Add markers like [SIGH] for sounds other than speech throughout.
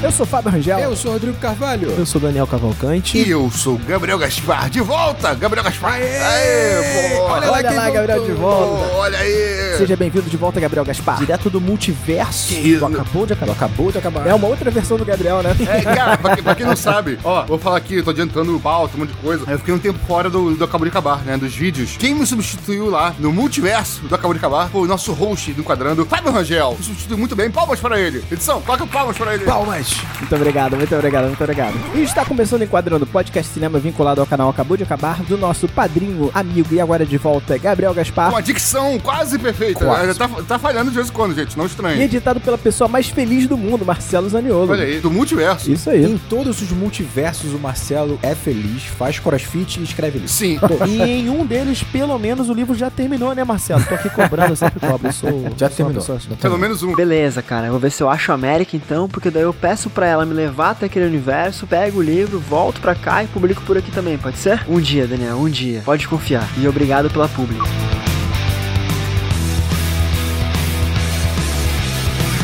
Eu sou Fábio Rangel. Eu sou Rodrigo Carvalho. Eu sou Daniel Cavalcante. E eu sou Gabriel Gaspar. De volta, Gabriel Gaspar. Aê! Aê, boa. Olha lá, quem Gabriel, de volta. Pô, olha aí. Seja bem-vindo de volta, Gabriel Gaspar. Direto do multiverso. Que isso? do acabou de acabar. Acabou de acabar. É uma outra versão do Gabriel, né? É, cara, pra, quem- pra quem não [LAUGHS] sabe, ó, vou falar aqui, tô adiantando o pauta, um monte de coisa. Eu fiquei um tempo fora do, do Acabou de Acabar, né? Dos vídeos. Quem me substituiu lá no multiverso do Acabou de Acabar foi o nosso host do quadrando, Fábio Rangel. Me substituiu muito bem. Palmas para ele. Edição, coloca palmas para ele. Palmas. Muito obrigado, muito obrigado, muito obrigado. E está começando o Enquadrando podcast cinema vinculado ao canal Acabou de Acabar, do nosso padrinho, amigo e agora de volta, Gabriel Gaspar. Com a dicção quase perfeita. Quase. Tá, tá falhando de vez em quando, gente. Não E estranhe. editado pela pessoa mais feliz do mundo, Marcelo Zaniolo. Olha aí, do multiverso. Isso aí. Em todos os multiversos, o Marcelo é feliz, faz crossfit e escreve livro. Sim. E em um deles, pelo menos, o livro já terminou, né, Marcelo? Tô aqui cobrando, eu sempre cobro. Eu sou, Já sou uma terminou. pessoa- Já Pelo terminou. menos um. Beleza, cara, eu vou ver se eu acho a América então, porque daí eu peço pra ela me levar até aquele universo, pego o livro, volto pra cá e publico por aqui também, pode ser? Um dia, Daniel, um dia. Pode confiar. E obrigado pela publi.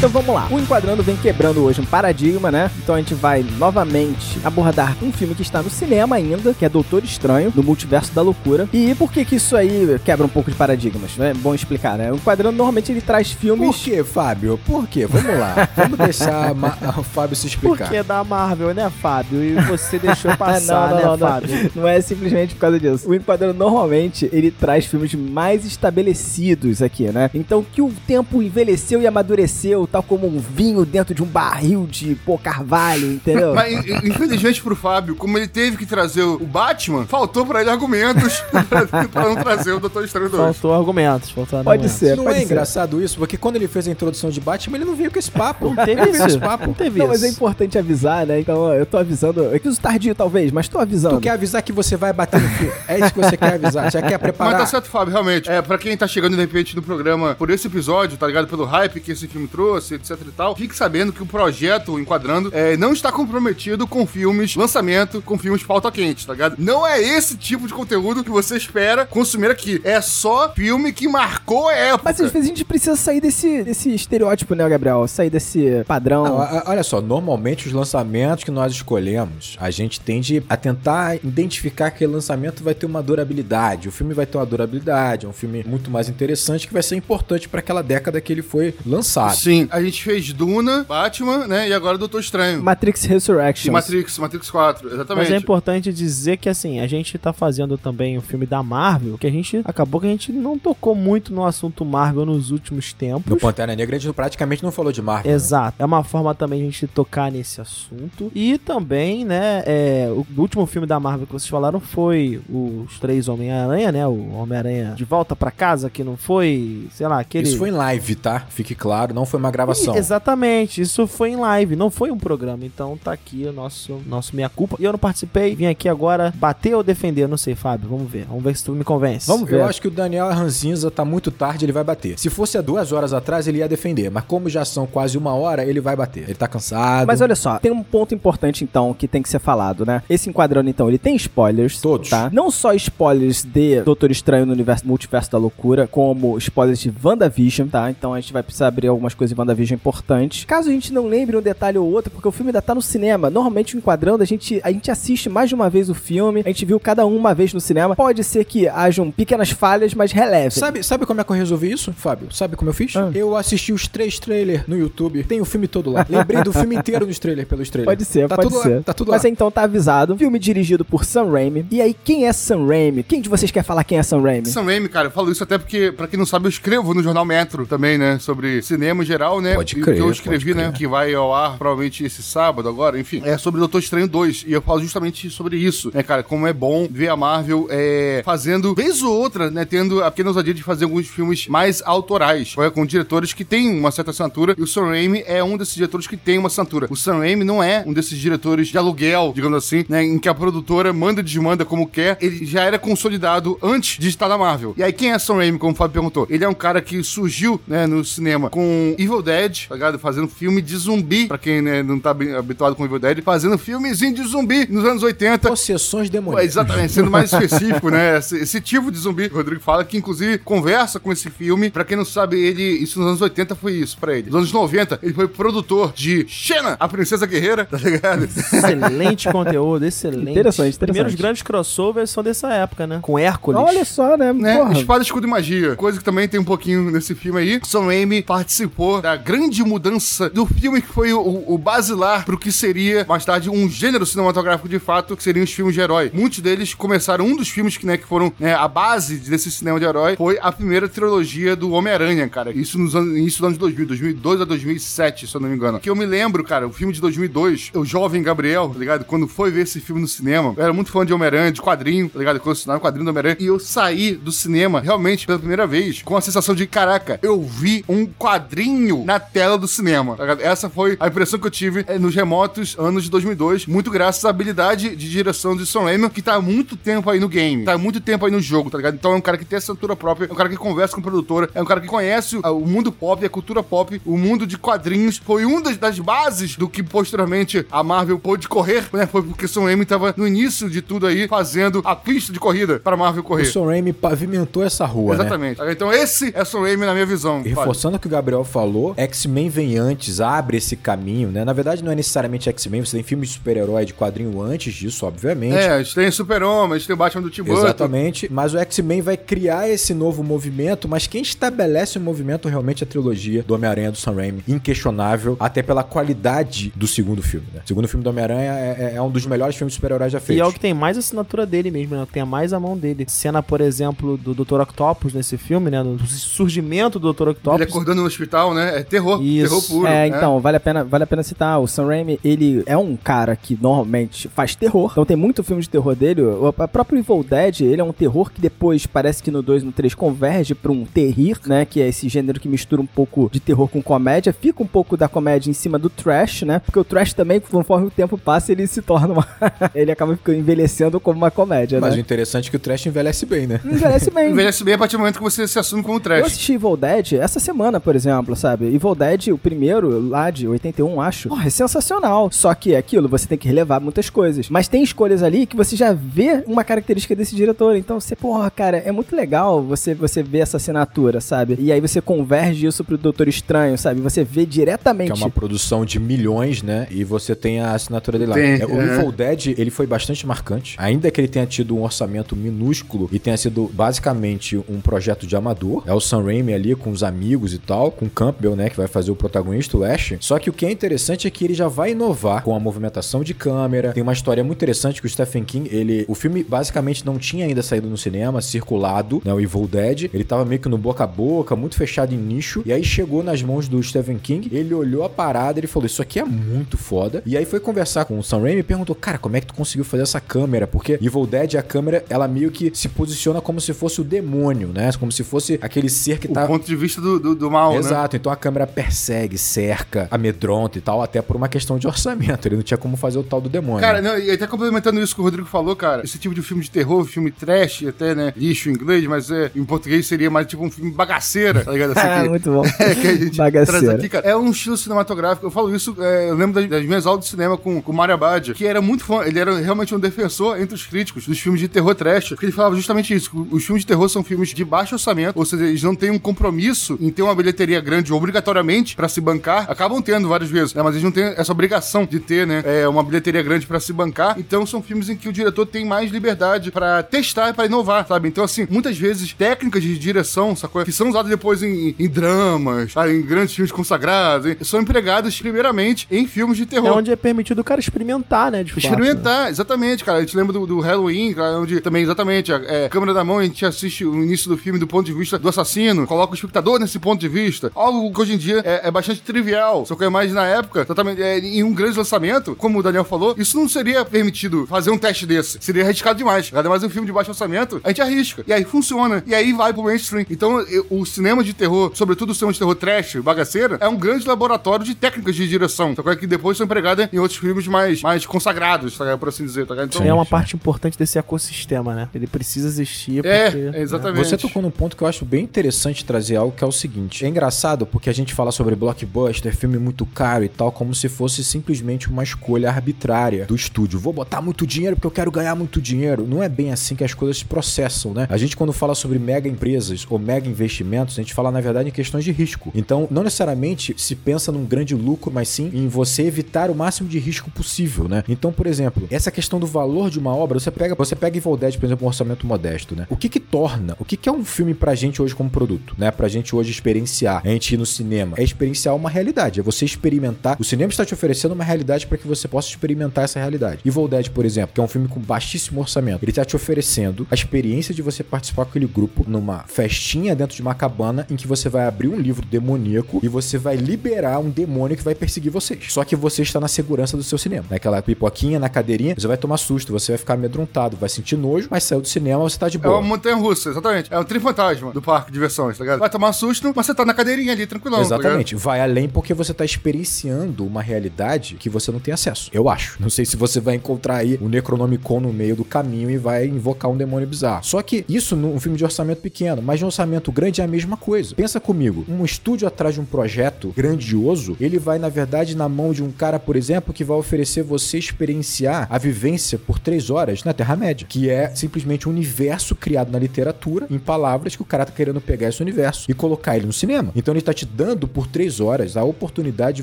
Então vamos lá. O Enquadrando vem quebrando hoje um paradigma, né? Então a gente vai novamente abordar um filme que está no cinema ainda, que é Doutor Estranho, no Multiverso da Loucura. E por que que isso aí quebra um pouco de paradigmas? É bom explicar, né? O Enquadrando normalmente ele traz Por filmes... que, Fábio? Por quê? Vamos lá. [LAUGHS] Vamos deixar o Fábio se explicar. Porque é da Marvel, né, Fábio? E você deixou [LAUGHS] passar, não, né, não, não, Fábio? não é simplesmente por causa disso. O Enquadrando normalmente ele traz filmes mais estabelecidos aqui, né? Então que o tempo envelheceu e amadureceu, tal como um vinho dentro de um barril de pô carvalho, entendeu? [LAUGHS] Mas, in- infelizmente pro Fábio, como ele teve que trazer o Batman, faltou pra ele argumentos [LAUGHS] pra, não trazer o Doutor Estranho 2. Faltou argumentos, faltou Pode argumentos. ser, Não pode é ser. engraçado isso? Porque quando ele fez a introdução de Batman, ele não veio com esse papo. Não teve isso. esse papo. Não teve Não, mas é isso. importante avisar, né? Então eu tô avisando. É que uso tardio, talvez, mas tô avisando. Tu quer avisar que você vai bater no filme. É isso que você quer avisar. Você quer Mas preparar. tá certo, Fábio, realmente. É, pra quem tá chegando de repente no programa por esse episódio, tá ligado? Pelo hype que esse filme trouxe, etc e tal, fique sabendo que o projeto Enquadrando é, não está comprometido com filmes, lançamento, com filmes pauta quente, tá ligado? Não é esse tipo de conteúdo que você espera consumir aqui. É só filme que marcou a época. Mas às vezes a gente precisa sair desse, desse estereótipo, né, Gabriel? Sair desse padrão. Não, a- a- olha só, normalmente os lançamentos que nós escolhemos, a gente tende a tentar identificar que aquele lançamento vai ter uma durabilidade. O filme vai ter uma durabilidade, é um filme muito mais interessante que vai ser importante para aquela década que ele foi lançado. Sim, a gente fez Duna, Batman, né? E agora Doutor Estranho. Matrix E Resurrection. Matrix, Matrix 4, exatamente. Mas é importante dizer que, assim, a gente tá fazendo também o filme da Marvel, que a gente acabou que a gente não tocou muito no assunto Marvel nos últimos tempos. No Pantera Negra a gente praticamente não falou de Marvel. né? Exato. É uma forma também de a gente tocar nesse assunto. E também, né, é, o último filme da Marvel que vocês falaram foi os três Homem-Aranha, né? O Homem-Aranha de volta pra casa, que não foi, sei lá, aquele. Isso foi em live, tá? Fique claro, não foi uma gravação. Ih, Exatamente, isso foi em live, não foi um programa. Então tá aqui o nosso, nosso minha culpa. E eu não participei, vim aqui agora bater ou defender, eu não sei, Fábio. Vamos ver. Vamos ver se tu me convence. Vamos ver. Eu acho que o Daniel Ranzinza tá muito tarde, ele vai bater. Se fosse há duas horas atrás, ele ia defender. Mas como já são quase uma hora, ele vai bater. Ele tá cansado. Mas olha só, tem um ponto importante então que tem que ser falado, né? Esse enquadrando então, ele tem spoilers, Todos. tá? Não só spoilers de Doutor Estranho no universo multiverso da loucura, como spoilers de WandaVision, tá? Então a gente vai precisar abrir algumas coisas de WandaVision importantes. Caso a gente não lembre um detalhe ou outro, porque o filme ainda tá no cinema. Normalmente o enquadrando a gente a gente assiste mais de uma vez o filme, a gente viu cada um uma vez no cinema. Pode ser que hajam pequenas falhas, mas releve. Sabe, sabe como é que eu resolvi isso, Fábio? Sabe como eu fiz? Ah. Eu assisti os três trailers no YouTube. Tem o filme todo lá. Lembrei do filme inteiro nos trailers pelos trailers. Pode ser, tá pode tudo ser. Lá, tá tudo Mas lá. então tá avisado. Filme dirigido por Sam Raimi. E aí, quem é Sam Raimi? Quem de vocês quer falar quem é Sam Raimi? Sam Raimi, cara, eu falo isso até porque, pra quem não sabe, eu escrevo no jornal Metro também, né? Sobre cinema em geral, né? Pode crer, que eu escrevi, né? Que vai ao ar provavelmente esse sábado agora, enfim. É sobre Doutor Estranho 2. E eu falo justamente sobre isso, né, cara? Como é bom ver a Marvel é, fazendo, vez ou outra, né? Tendo a pequena ousadia de fazer alguns filmes mais autorais, com diretores que têm uma certa assinatura. E o Sam Raimi é um desses diretores que tem uma assinatura. O Sam Raimi não é um desses diretores de aluguel, digamos assim, né? Em que a produtora manda e desmanda como quer. Ele já era consolidado antes de estar na Marvel. E aí, quem é Sam Raimi, como o Fábio perguntou? Ele é um cara que surgiu, né, no cinema com Evil Dead, tá ligado? Fazendo filme de zumbi, pra quem né, não tá habituado com Evil Dead, fazendo filmezinho de zumbi nos anos 80. Possessões demoníacas. Exatamente, sendo mais específico, né? [LAUGHS] Esse, esse tipo de zumbi que o Rodrigo fala, que inclusive conversa com esse filme. Pra quem não sabe, ele, isso nos anos 80 foi isso pra ele. Nos anos 90, ele foi produtor de Xena, a Princesa Guerreira, tá ligado? Excelente [LAUGHS] conteúdo, excelente. Interessante, Os primeiros interessante. grandes crossovers são dessa época, né? Com Hércules. Olha só, né? né? Espada, escudo e magia. Coisa que também tem um pouquinho nesse filme aí. Sam Raimi participou da grande mudança do filme que foi o, o basilar pro que seria mais tarde um gênero cinematográfico de fato, que seriam os filmes de herói. Muitos deles começaram, um dos filmes que, né, que foram né, a base desse cinema de herói foi a primeira trilogia do Homem-Aranha, cara. Isso nos anos, início dos anos 2000, 2002 a 2007, se eu não me engano. Que eu me lembro, cara, o filme de 2002, o jovem Gabriel, tá ligado? Quando foi ver esse filme no cinema, eu era muito fã de Homem-Aranha, de quadrinho, tá ligado? Colecionava quadrinho do Homem-Aranha. E eu saí do cinema, realmente, pela primeira vez, com a sensação de, caraca, eu vi um quadrinho na tela do cinema, tá ligado? Essa foi a impressão que eu tive eh, nos remotos anos de 2002, muito graças à habilidade de direção de Sam Raimi, que tá há muito tempo aí no game, tá há muito tempo aí no jogo, tá ligado? Então é um cara que tem assinatura própria, é um cara que conversa com produtora, é um cara que conhece o, o mundo pop, a cultura pop, o mundo de quadrinhos, foi uma das, das bases do que posteriormente a Marvel pôde correr, né? Foi porque Sam Raimi tava no início de tudo aí, fazendo a pista de corrida para Marvel O correr. Sam Raimi pavimentou essa rua, né? Exatamente. Então esse é Sam Raimi na minha visão. E Reforçando o que o Gabriel falou, X-Men vem antes, abre esse caminho, né? Na verdade, não é necessariamente X-Men, você tem filmes de super-herói de quadrinho antes disso, obviamente. É, a gente tem Super-Homem, a gente tem o Batman do Tim Burton. Exatamente, mas o X-Men vai criar esse novo movimento, mas quem estabelece o movimento realmente é a trilogia do Homem-Aranha do Sam Raimi, inquestionável, até pela qualidade do segundo filme, né? O segundo filme do Homem-Aranha é, é- é um dos melhores filmes de super-heróis já E feitos. é o que tem mais assinatura dele mesmo, né? O que tem mais a mão dele. Cena, por exemplo, do Dr. Octopus nesse filme, né? Do surgimento do Dr. Ele Octopus. acordando no hospital, né? É terror. Isso. Terror puro. É, né? então, vale a, pena, vale a pena citar. O Sam Raimi, ele é um cara que normalmente faz terror. Então tem muito filme de terror dele. O próprio Evil Dead, ele é um terror que depois parece que no 2 e no 3 converge pra um terrir, né? Que é esse gênero que mistura um pouco de terror com comédia. Fica um pouco da comédia em cima do trash, né? Porque o trash também, conforme o tempo passa, ele se torna uma... [LAUGHS] ele acaba ficando envelhecendo como uma comédia, Mas o né? interessante é que o trash envelhece bem, né? Envelhece bem. Envelhece bem a partir do momento que você se assume como Eu trash. assisti Evil Dead essa semana, por exemplo, sabe? Evil Dead, o primeiro, lá de 81, acho. Porra, é sensacional. Só que é aquilo, você tem que relevar muitas coisas. Mas tem escolhas ali que você já vê uma característica desse diretor. Então você, porra, cara, é muito legal você, você ver essa assinatura, sabe? E aí você converge isso pro Doutor Estranho, sabe? Você vê diretamente. Que é uma produção de milhões, né? E você tem a assinatura dele lá. Tem, É, o é. Evil Dead, ele foi bastante marcante. Ainda que ele tenha tido um orçamento minúsculo e tenha sido basicamente um projeto de amador. É o Sam Raimi ali com os amigos e tal, com o Né? Que vai fazer o protagonista, o Ash. Só que o que é interessante é que ele já vai inovar com a movimentação de câmera. Tem uma história muito interessante que o Stephen King, ele... O filme basicamente não tinha ainda saído no cinema, circulado, né? O Evil Dead. Ele tava meio que no boca a boca, muito fechado em nicho. E aí chegou nas mãos do Stephen King, ele olhou a parada, ele falou, isso aqui é muito foda. E aí foi conversar com o Sam Raimi e perguntou, cara, como é que tu conseguiu fazer essa câmera? Porque Evil Dead, a câmera, ela meio que se posiciona como se fosse o demônio, né? Como se fosse aquele ser que O tá... ponto de vista do, do, do mal, né? Exato, então a câmera persegue, cerca, amedronta e tal, até por uma questão de orçamento. Ele não tinha como fazer o tal do demônio. Cara, não, e até complementando isso que o Rodrigo falou, cara, esse tipo de filme de terror, filme trash, até, né, lixo em inglês, mas é, em português seria mais tipo um filme bagaceira, tá ligado? Assim, [LAUGHS] Ah, que- muito bom. [LAUGHS] É, que a gente Bagaceira. [LAUGHS] traz aqui, cara. É um estilo cinematográfico. Eu falo isso, é, eu lembro das, das minhas aulas de cinema com, com o Mario Abad, que era muito fã. Ele era realmente um defensor entre os críticos dos filmes de terror trash. Porque ele falava justamente isso: os filmes de terror são filmes de baixo orçamento, ou seja, eles não têm um compromisso em ter uma bilheteria grande obrigatoriamente pra se bancar. Acabam tendo várias vezes, né? Mas eles não têm essa obrigação de ter, né? é, uma bilheteria grande pra se bancar. Então são filmes em que o diretor tem mais liberdade pra testar e pra inovar, sabe? Então, assim, muitas vezes técnicas de direção, sacou? Que são usadas depois em, em dramas, sabe? em grandes filmes consagrados, hein? são empregadas primeiramente em filmes de É terror. onde é permitido o cara experimentar, né? Fato. Experimentar, exatamente, cara. A gente lembra do, do Halloween, cara, onde também, exatamente, a é, câmera da mão, a gente assiste o início do filme do ponto de vista do assassino, coloca o espectador nesse ponto de vista. Algo que hoje em dia é, é bastante trivial. Só que é mais na época, exatamente, é, em um grande lançamento, como o Daniel falou, isso não seria permitido fazer um teste desse. Seria arriscado demais. Ainda mais um filme de baixo orçamento, a gente arrisca. E aí funciona. E aí vai pro mainstream. Então, eu- o cinema de terror, sobretudo o cinema de terror trash, bagaceira, é um grande laboratório de técnicas de direção. Só que depois são empregadas em outros filmes mais, mais consagrados, tá, por assim dizer. Tá, então, é uma parte importante desse ecossistema, né? Ele precisa existir É, porque... exatamente. Você tocou num ponto que eu acho bem interessante trazer algo que é o seguinte. É engraçado porque a gente fala sobre blockbuster, filme muito caro e tal, como se fosse simplesmente uma escolha arbitrária do estúdio. Vou botar muito dinheiro porque eu quero ganhar muito dinheiro. Não é bem assim que as coisas se processam, né? A gente, quando fala sobre mega empresas ou mega investimentos, a gente fala, na verdade, em questões de risco. Então, não necessariamente se pensa num grande lucro, mas sim em você evitar o máximo de risco possível, né? Então, por exemplo, essa questão do valor de uma obra, você pega, você pega Evil Dead, por exemplo, um orçamento modesto, né? O que que torna, o que que é um filme pra gente hoje como produto, né? Pra gente hoje experienciar, a gente ir no cinema, é experienciar uma realidade, é você experimentar. O cinema está te oferecendo uma realidade para que você possa experimentar essa realidade. Evil Dead, por exemplo, que é um filme com baixíssimo orçamento, ele está te oferecendo a experiência de você participar com aquele grupo numa festinha dentro de uma cabana em que você vai abrir um livro demoníaco e você vai liberar um demônio que vai perseguir vocês. Só que você está na segurança do seu cinema. Naquela pipoquinha na cadeirinha, você vai tomar susto, você vai ficar amedrontado, vai sentir nojo, mas saiu do cinema, você tá de É boa. uma montanha russa, exatamente. É um trifantasma do parque de diversões, tá ligado? Vai tomar susto, mas você tá na cadeirinha ali, tranquilão. Tá ligado? Exatamente. vai além porque você tá experienciando uma realidade que você não tem acesso. Eu acho. Não sei se você vai encontrar aí o Necronomicon no meio do caminho e vai invocar um demônio bizarro. Só que isso num filme de orçamento pequeno, mas de orçamento grande é a mesma coisa. Pensa comigo, um estúdio atrás de um projeto grandioso, ele vai, na verdade, na mão de um cara, por exemplo, que vai oferecer você experienciar a vivência por três horas na Terra-média, que é simplesmente um universo criado na literatura, em palavras que o cara tá querendo pegar esse universo e colocar ele no cinema. Então ele tá te dando por três horas a oportunidade de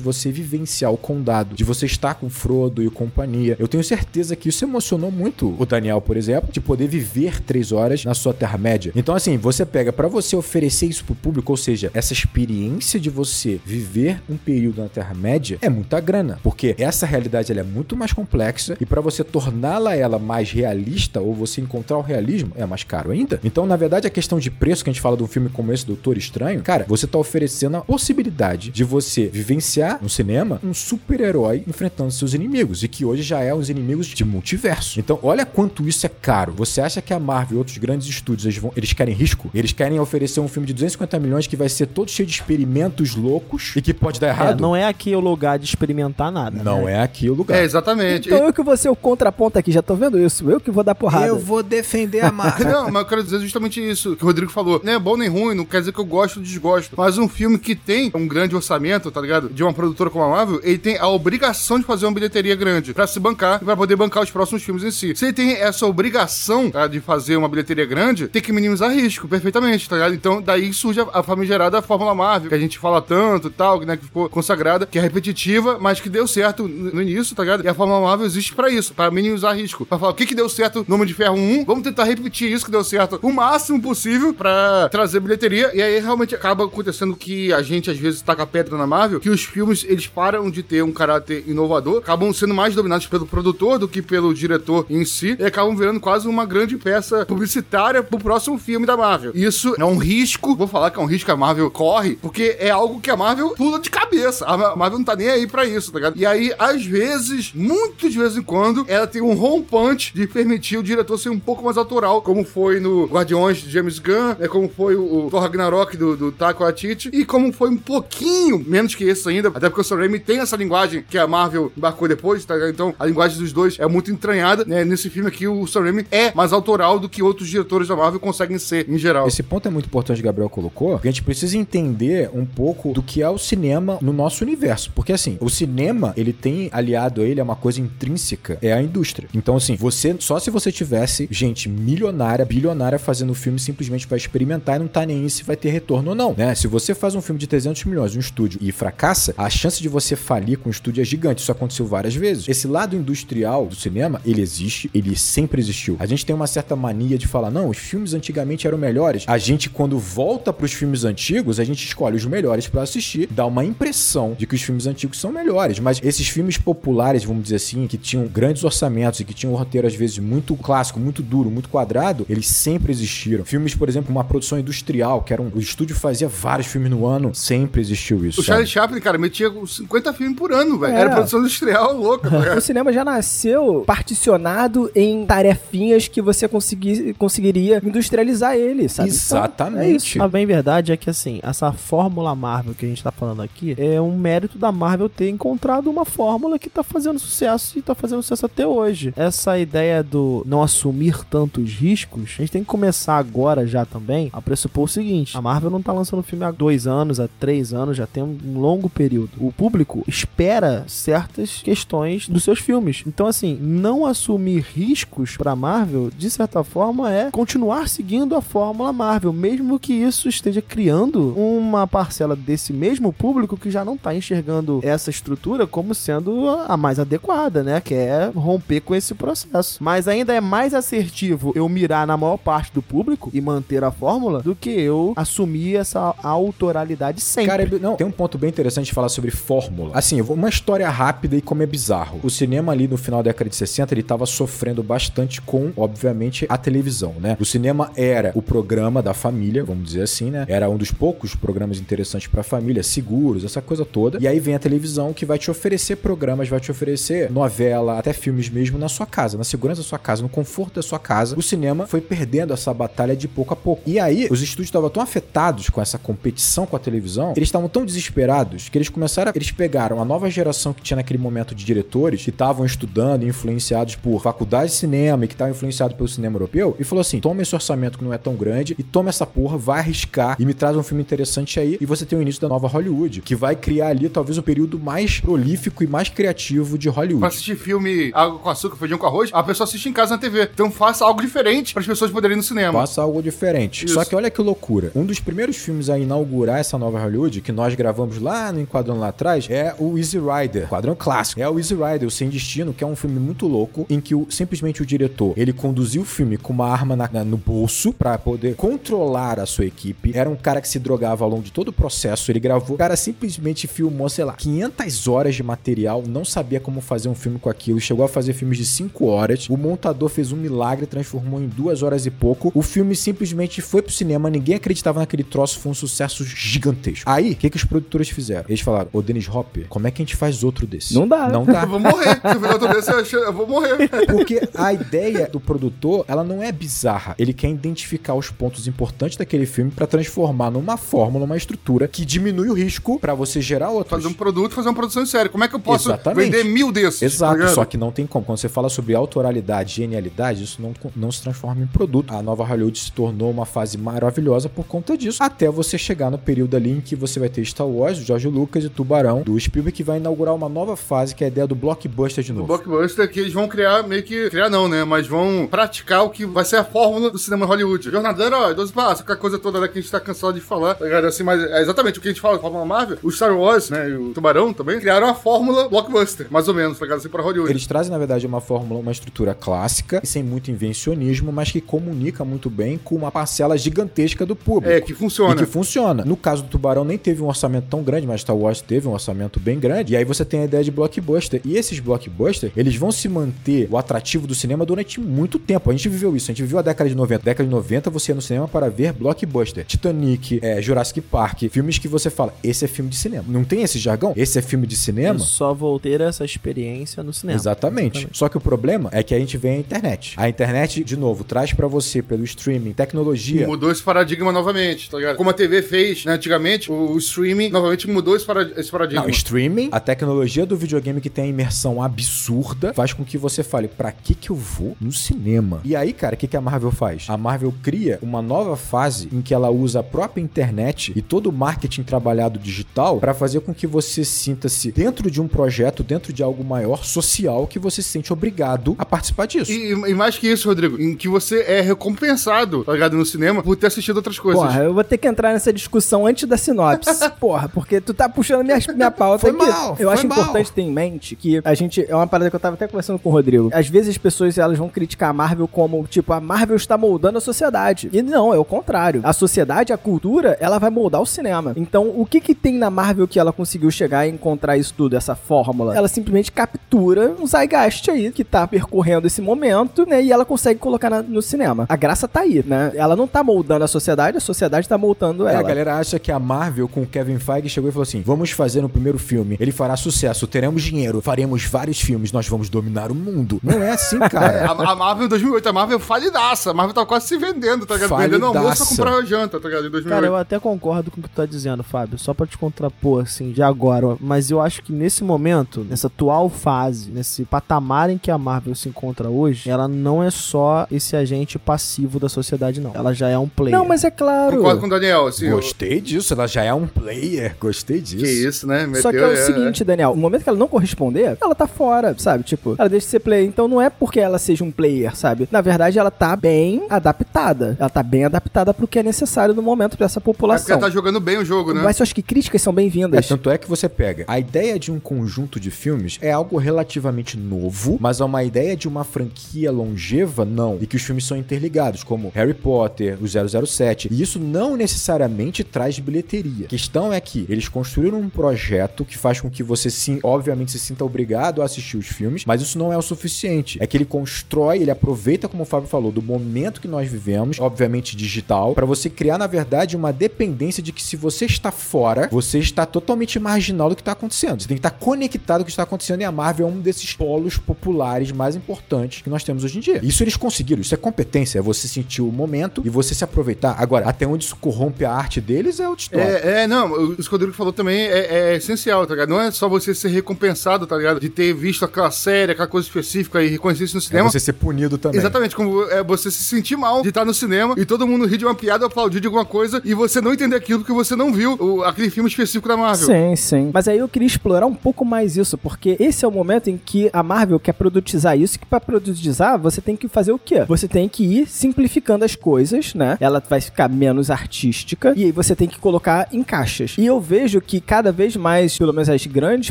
você vivenciar o condado, de você estar com Frodo e companhia. Eu tenho certeza que isso emocionou muito o Daniel, por exemplo, de poder viver três horas na sua Terra-média. Então, assim, você pega para você oferecer isso pro público, ou seja, essa experiência de você viver um período na Terra-média é muita grana, porque essa realidade é muito mais complexa e para você torná-la ela mais realista ou você encontrar o realismo é mais caro ainda. Então, na verdade, a questão de preço que a gente fala de um filme como esse, Doutor Estranho, cara, você tá oferecendo possibilidade de você vivenciar no cinema um super-herói enfrentando seus inimigos e que hoje já é os inimigos de multiverso. Então, olha quanto isso é caro. Você acha que a Marvel e outros grandes estúdios eles, vão, eles querem risco? Eles querem oferecer um filme de 250 milhões que vai ser todo cheio de experimentos loucos e que pode dar É, errado? não é aqui o lugar de experimentar nada. Não né? é aqui o lugar. É, exatamente. Então eu que vou ser o contraponto aqui, já tô vendo isso. Eu que vou dar porrada. Eu vou defender a Marvel. Não, mas eu quero dizer justamente isso que o Rodrigo falou. Não é bom nem ruim, não quer dizer que eu gosto ou desgosto. Mas um filme que tem um grande orçamento, tá ligado? De uma produtora como a Marvel, ele tem a obrigação de fazer uma bilheteria grande pra se bancar e pra poder bancar os próximos filmes em si. Se ele tem essa obrigação tá, de fazer uma bilheteria grande, tem que minimizar risco, perfeitamente, tá ligado? Então daí surge a, a famigerada Fórmula Marvel, que a gente fala tanto e tal, né, que ficou consagrada, que é repetitiva, mas que deu certo no início, tá ligado? E a Fórmula Marvel existe pra isso, pra minimizar risco. Pra falar o que que deu certo no Homem de Ferro 1, vamos tentar repetir isso que deu certo o máximo possível pra trazer bilheteria. E aí realmente acaba acontecendo que a gente às vezes taca pedra na Marvel, que os filmes eles param de ter um caráter inovador, acabam sendo mais dominados pelo produtor do que pelo diretor em si, e acabam virando quase uma grande peça publicitária pro próximo filme da Marvel. Isso é um risco, vou falar que é um risco que a Marvel corre, porque é algo que a Marvel pula de cabeça. A Ma- Marvel não tá nem aí pra isso, tá ligado? E aí, às vezes, muito de vez em quando, ela tem um rompante de permitir o diretor ser um pouco mais autoral, como foi no Guardiões de James Gunn, né, como foi o, Thor Ragnarok do, do Taika Waititi, e como foi um pouquinho menos que esse ainda, até porque o Sam Raimi tem essa linguagem que a Marvel embarcou depois, tá? Então, a linguagem dos dois é muito entranhada, né? Nesse filme aqui, o Sam Raimi é mais autoral do que outros diretores da Marvel conseguem ser, em geral. Esse ponto é muito importante que Gabriel colocou, porque a gente precisa entender um pouco do que é o cinema no nosso universo. Porque assim, o cinema, ele tem aliado a ele a uma coisa intrínseca, é a indústria. Então assim, você só se você tivesse gente milionária, bilionária fazendo filme simplesmente para experimentar e não tá nem aí se vai ter retorno ou não, né? Se você faz um filme de 300 milhões, um estúdio e fracassa, a chance de você falir com um estúdio é gigante. Isso aconteceu várias vezes. Esse lado industrial do cinema, ele existe, ele sempre existiu. A gente tem uma certa mania de falar, não, os filmes antigamente eram melhores. A gente, quando volta pros filmes antigos, a gente escolhe os melhores para assistir, dá uma impressão de que os filmes antigos são melhores. Mas esses filmes populares, vamos dizer assim, que tinham grandes orçamentos e que tinham um roteiro, às vezes, muito clássico, muito duro, muito quadrado, eles sempre existiram. Filmes, por exemplo, uma produção industrial, que era um. O estúdio fazia vários filmes no ano, sempre existiu isso. O Charlie sabe? Chaplin, cara, metia uns 50 filmes por ano, velho. É. Era produção industrial louca, ligado? O cinema já nasceu particionado em tarefinhas que você consegui, conseguiria industrializar ele, sabe? Então, Exatamente. é isso. A bem verdade é que, assim, essa fórmula Marvel que a gente tá falando aqui é um mérito da Marvel ter encontrado uma fórmula que tá fazendo sucesso e tá fazendo sucesso até hoje. Essa ideia do não assumir tantos riscos, a gente tem que começar agora já também a pressupor o seguinte: a Marvel não tá lançando filme há dois anos há três anos, já tem um longo período. O público espera certas questões dos seus filmes. Então, assim, não assumir riscos pra Marvel, de certa forma, é continuar seguindo a fórmula Marvel, mesmo que isso esteja criando uma parcela desse mesmo público que já não tá enxergando essa estrutura como sendo a mais adequada, né? Que é romper com esse processo. Mas ainda é mais assertivo eu mirar na maior parte do público e manter a fórmula do que eu assumir essa autoralidade sempre. Cara, é- não, tem um ponto bem interessante de falar sobre fórmula. Assim, eu vou- uma história rápida e como é bizarro. O cinema ali no final da década de 60, ele tava sofrendo bastante com, obviamente, a televisão, né? O cinema era o programa da família, vamos dizer assim, né? Era um dos poucos programas interessantes pra família, seguros, essa coisa toda. E aí vem a televisão que vai te oferecer programas, vai te oferecer novela, até filmes mesmo na sua casa, na segurança da sua casa, no conforto da sua casa. O cinema foi perdendo essa batalha de pouco a pouco. E aí, os estúdios estavam tão afetados com essa competição com a televisão, eles estavam tão desesperados que eles começaram, a- eles pegaram a nova geração que tinha naquele momento de diretores que estavam estudando e influenciados por faculdade de cinema e que estavam influenciados pelo cinema europeu e falou assim: toma esse orçamento que não é tão grande e toma essa porra, vai arriscar e me traz um filme interessante aí e você tem o início da nova Hollywood, que vai criar ali talvez o período mais prolífico e mais criativo de Hollywood. Pra assistir filme Água com Açúcar, Feijão com Arroz, a pessoa assiste em casa na TV. Então faça algo diferente para as pessoas poderem ir no cinema. Faça algo diferente. Isso. Só que olha que loucura. Um dos primeiros filmes a inaugurar essa nova Hollywood, que nós gravamos lá no Enquadrão lá atrás, é o Easy Rider. Quadrão clássico. É o Easy Rider, o Sem Destino, que é um filme muito louco, em que o, simplesmente o diretor, ele conduziu o filme com uma arma na- na- no bolso pra poder controlar a sua equipe. Era um cara que se drogava ao longo de todo o processo. Ele gravou. O cara simplesmente filmou, sei lá, 500 horas de material, não sabia como fazer um filme com aquilo. Chegou a fazer filmes de 5 horas. O montador fez um milagre, transformou em duas horas e pouco. O filme simplesmente foi pro cinema, ninguém acreditava naquele troço, foi um sucesso gigantesco. Aí, o que, que os produtores fizeram? Eles falaram: Ô Dennis Hopper, como é que a gente faz outro desse? Não dá. Não [LAUGHS] dá. Eu vou morrer. Se eu virar outra vez, eu acho- eu vou morrer. [LAUGHS] Porque a ideia do produtor, ela não é bizarra. Ele quer identificar os pontos importantes daquele filme pra transformar numa fórmula, uma estrutura que diminui o risco pra você gerar outros. Fazer um produto, fazer uma produção em série. Como é que eu posso Exatamente. vender mil desses? tá Exato, ligado? só que não tem como. Quando você fala sobre autoralidade, genialidade, isso não, não se transforma em produto. A nova Hollywood se tornou uma fase maravilhosa por conta disso. Até você chegar no período ali em que você vai ter Star Wars, o George Lucas e Tubarão, do Spielberg, que vai inaugurar uma nova fase, que é a ideia do blockbuster de O novo. blockbuster que eles vão criar, meio que. Criar não, né? Mas vão praticar o que vai ser a fórmula do cinema Hollywood. Jornada herói, 12 passos, aquela coisa toda que a gente tá cansado de falar, tá ligado? Assim, mas é exatamente o que a gente fala, a fórmula Marvel. O Star Wars, né? E o Tubarão também criaram a fórmula blockbuster, mais ou menos, tá ligado? Assim, pra Hollywood. Eles trazem, na verdade, uma fórmula, uma estrutura clássica, e sem muito invencionismo, mas que comunica muito bem com uma parcela gigantesca do público. É, que funciona. E que funciona. No caso do Tubarão, nem teve um orçamento tão grande, mas Star Wars teve um orçamento bem grande. E aí você tem a ideia de blockbuster. E esses blockbusters, eles vão se manter o atrativo do cinema durante muito tempo. A gente viveu isso. A gente viveu a década de 90. Década de 90, você ia no cinema para ver blockbuster. Titanic, é, Jurassic Park. Filmes que você fala, esse é filme de cinema. Não tem esse jargão? Esse é filme de cinema? Eu só vou ter essa experiência no cinema. Exatamente. Só que o problema é que a gente vem a internet. A internet, de novo, traz pra você pelo streaming, tecnologia. Mudou esse paradigma novamente, tá ligado? Como a TV fez né, antigamente, o streaming novamente mudou esse, para- esse paradigma. Não, streaming, a tecnologia do videogame que tem a imersão absurda, faz com que você fale, pra que que eu vou no cinema? E aí, cara, o que que a Marvel faz? A Marvel cria uma nova fase em que ela usa a própria internet e todo o marketing trabalhado digital pra fazer com que você sinta-se dentro de um projeto, dentro de algo maior, social, que você se sente obrigado a participar disso. E, e mais que isso, Rodrigo, em que você é recompensado, tá ligado? No cinema, por ter assistido outras coisas. Porra, eu vou ter que entrar nessa discussão antes da sinopse. [LAUGHS] Porra, porque tu tá puxando minha, minha pauta Foi aqui. mal, eu foi acho mal. importante ter em mente que a gente. É uma parada que eu tava até conversando com o Rodrigo. Às vezes as pessoas elas vão criticar a Marvel como, tipo, a Marvel está moldando a sociedade. E não, é o contrário. A sociedade, a cultura, ela vai moldar o cinema. Então, o que que tem na Marvel que ela conseguiu chegar e encontrar isso tudo, essa fórmula? Ela simplesmente captura um zeitgeist aí que tá percorrendo esse momento, né? E ela consegue colocar na- no cinema. A graça tá aí, né? Ela não tá moldando a sociedade, a sociedade tá moldando É, ela. a galera acha que a Marvel com o Kevin Feige chegou e falou assim: vamos fazer no primeiro filme, ele fará sucesso, teremos dinheiro, faremos vários filmes, nós vamos dominar o mundo. Não é assim, [LAUGHS] A, cara. a Marvel em 2008, a Marvel falidaça. A Marvel tava quase se vendendo, tá ligado? Vendendo almoço pra comprar janta, tá ligado? Em 2008. Cara, eu até concordo com o que tu tá dizendo, Fábio. Só pra te contrapor, assim, de agora. Mas eu acho que nesse momento, nessa atual fase, nesse patamar em que a Marvel se encontra hoje, ela não é só esse agente passivo da sociedade, não. Ela já é um player. Não, mas é claro. Concordo com o Daniel, assim. eu- Gostei disso. Isso, ela já é um player. Gostei disso. Que isso, né? Só que é o seguinte, Daniel, no momento que ela não corresponder, ela tá fora, sabe? Tipo, ela deixa de ser player. Então não é porque ela seja um player, sabe? Na verdade, ela tá bem adaptada. Ela tá bem adaptada pro que é necessário no momento pra essa É porque população. ela tá jogando bem o jogo, né? Mas eu acho que críticas são É, bem-vindas. tanto é que você pega. A ideia de um conjunto de filmes é algo relativamente novo, mas é uma ideia de uma franquia longeva, não. E que os filmes são interligados, como Harry Potter, o 007. E isso não necessariamente traz bilheteria. A questão é que eles construíram um projeto que faz com que você, sim, obviamente, se sinta obrigado a assistir os filmes, mas isso não é o suficiente. É que ele constrói, ele aproveita, como o Fábio falou, do momento que nós vivemos, obviamente digital, para você criar, na verdade, uma dependência de que se você está fora, você está totalmente marginal do que está acontecendo. Você tem que estar conectado com o que está acontecendo e a Marvel é um desses polos populares mais importantes que nós temos hoje em dia. Isso eles conseguiram, isso é competência, é você sentir o momento e você se aproveitar. Agora, até onde isso corrompe a arte deles é outra É, é, não, o isso que o Rodrigo falou também é, é essencial, tá ligado? Não é só você ser recompensado, tá ligado? De ter visto aquela série, aquela coisa específica e reconhecer isso no É cinema. você ser punido também. Exatamente, como é você se sentir mal de estar no cinema e todo mundo rir de uma piada, aplaudir de alguma coisa e você não entender aquilo porque você não viu o- aquele filme específico da Marvel. Sim, sim. Mas aí eu queria explorar um pouco mais isso, porque esse é o momento em que a Marvel quer produtizar isso, que pra produtizar você tem que fazer o quê? Você tem que ir simplificando as coisas, né? Ela vai ficar menos artística e aí você tem que colocar em caixas. E eu vejo que cada vez mais, pelo menos as grandes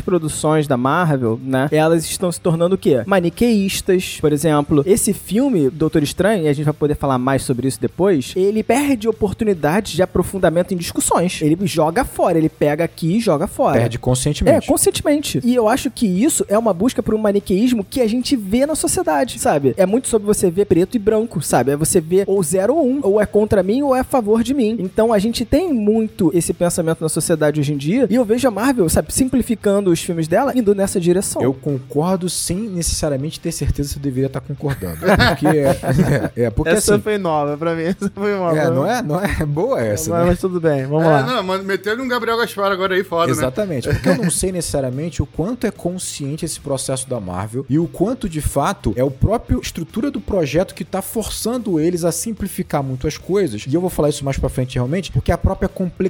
produções da Marvel, né? Elas estão se tornando o quê? Maniqueístas, por exemplo. Esse filme, Doutor Estranho, e a gente vai poder falar mais sobre isso depois, ele perde oportunidades de aprofundamento em discussões. Ele joga fora, ele pega aqui e joga fora. Perde É, conscientemente. conscientemente. E eu acho que isso é uma busca por um maniqueísmo que a gente vê na sociedade, sabe? É muito sobre você ver preto e branco, sabe? É você ver ou zero ou um, ou é contra mim ou é a favor de mim. Então a gente tem muito esse pensamento na sociedade hoje em dia, e eu vejo a Marvel, sabe, simplificando os filmes dela, indo nessa direção. Eu concordo sem necessariamente ter certeza se eu deveria estar concordando. Porque [LAUGHS] é, é, porque essa assim. foi nova pra mim. Essa foi nova. É, não é, não é boa essa, Mas, né? mas tudo bem, vamos É, lá. não, mas metendo um Gabriel Gaspar agora aí foda, né? Exatamente, porque eu não sei necessariamente o quanto é consciente esse processo da Marvel e o quanto de fato é o próprio estrutura do projeto que tá forçando eles a simplificar muito as coisas. E eu vou falar isso mais pra frente realmente, porque a própria complexidade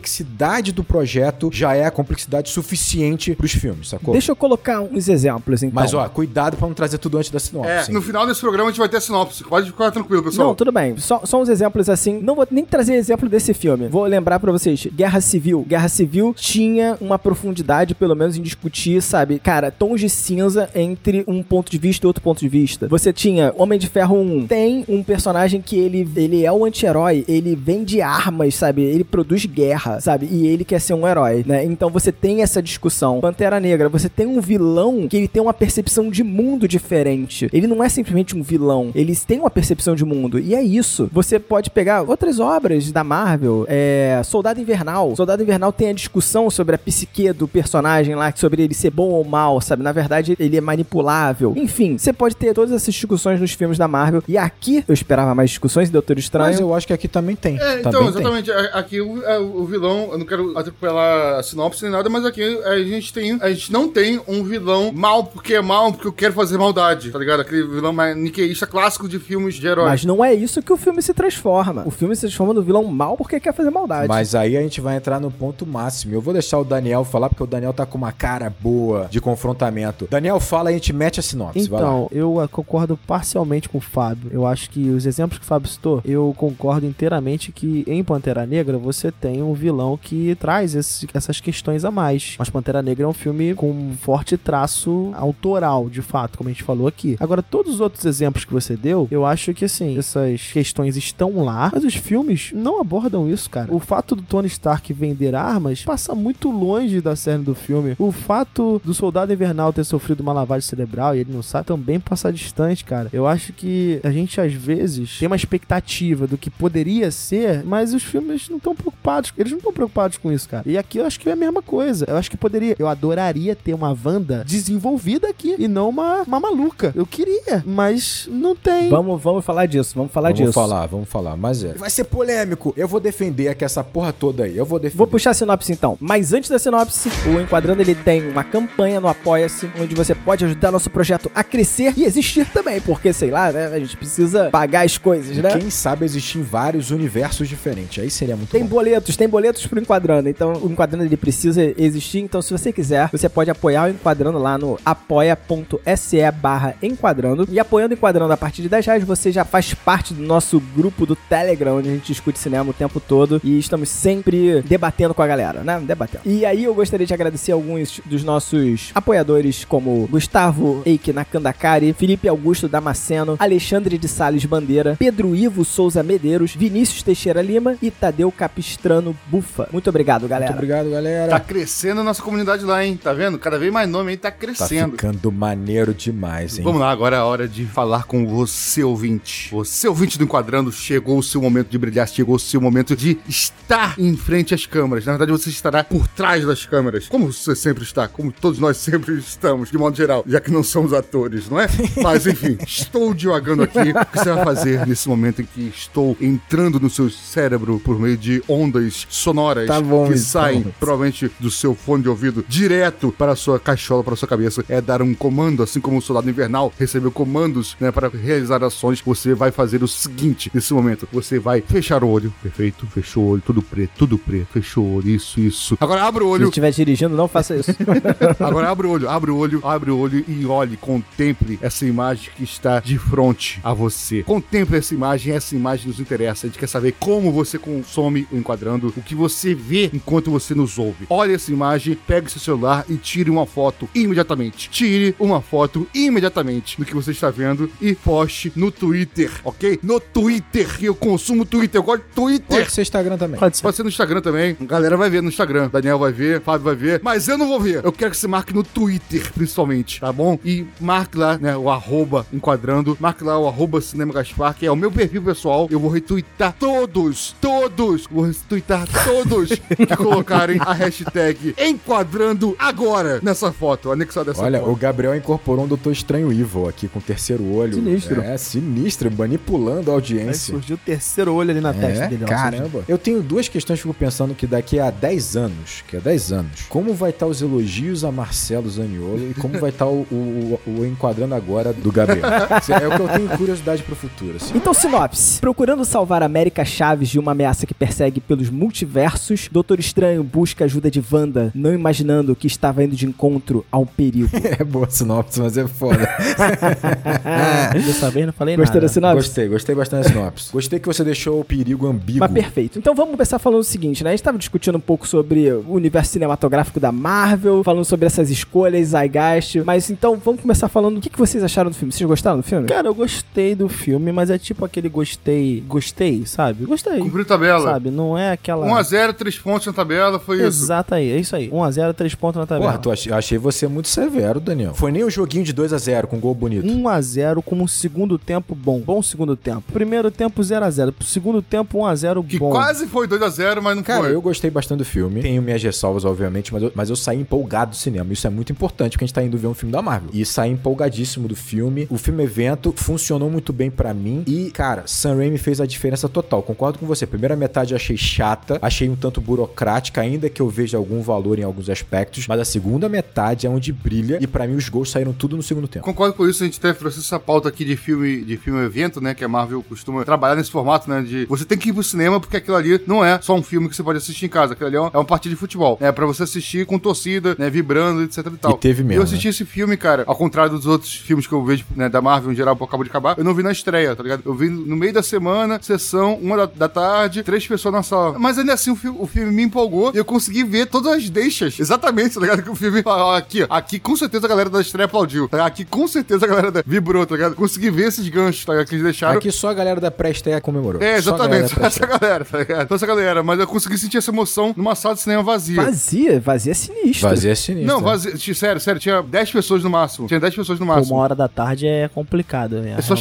do projeto já é a complexidade suficiente pros filmes, sacou? Deixa eu colocar uns exemplos, então. Mas ó, cuidado pra não trazer tudo antes da sinopse. É, hein? no final desse programa a gente vai ter a sinopse. Pode ficar tranquilo, pessoal. Não, tudo bem. Só, só uns exemplos assim. Não vou nem trazer exemplo desse filme. Vou lembrar pra vocês. Guerra Civil. Guerra Civil tinha uma profundidade, pelo menos, em discutir, sabe? Cara, tons de cinza entre um ponto de vista e outro ponto de vista. Você tinha Homem de Ferro 1. Tem um personagem que ele, ele é um anti-herói. Ele vende armas, sabe? Ele produz guerra, sabe? E ele quer ser um herói, né? Então você tem essa discussão. Pantera Negra. Você tem um vilão que ele tem uma percepção de mundo diferente. Ele não é simplesmente um vilão. Eles têm uma percepção de mundo. E é isso. Você pode pegar outras obras da Marvel. É. Soldado Invernal. Soldado Invernal tem a discussão sobre a psique do personagem lá, sobre ele ser bom ou mal, sabe? Na verdade, ele é manipulável. Enfim, você pode ter todas essas discussões nos filmes da Marvel. E aqui eu esperava mais discussões em Doutor Estranho. Mas eu acho que aqui também tem. É, então, também tem. exatamente. A- Aqui o, é, o vilão, eu não quero atropelar a sinopse nem nada, mas aqui a gente tem. A gente não tem um vilão mal porque é mal, porque eu quero fazer maldade, tá ligado? Aquele vilão maniqueísta clássico de filmes de herói. Mas não é isso que o filme se transforma. O filme se transforma no vilão mal porque quer fazer maldade. Mas aí a gente vai entrar no ponto máximo. Eu vou deixar o Daniel falar, porque o Daniel tá com uma cara boa de confrontamento. Daniel fala e a gente mete a sinopse. Então, eu ah, concordo parcialmente com o Fábio. Eu acho que os exemplos que o Fábio citou, eu concordo inteiramente que em Pantera Negra você tem um vilão que traz esse- essas questões a mais. Mas Pantera Negra é um filme com um forte traço autoral, de fato, como a gente falou aqui. Agora, todos os outros exemplos que você deu, eu acho que assim, essas questões estão lá, mas os filmes não abordam isso, cara. O fato do Tony Stark vender armas passa muito longe da cena do filme. O fato do Soldado Invernal ter sofrido uma lavagem cerebral e ele não sabe também passa distante, cara. Eu acho que a gente às vezes tem uma expectativa do que poderia ser, mas os filmes não estão preocupados. Eles não estão preocupados com isso, cara. E aqui eu acho que é a mesma coisa. Eu acho que poderia. Eu adoraria ter uma Wanda desenvolvida aqui e não uma, uma maluca. Eu queria, mas não tem. Vamos, vamos falar disso, vamos falar Vamos disso. falar, vamos falar. Mas é. Vai ser polêmico. Eu vou defender aqui essa porra toda aí. Eu vou defender. Vou puxar a sinopse então. Mas antes da sinopse, o Enquadrando ele tem uma campanha no Apoia-se, onde você pode ajudar nosso projeto a crescer e existir também, porque sei lá, né? A gente precisa pagar as coisas, né? Quem sabe existir em vários universos diferentes. Aí seria muito Tem bom. boleto boletos, tem boletos pro Enquadrando. Então, o Enquadrando ele precisa existir. Então, se você quiser, você pode apoiar o Enquadrando lá no apoia.se barra Enquadrando. E apoiando o Enquadrando a partir de 10 reais, você já faz parte do nosso grupo do Telegram, onde a gente discute cinema o tempo todo. E estamos sempre debatendo com a galera, né? Debatendo. E aí eu gostaria de agradecer alguns dos nossos apoiadores, como Gustavo Eike Nakandakari, Felipe Augusto Damasceno, Alexandre de Sales Bandeira, Pedro Ivo Souza Medeiros, Vinícius Teixeira Lima e Tadeu Capistrano Bufa. Muito obrigado, galera. Muito obrigado, galera. Tá crescendo a nossa comunidade lá, hein? Tá vendo? Cada vez mais nome aí tá Tá crescendo. ficando maneiro demais, hein? Vamos lá, agora é a hora de falar com você, ouvinte. Você, ouvinte do Enquadrando, chegou o seu momento de brilhar, chegou o seu momento de estar em frente às câmeras. Na verdade, você estará por trás das câmeras, como você sempre está, como todos nós [LAUGHS] sempre estamos, de modo geral, já que não somos atores, não é? [LAUGHS] Mas, enfim, estou divagando aqui. O que você vai fazer nesse momento em que estou entrando no seu cérebro por meio de ondas sonoras Tá bom, que então. saem provavelmente do seu fone de ouvido direto para a sua caixola, para a sua cabeça, é dar um comando, assim como o soldado invernal recebeu comandos né, para realizar ações. Você vai fazer o seguinte nesse momento: você vai fechar o olho, perfeito, fechou o olho, tudo preto, tudo preto, fechou o olho, isso, isso. Agora abre o Se olho, você estiver dirigindo, não faça isso. [LAUGHS] agora abre o olho, abre o olho, abre o olho e olhe, contemple essa imagem que está de frente a você. Contemple essa imagem, essa imagem nos interessa. A gente quer saber como você consome o enquadrando, o que você vê enquanto você nos ouve. Olhe essa imagem, pegue seu celular e tire uma foto imediatamente. Tire uma foto imediatamente do que você está vendo e poste no Twitter, ok? No Twitter. Eu consumo Twitter, eu gosto de Twitter. Pode ser Instagram também. Pode ser. Pode ser no Instagram também. A galera vai ver no Instagram. Daniel vai ver, Fábio vai ver. Mas eu não vou ver. Eu quero que você marque no Twitter, principalmente, tá bom? E marque lá, né, o arroba enquadrando. Marque lá o arroba Cinema Gaspar, que é o meu perfil pessoal. Eu vou retweetar todos, todos. Vou retweetar todos que colocarem a hashtag enquadrando agora nessa foto, anexada dessa Olha, o foto. Gabriel incorporou um Doutor Estranho Evil aqui com o terceiro olho. Sinistro. É, sinistro, manipulando a Aí audiência. surgiu o terceiro olho ali na testa É, dele. ó, caramba. Eu tenho duas questões que eu fico pensando que daqui a 10 anos, que é 10 anos, como vai estar os elogios a Marcelo Zaniolo e como vai estar o, o, o enquadrando agora do Gabriel. [LAUGHS] é o que eu tenho curiosidade pro futuro, assim. Então, sinopse. Procurando salvar América Chaves de uma ameaça que persegue pelos multiversos, Doutor Estranho busca ajuda de Wanda, não imaginando que estava indo de encontro ao perigo. [LAUGHS] É boa sinopse, mas é foda. [LAUGHS] Dessa vez não falei Gostou nada. da sinopse? Gostei, gostei bastante da sinopse. Gostei que você deixou o perigo ambíguo. Mas perfeito. Então vamos começar falando o seguinte, né? A gente tava discutindo um pouco sobre o universo cinematográfico da Marvel, falando sobre essas escolhas, Zeitgeist. Mas então vamos começar falando o que, que vocês acharam do filme. Vocês gostaram do filme? Cara, eu gostei do filme, mas é tipo aquele gostei, gostei, sabe? Gostei. Cumpriu tabela. Sabe? Não é aquela 1x0, 3 pontos na tabela, foi isso. Exato aí, é isso aí. 1x0, 3 pontos na tabela. Porra, tu ach- eu achei você muito severo, Daniel. Foi nem o joguinho de 2x0 com gol bonito. 1x0 com um segundo tempo bom. Bom segundo tempo. Primeiro tempo 0x0. Segundo tempo 1x0 Que bom. quase foi 2x0, mas não Cara, foi. eu gostei bastante do filme. Tenho minhas ressalvas, obviamente, mas eu, mas eu saí empolgado do cinema. Isso é muito importante porque a gente tá indo ver um filme da Marvel. E saí empolgadíssimo do filme. O filme evento funcionou muito bem pra mim. E, cara, Sam Raimi fez a diferença total. Concordo com você. Primeira metade eu achei chata, achei um tanto burocrática, ainda que eu veja algum valor em alguns aspectos. Mas a segunda metade é onde brilha. E pra mim os gols saíram tudo no segundo tempo. Concordo com isso, a gente até trouxe essa pauta aqui de filme, de filme evento, né? Que a Marvel costuma trabalhar nesse formato, né? De você tem que ir pro cinema porque aquilo ali não é só um filme que você pode assistir em casa, aquilo ali é um, é um partido de futebol. É pra você assistir com torcida, né? Vibrando, etc e tal. E teve mesmo, Eu assisti esse filme, cara, ao contrário dos outros filmes que eu vejo, né? Da Marvel em geral, que acabou de acabar, eu não vi na estreia, tá ligado? Eu vi no meio da semana, sessão, uma da, da tarde, três pessoas na sala. Mas ainda assim, o, fi- o filme me empolgou e eu consegui ver todas as deixas. Exatamente, tá ligado? Que o filme. ó, Aqui, ó, aqui com certeza a galera da estreia aplaudiu. Tá? Aqui com certeza a galera da... vibrou, tá ligado? Consegui ver esses ganchos, tá ligado? Que eles deixaram. Aqui só a galera da pré-estreia comemorou. É, Só a galera exatamente. Só essa pré-estreia. galera, tá ligado? Só essa galera. Mas eu consegui sentir essa emoção numa sala de cinema vazia. Vazia, vazia sinistra. Vazia sinistro. Não, vazia. Sério, sério, tinha 10 pessoas no máximo. Tinha 10 pessoas no máximo. Uma hora da tarde é complicado, né? É só realmente.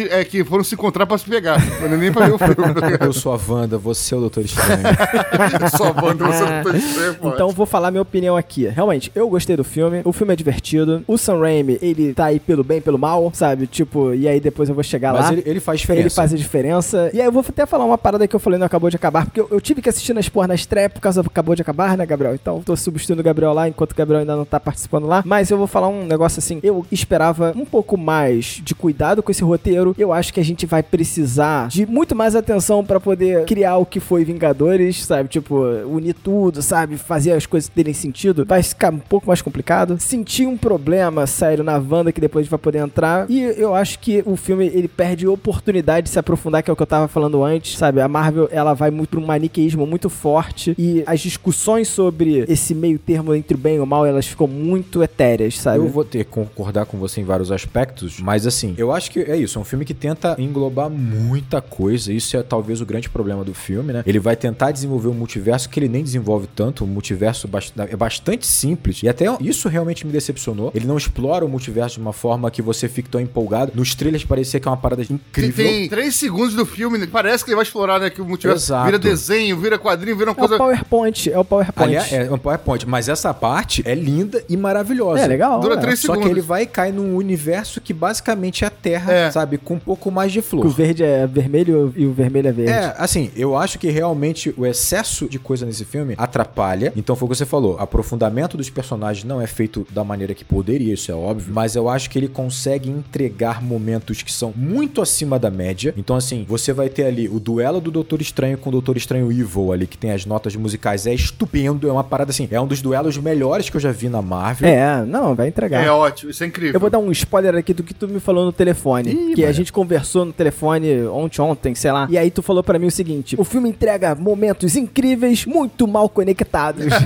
estudante é, que foram se encontrar pra se pegar. Não é nem pra ver o filme. tá [LAUGHS] ligado? Eu sou a Wanda, você é o Doutor Estranho. [LAUGHS] Só banda você não estranho, pô. Então vou falar minha opinião aqui. Realmente, eu gostei do filme. O filme é divertido. O Sam Raimi, ele tá aí pelo bem, pelo mal, sabe? Tipo, e aí depois eu vou chegar Mas lá. ele, ele faz diferença. Ele faz a diferença. E aí eu vou até falar uma parada que eu falei não acabou de acabar, porque eu, eu tive que assistir na Sport na estreia por causa do acabou de acabar, né, Gabriel? Então tô substituindo o Gabriel lá, enquanto o Gabriel ainda não tá participando lá. Mas eu vou falar um negócio assim, eu esperava um pouco mais de cuidado com esse roteiro. Eu acho que a gente vai precisar de muito mais atenção pra poder criar o que foi Sabe? Tipo, unir tudo, sabe? Fazer as coisas terem sentido, vai ficar um pouco mais complicado. Senti um problema sério na Wanda que depois a gente vai poder entrar. E eu acho que o filme ele perde oportunidade de se aprofundar, que é o que eu tava falando antes, sabe? A Marvel ela vai muito pra um maniqueísmo muito forte e as discussões sobre esse meio termo entre o bem e o mal elas ficam muito etéreas, sabe? Eu vou ter que concordar com você em vários aspectos, mas assim, eu acho que é isso. É um filme que tenta englobar muita coisa. Isso é talvez o grande problema do filme, né? Ele vai tentar desenvolver um multiverso que ele nem desenvolve tanto. O multiverso bast- é bastante simples. E até isso realmente me decepcionou. Ele não explora o multiverso de uma forma que você fique tão empolgado. Nos trailers parecia que é uma parada Tem, incrível. tem três segundos do filme, né? Parece que ele vai explorar, né? Que o multiverso Exato. vira desenho, vira quadrinho, vira uma É o coisa. PowerPoint, é o PowerPoint. Aliás, é um PowerPoint, mas essa parte é linda e maravilhosa. É, legal. Dura é. três Só segundos. que ele vai cair num universo que basicamente é a Terra, É. sabe? Com um pouco mais de flor. Que o verde é vermelho e o vermelho é verde. É, assim, eu acho que realmente o excesso de coisa nesse filme atrapalha. Então foi o que você falou. Aprofundamento dos personagens não é feito da maneira que poderia, isso é óbvio. Mas eu acho que ele consegue entregar momentos que são muito acima da média. Então, assim, você vai ter ali o duelo do Doutor Estranho com o Doutor Estranho Evil ali, que tem as notas musicais. É estupendo, é uma parada assim. É um dos duelos melhores que eu já vi na Marvel. É, não, vai entregar. É ótimo, isso é incrível. Eu vou dar um spoiler aqui do que tu me falou no telefone. Ih, que a gente conversou no telefone ontem, ontem, sei lá. E aí tu falou pra mim o seguinte: o filme entrega momentos incríveis, muito mal conectados. [LAUGHS]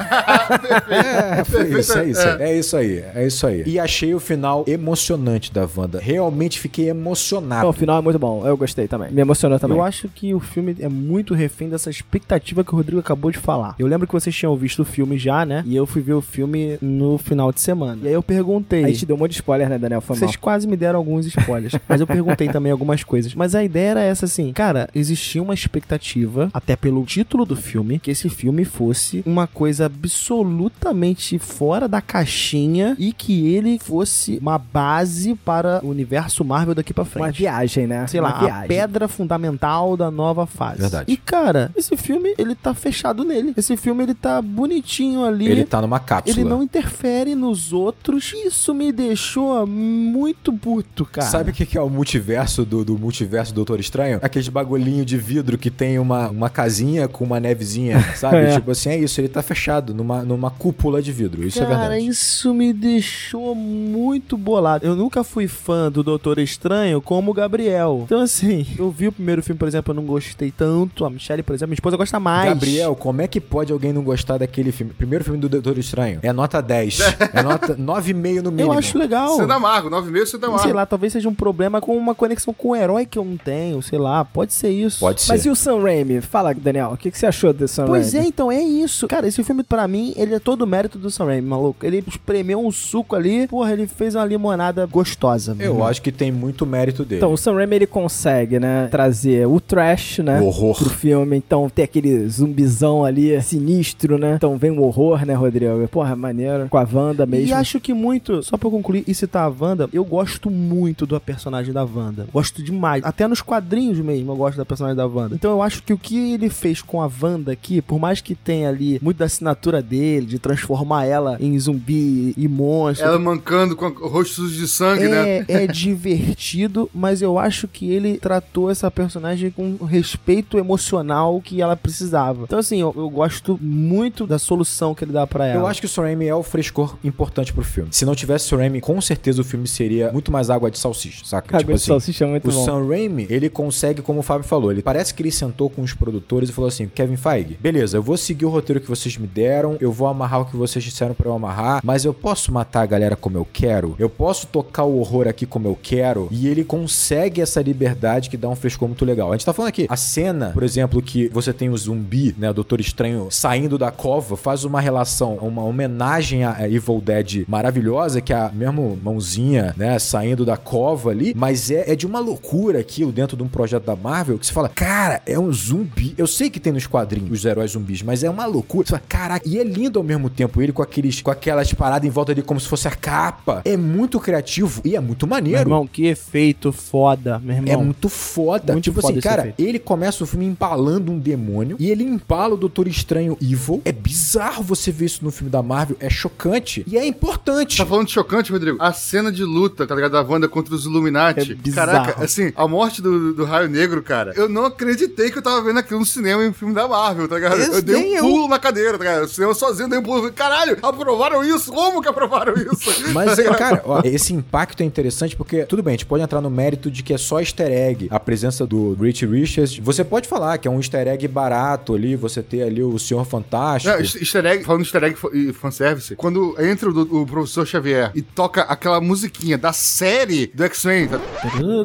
É, foi isso, é isso. É isso aí, é isso aí. E achei o final emocionante da Wanda. Realmente fiquei emocionado. Então, o final é muito bom. Eu gostei também. Me emocionou também. Eu acho que o filme é muito refém dessa expectativa que o Rodrigo acabou de falar. Eu lembro que vocês tinham visto o filme já, né? E eu fui ver o filme no final de semana. E aí eu perguntei. A gente deu um monte de spoiler, né, Daniel? Foi mal. Vocês quase me deram alguns spoilers. mas eu perguntei também algumas coisas. Mas a ideia era essa, assim. Cara, existia uma expectativa, até pelo título do filme, que esse filme fosse uma coisa absolutamente fora da caixinha e que ele fosse uma base para o universo Marvel daqui pra frente Uma viagem, né? sei uma lá, a viagem. pedra fundamental da nova fase. Verdade. E cara, esse filme, ele tá fechado nele. Esse filme, ele tá bonitinho ali. Ele tá numa cápsula. Ele não interfere nos outros. Isso me deixou muito puto, cara. Sabe o que que é o multiverso do, do multiverso do Doutor Estranho? Aqueles bagulhinho de vidro que tem uma, uma casinha com uma nevezinha, [LAUGHS] sabe? É. Tipo assim, é isso, ele tá fechado numa, numa cúpula de vidro. Isso é Cara, verdade. isso me deixou muito bolado. Eu nunca fui fã do Doutor Estranho como o Gabriel. Então, assim, eu vi o primeiro filme, por exemplo, eu não gostei tanto. A Michelle, por exemplo, minha esposa gosta mais. Gabriel, como é que pode alguém não gostar daquele filme? Primeiro filme do Doutor Estranho. É nota 10. é nota [LAUGHS] 9,5 no eu mínimo. acho legal. Você dá amargo, 9,5 você dá amargo. Sei lá, talvez seja um problema com uma conexão com o herói que eu não tenho, sei lá, pode ser isso. Pode ser. Mas e o Sam Raimi? Fala, Daniel, o que, que você achou do Sam Pois é, Raimi? então é isso. Cara, esse filme, pra mim, ele é todo o mérito do Sam Raimi, maluco. Ele espremeu um suco ali, porra, ele fez uma limonada gostosa. meu Eu irmão. acho que tem muito mérito dele. Então, o Sam Raimi, ele consegue, né, trazer o trash, né, O horror. pro filme. Então, tem aquele zumbizão ali, sinistro, né? Então, vem o horror, né, Rodrigo? Porra, maneiro. Com a Wanda mesmo. E acho que muito, só pra eu concluir e citar a Wanda, eu gosto muito do personagem da Wanda. Gosto demais. Até nos quadrinhos mesmo eu gosto da personagem da Wanda. Então eu acho que o que ele fez com a Wanda aqui, por mais que tenha ali muito da assinatura dele, de transformar ela em zumbi e monstro. Ela mancando com o rosto sujo de sangue, né? É, é divertido, mas eu acho que ele tratou essa personagem com o respeito emocional que ela precisava. Então, assim, eu, eu gosto muito da solução que ele dá pra ela. Eu acho que o Sam Raimi é o frescor importante pro filme. Se não tivesse o Sam Raimi, com certeza o filme seria muito mais água de salsicha, saca? Água de salsicha é muito o bom. Sam Raimi, ele consegue, como o Fábio falou, ele parece que ele sentou com os produtores e falou assim: Kevin Feige, beleza, eu vou seguir o roteiro que vocês me deram, eu vou amarrar o que vocês disseram pra eu amarrar, mas eu posso matar a galera como eu quero, eu posso tocar o horror aqui como eu quero, e ele consegue essa liberdade que dá um frescor muito legal. A gente tá falando aqui, a cena, por exemplo, que você tem o zumbi, né, o Doutor Estranho saindo da cova, faz uma relação, uma homenagem a Evil Dead maravilhosa, que é a mesmo mãozinha, né, saindo da cova ali, mas é, é de uma loucura aquilo dentro de um projeto da Marvel, que você fala, cara, é um zumbi. Eu sei que tem nos quadrinhos os heróis zumbis, mas é uma loucura. Você fala, caraca, e é lindo ao mesmo tempo, ele com aqueles, com aquelas paradas em volta dele como se fosse a capa. É muito criativo e é muito Meu maneiro. irmão, que efeito foda, meu irmão. É muito foda. Muito tipo foda assim, cara, efeito. ele começa o filme empalando um demônio e ele empala o Doutor Estranho Evil. É bizarro você ver isso no filme da Marvel. É chocante e é importante. Tá falando de chocante, Rodrigo? A cena de luta, tá ligado? Da Wanda contra os Illuminati. É bizarro. Caraca, assim, a morte do, do Raio Negro, cara. Eu não acreditei que eu tava vendo aquilo no cinema em filme da Marvel, tá ligado? Eu dei um eu. pulo na cadeira, tá ligado? Cinema sozinho, dei um pulo. Caralho, aprovaram isso? Como que aprovaram isso? [LAUGHS] Mas, Tá cara, ó, esse impacto é interessante porque, tudo bem, a gente pode entrar no mérito de que é só easter egg a presença do Rich Richards. Você pode falar que é um easter egg barato ali, você ter ali o Senhor Fantástico. Não, easter egg, falando de easter egg e fanservice, quando entra o, o professor Xavier e toca aquela musiquinha da série do X-Men, tá? Eu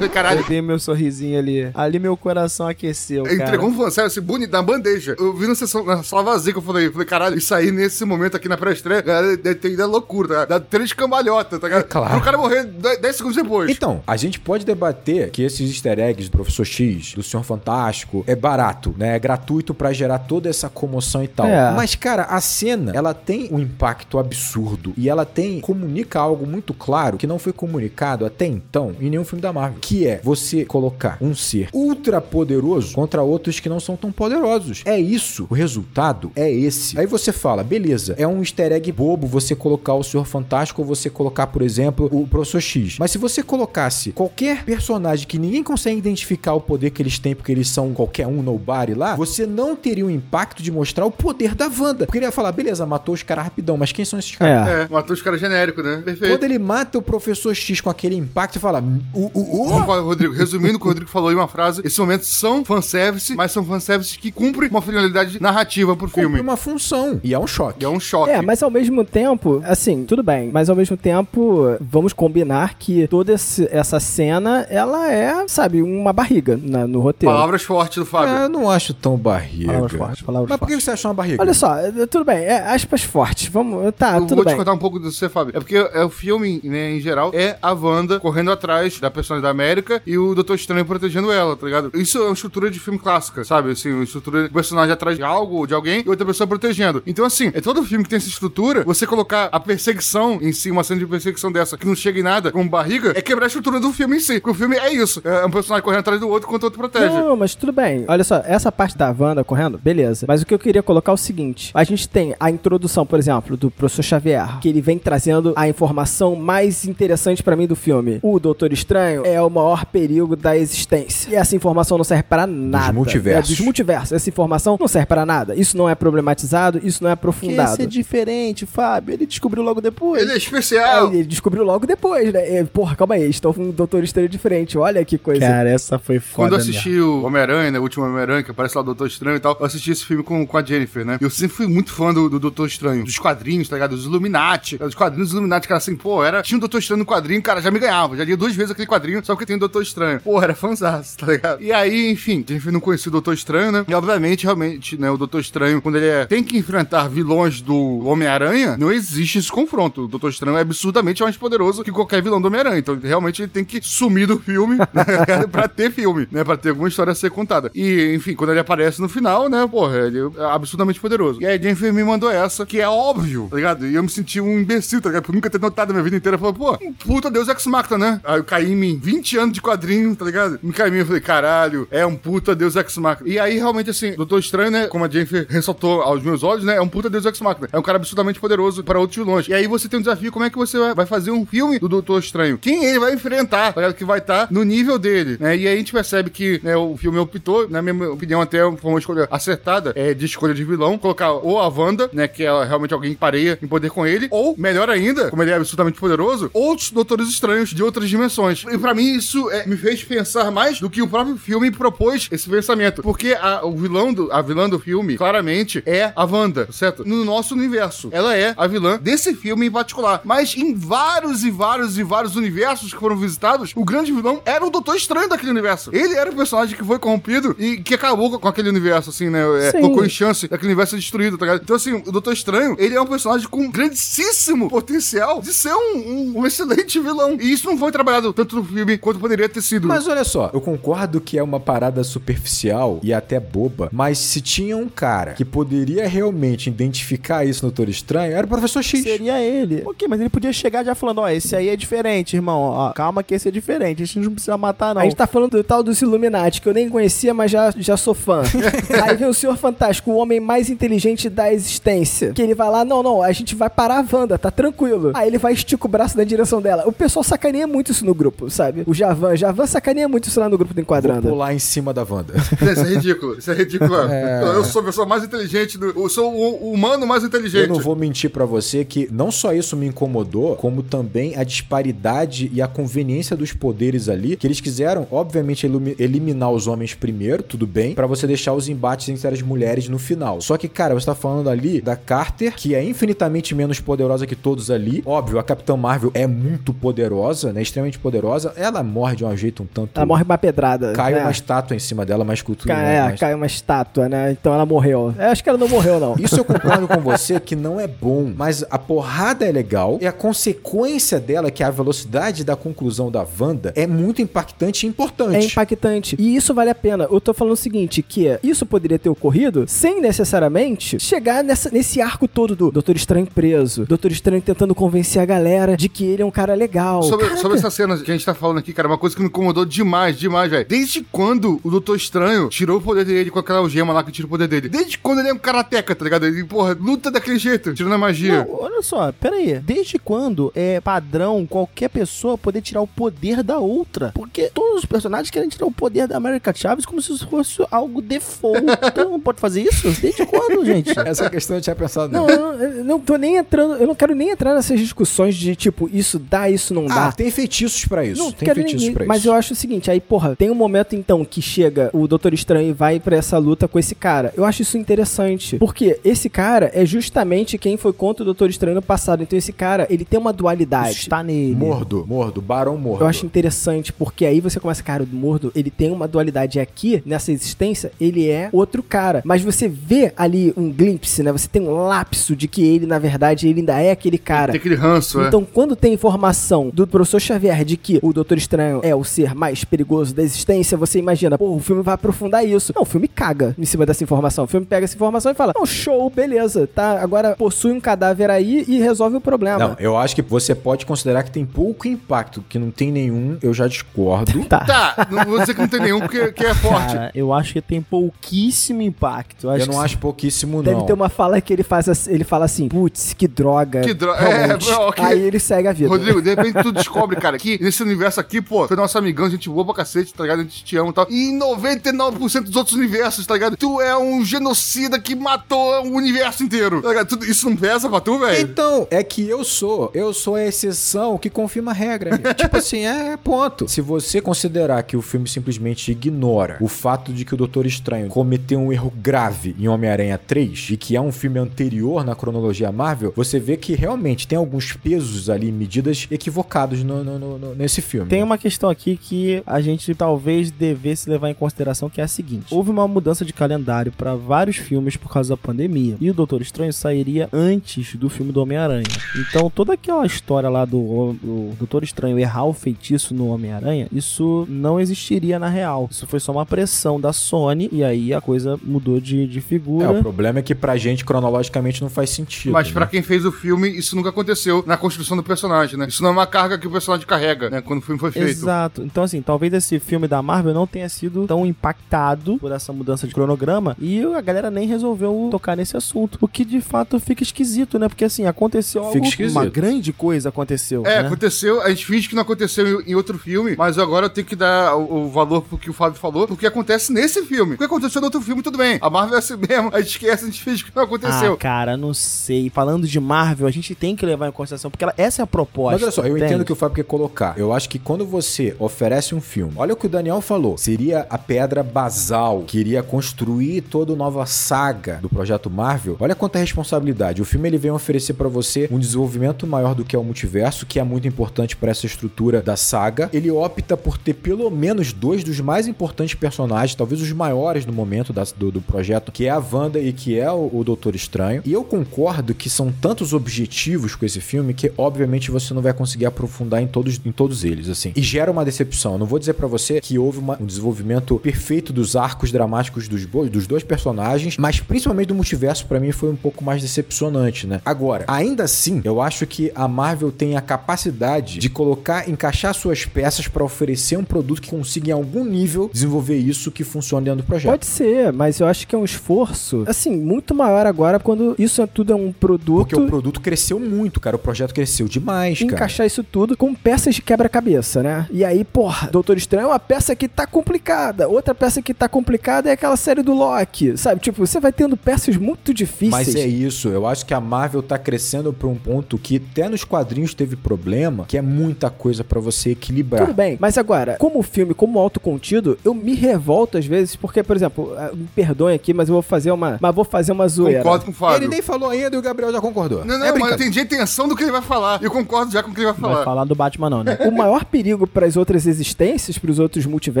Caralho, Eu dei meu sorrisinho ali. Ali meu coração aqueceu, cara. Entregou um fanservice bonito, na bandeja. Eu vi na, sessão, na sala vazia que eu falei, falei, caralho, isso aí nesse momento aqui na pré-estreia, galera, deve ter ido loucura, tá? Dá três cambalhotas, tá ligado? É claro. Pro cara morrer 10 segundos depois. Então, a gente pode debater que esses easter eggs do Professor X, do Senhor Fantástico, é barato, né? É gratuito pra gerar toda essa comoção e tal. É. Mas, cara, a cena, ela tem um impacto absurdo e ela tem, comunica algo muito claro que não foi comunicado até então em nenhum filme da Marvel, que é você colocar um ser ultra poderoso contra outros que não são tão poderosos. É isso. O resultado é esse. Aí você fala, beleza, é um easter egg bobo você colocar o Senhor Fantástico ou você colocar, por exemplo, o Professor X. Mas se você colocasse qualquer personagem que ninguém consegue identificar o poder que eles têm porque eles são qualquer um nobody lá, você não teria o impacto de mostrar o poder da Wanda. Porque ele ia falar, beleza, matou os caras rapidão, mas quem são esses caras? É. É, matou os caras genéricos, né? Perfeito. Quando ele mata o Professor X com aquele impacto, você fala, o, o, o, Rodrigo, resumindo o que o Rodrigo falou em uma frase, esses momentos são fanservice, mas são fanservice que cumprem uma finalidade narrativa pro cumpre filme. uma função. E é um choque. E é um choque. É, mas ao mesmo tempo, assim, tudo bem, mas ao mesmo tempo, vamos combinar que toda esse- essa cena, ela é, sabe, uma barriga na- no roteiro. Palavras fortes do Fábio. Ah, eu não acho tão barriga. Palavras fortes, palavras Mas por que você achou uma barriga? Olha só, é, tudo bem, é, aspas fortes, vamos, tá, eu tudo vou bem. te contar um pouco do você, Fábio. É porque é o filme, né, em geral, é a Wanda correndo atrás da personagem da América e o Doutor Estranho protegendo ela, tá ligado? Isso é uma estrutura de filme clássica, sabe? Assim, uma estrutura de personagem atrás de algo de alguém e outra pessoa protegendo. Então, assim, é todo filme que tem essa estrutura, você colocar a perseguição em si, uma cena de perseguição dessa que não chega em nada, com barriga, é quebrar a estrutura do filme em si. Porque o filme é isso. É um personagem correndo atrás do outro enquanto o outro protege. Não, mas tudo bem. Olha só, essa parte da Wanda correndo, beleza. Mas o que eu queria colocar é o seguinte: a gente tem a introdução, por exemplo, do professor Xavier, que ele vem trazendo a informação mais interessante pra mim do filme. O Doutor Estranho é o maior perigo da existência. E essa informação não serve pra nada. multiversos. É, dos multiversos. Essa informação não serve pra nada. Isso não é problematizado, isso não é Que esse aprofundado. é diferente, Fábio. Ele descobriu logo depois. Ele é especial. É, ele descobriu logo depois, né? É, Porra, calma aí, estou com um Doutor Estranho diferente. Olha que coisa. Cara, essa foi foda. Quando eu assisti o Homem-Aranha, né, o último Homem-Aranha, que aparece lá o Doutor Estranho e tal, eu assisti esse filme com, com a Jennifer, né? Eu sempre fui muito fã do, do Doutor Estranho, dos quadrinhos, tá ligado? Dos Illuminati, dos quadrinhos dos Illuminati, cara, assim, pô, era. Tinha um Doutor Estranho no quadrinho, cara, já me ganhava, já lia duas vezes aquele quadrinho, só porque tem o Doutor Estranho. Pô, era fãzaço, tá ligado? E aí, enfim, a Jennifer não conhecia o Doutor Estranho, né? E obviamente, realmente, né, o Doutor Estranho, quando ele é, tem que enfrentar vilões do Homem-Aranha, não existe esse confronto. O Doutor Estranho é absurdamente mais poderoso que qualquer vilão do Homem-Aranha. Então, realmente, ele tem que sumir do filme [LAUGHS] né, [LAUGHS] pra ter filme, né? Pra ter alguma história a ser contada. E, enfim, quando ele aparece no final, né? Porra, ele é absurdamente poderoso. E aí, Jennifer me mandou essa, que é óbvio, tá ligado? E eu me senti um imbecil, tá ligado? Por nunca ter notado a minha vida inteira. Falei, pô, um puta Deus Ex Machina, né? Aí eu caí em mim, 20 anos de quadrinho, tá ligado? Me caí em mim, eu falei, caralho, é um puta Deus Ex Machina. E aí, realmente, assim, Doutor Estranho, né? Como a Jennifer ressaltou aos meus olhos, né? É um puta Deus Ex Machina. É um cara absurdamente poderoso para outros vilões. E aí você tem um desafio, como é que você vai- fazer um filme do Doutor Estranho? Quem ele vai enfrentar, tá? Que vai estar no nível dele, né? E aí a gente percebe que né, o filme optou, na minha opinião, até foi uma escolha acertada é, de escolha de vilão, colocar ou a Wanda, né? Que é realmente alguém que pareia em poder com ele, ou, melhor ainda, como ele é absolutamente poderoso, outros Doutores Estranhos de outras dimensões. E pra mim isso é, me fez pensar mais do que o próprio filme propôs esse pensamento. Porque a, o vilão do, a vilã do filme, claramente, é a Wanda, certo? No nosso universo. Ela é a vilã desse filme em particular. Mas em vários e vários e vários universos que foram visitados, o grande vilão era o Doutor Estranho daquele universo. Ele era o personagem que foi corrompido e que acabou com- aquele universo, assim, né? É, colocou em chance daquele universo ser destruído, tá ligado? Então, assim, o Doutor Estranho, ele é um personagem com grandíssimo potencial de ser um, um- um excelente vilão. E isso não foi trabalhado tanto no filme quanto poderia ter sido. Mas olha só, eu concordo que é uma parada superficial e até boba, mas se tinha um cara que poderia realmente identificar isso no Doutor Estranho, era o Professor X. Seria ele. Ok, mas ele podia chegar já falando, ó, esse aí é diferente, irmão. Ó, calma que esse é diferente. A gente não precisa matar, não. A gente tá falando do tal dos Illuminati, que eu nem conhecia, mas já, já sou fã. [LAUGHS] Aí vem o Senhor Fantástico, o homem mais inteligente da existência. Que ele vai lá, não, não, a gente vai parar a Wanda, tá tranquilo. Aí ele vai estica o braço na direção dela. O pessoal sacaneia muito isso no grupo, sabe? O Javan, Javan sacaneia muito isso lá no grupo do enquadrando. Pular em cima da Wanda. Isso é ridículo. Isso é ridículo. Eu sou a pessoa mais inteligente, do, eu sou o, humano mais inteligente. Eu não vou mentir pra você que não só isso me incomodou, como também a disparidade e a conveniência dos poderes ali, que eles quiseram, obviamente, elimi- eliminar os homens primeiro, tudo bem, pra você deixar os embates entre as mulheres no final. Só que, cara, você tá falando ali da Carter, que é infinitamente menos poderosa que todos ali. Óbvio, a Capitã Marvel é muito poderosa, né? Extremamente poderosa. Ela morre de um jeito um tanto. Ela morre uma pedrada. Cai né? uma estátua em cima dela, uma escultura. Cai, né? é, Mas- cai uma estátua, né? Então ela morreu. Eu acho que ela não morreu, não. Isso eu concordo com você que não é bom, mas a porrada é legal e a consequência dela, que é a velocidade da conclusão da Wanda, é muito impactante e importante. É impactante. E isso vale a pena. Eu tô falando o seguinte, que isso poderia ter ocorrido sem necessariamente chegar nessa, nesse arco todo do Doutor Estranho preso, Doutor Estranho tentando convencer a galera de que ele é um cara legal. Sobre, sobre essa cena que a gente tá falando aqui, cara, uma coisa que me incomodou demais, demais, velho. Desde quando o Doutor Estranho tirou o poder dele com aquela algema lá que tira o poder dele? Desde quando ele é um karateca, tá ligado? Ele, porra, luta daquele jeito, tirando a magia. Não, olha só, pera aí. Desde quando é padrão qualquer pessoa poder tirar o poder da outra? Porque todos os personagens querem tirar o poder da América Chaves como se isso fosse algo default. [LAUGHS] Então não pode fazer isso? Desde quando, gente? [LAUGHS] Essa questão eu tinha pensado Não, nela. eu não, eu não tô nem entrando, eu não quero nem entrar nessas discussões de tipo, isso dá, isso não Ah, dá. tem feitiços pra isso. Não tem feitiços ninguém, pra mas isso. eu acho o seguinte, aí, porra, tem um momento então que chega o Doutor Estranho e vai pra essa luta com esse cara. Eu acho isso interessante, porque esse cara é justamente quem foi contra o Doutor Estranho no passado. Então esse cara, ele tem uma dualidade. Está nele. Mordo, mordo, Barão Mordo. Eu acho interessante, porque aí você começa, cara, o Mordo, ele tem uma dualidade aqui, nessa existência, ele é outro cara. Mas você vê ali um glimpse, né? Você tem um lapso de que ele, na verdade, ele ainda é aquele cara. Tem aquele ranço, é. Então, quando tem informação do professor Xavier de que o Doutor Estranho é o ser mais perigoso da existência, você imagina, pô, o filme vai aprofundar isso. Não, o filme caga em cima dessa informação. O filme pega essa informação e fala, não, show, beleza, tá? Agora possui um cadáver aí e resolve o problema. Não, eu acho que você pode considerar que tem pouco impacto, que não tem nenhum, eu já discordo. [LAUGHS] Tá. Tá, não vou dizer que não tem nenhum porque que é forte. Cara, eu acho que tem pouquíssimo impacto. Eu, acho eu não que acho pouquíssimo, Deve não. ter uma fala que ele faz assim, ele fala assim, putz, que droga. Que droga. realmente." [LAUGHS] É, ok. Aí ele segue a vida. Rodrigo, de repente tu descobre, cara, que nesse universo aqui, pô, é nosso amigão, gente boa pra cacete, tá ligado? A gente te ama e tal. E em 99% dos outros universos, tá ligado? Tu é um genocida que matou o universo inteiro, tá ligado? Tudo- isso não pesa pra tu, velho? Então, é que eu sou, eu sou a exceção que confirma a regra. [LAUGHS] tipo assim, é ponto. Se você considerar que o filme simplesmente ignora o fato de que o Doutor Estranho cometeu um erro grave em Homem-Aranha 3 e que é um filme anterior na cronologia Marvel, você vê que realmente tem alguns pesos ali, medidas equivocados no- no- no- no- nesse filme. Tem uma questão aqui que a gente talvez devesse levar em consideração, que é a seguinte: houve uma mudança de calendário para vários filmes por causa da pandemia, e o Doutor Estranho sairia antes do filme do Homem-Aranha. Então, toda aquela história lá do, do Doutor Estranho errar o feitiço no Homem-Aranha, isso não existiria na real. Isso foi só uma pressão da Sony, e aí a coisa mudou de, de É, figura. o problema é que pra gente, cronologicamente, não faz sentido. Mas né? pra quem fez o filme, isso nunca aconteceu na construção do personagem, né? Isso não é uma carga que o personagem carrega, né? Quando o filme foi feito. Exato. Então, assim, talvez esse filme da Marvel não tenha sido tão impactado por essa mudança de cronograma e a galera nem resolveu tocar nesse assunto. O que de fato fica esquisito, né? Porque assim, aconteceu algo. Fica esquisito. Uma grande coisa aconteceu. É, né? aconteceu, a gente finge que não aconteceu em, em outro filme, mas agora eu tenho que dar o, o valor pro que o Fábio falou, porque acontece nesse filme. O que aconteceu no outro filme, tudo bem. A Marvel é assim mesmo, a gente esquece, a gente finge que não aconteceu. Ah, cara, não sei. Falando de Marvel, a gente tem que levar em consideração, porque ela- essa é a proposta. Mas olha só, eu entendo o que o Fábio quer colocar. Eu acho que quando você oferece um filme, olha o que o Daniel falou, seria a pedra basal que iria construir toda a nova saga do projeto Marvel. Olha quanta responsabilidade. O filme ele vem oferecer pra você um desenvolvimento maior do que é o multiverso, que é muito importante pra essa estrutura da saga. Ele opta por ter pelo menos dois dos mais importantes personagens, talvez os maiores no momento da- do, do projeto, que é a Wanda e que é o, o Doutor Estranho. E eu concordo que são tantos objetivos com esse filme que, obviamente, você não vai conseguir aprofundar em todos, em todos eles, assim. E gera uma decepção. Eu não vou dizer pra você que houve uma- um desenvolvimento perfeito dos arcos dramáticos dos, dos dois personagens, mas principalmente do multiverso, pra mim, foi um pouco mais decepcionante, né? Agora, ainda assim, eu acho que a Marvel tem a capacidade de colocar, encaixar suas peças pra oferecer um produto que consiga, em algum nível, desenvolver isso que funcione dentro do projeto. Pode ser, mas eu acho que é um esforço, assim, muito maior agora quando isso é tudo é um produto. Porque o produto cresceu muito, cara. O projeto cresceu demais, cara. encaixar isso tudo com peças de quebra-cabeça, né? E aí, porra, Doutor Estranho é uma peça que tá complicada. Outra peça que tá complicada é aquela série do Loki, sabe? Tipo, você vai tendo peças muito difíceis. Mas é isso, eu acho que a Marvel tá crescendo pra um ponto que até nos quadrinhos teve problema, que é muita coisa pra você equilibrar. Tudo bem, mas agora, como filme, como autocontido, eu me revolto às vezes, porque, por exemplo, ah, me perdoem aqui, mas eu vou fazer uma. Mas vou fazer uma zoeira. Concordo com o Fábio. Ele nem falou ainda e o Gabriel já concordou. Não, não, é mas eu entendi a intenção do que ele vai falar. Eu concordo já com o que ele vai Não vai falar. falar do Batman, não, né? O maior perigo para as outras existências, para os outros multiversos,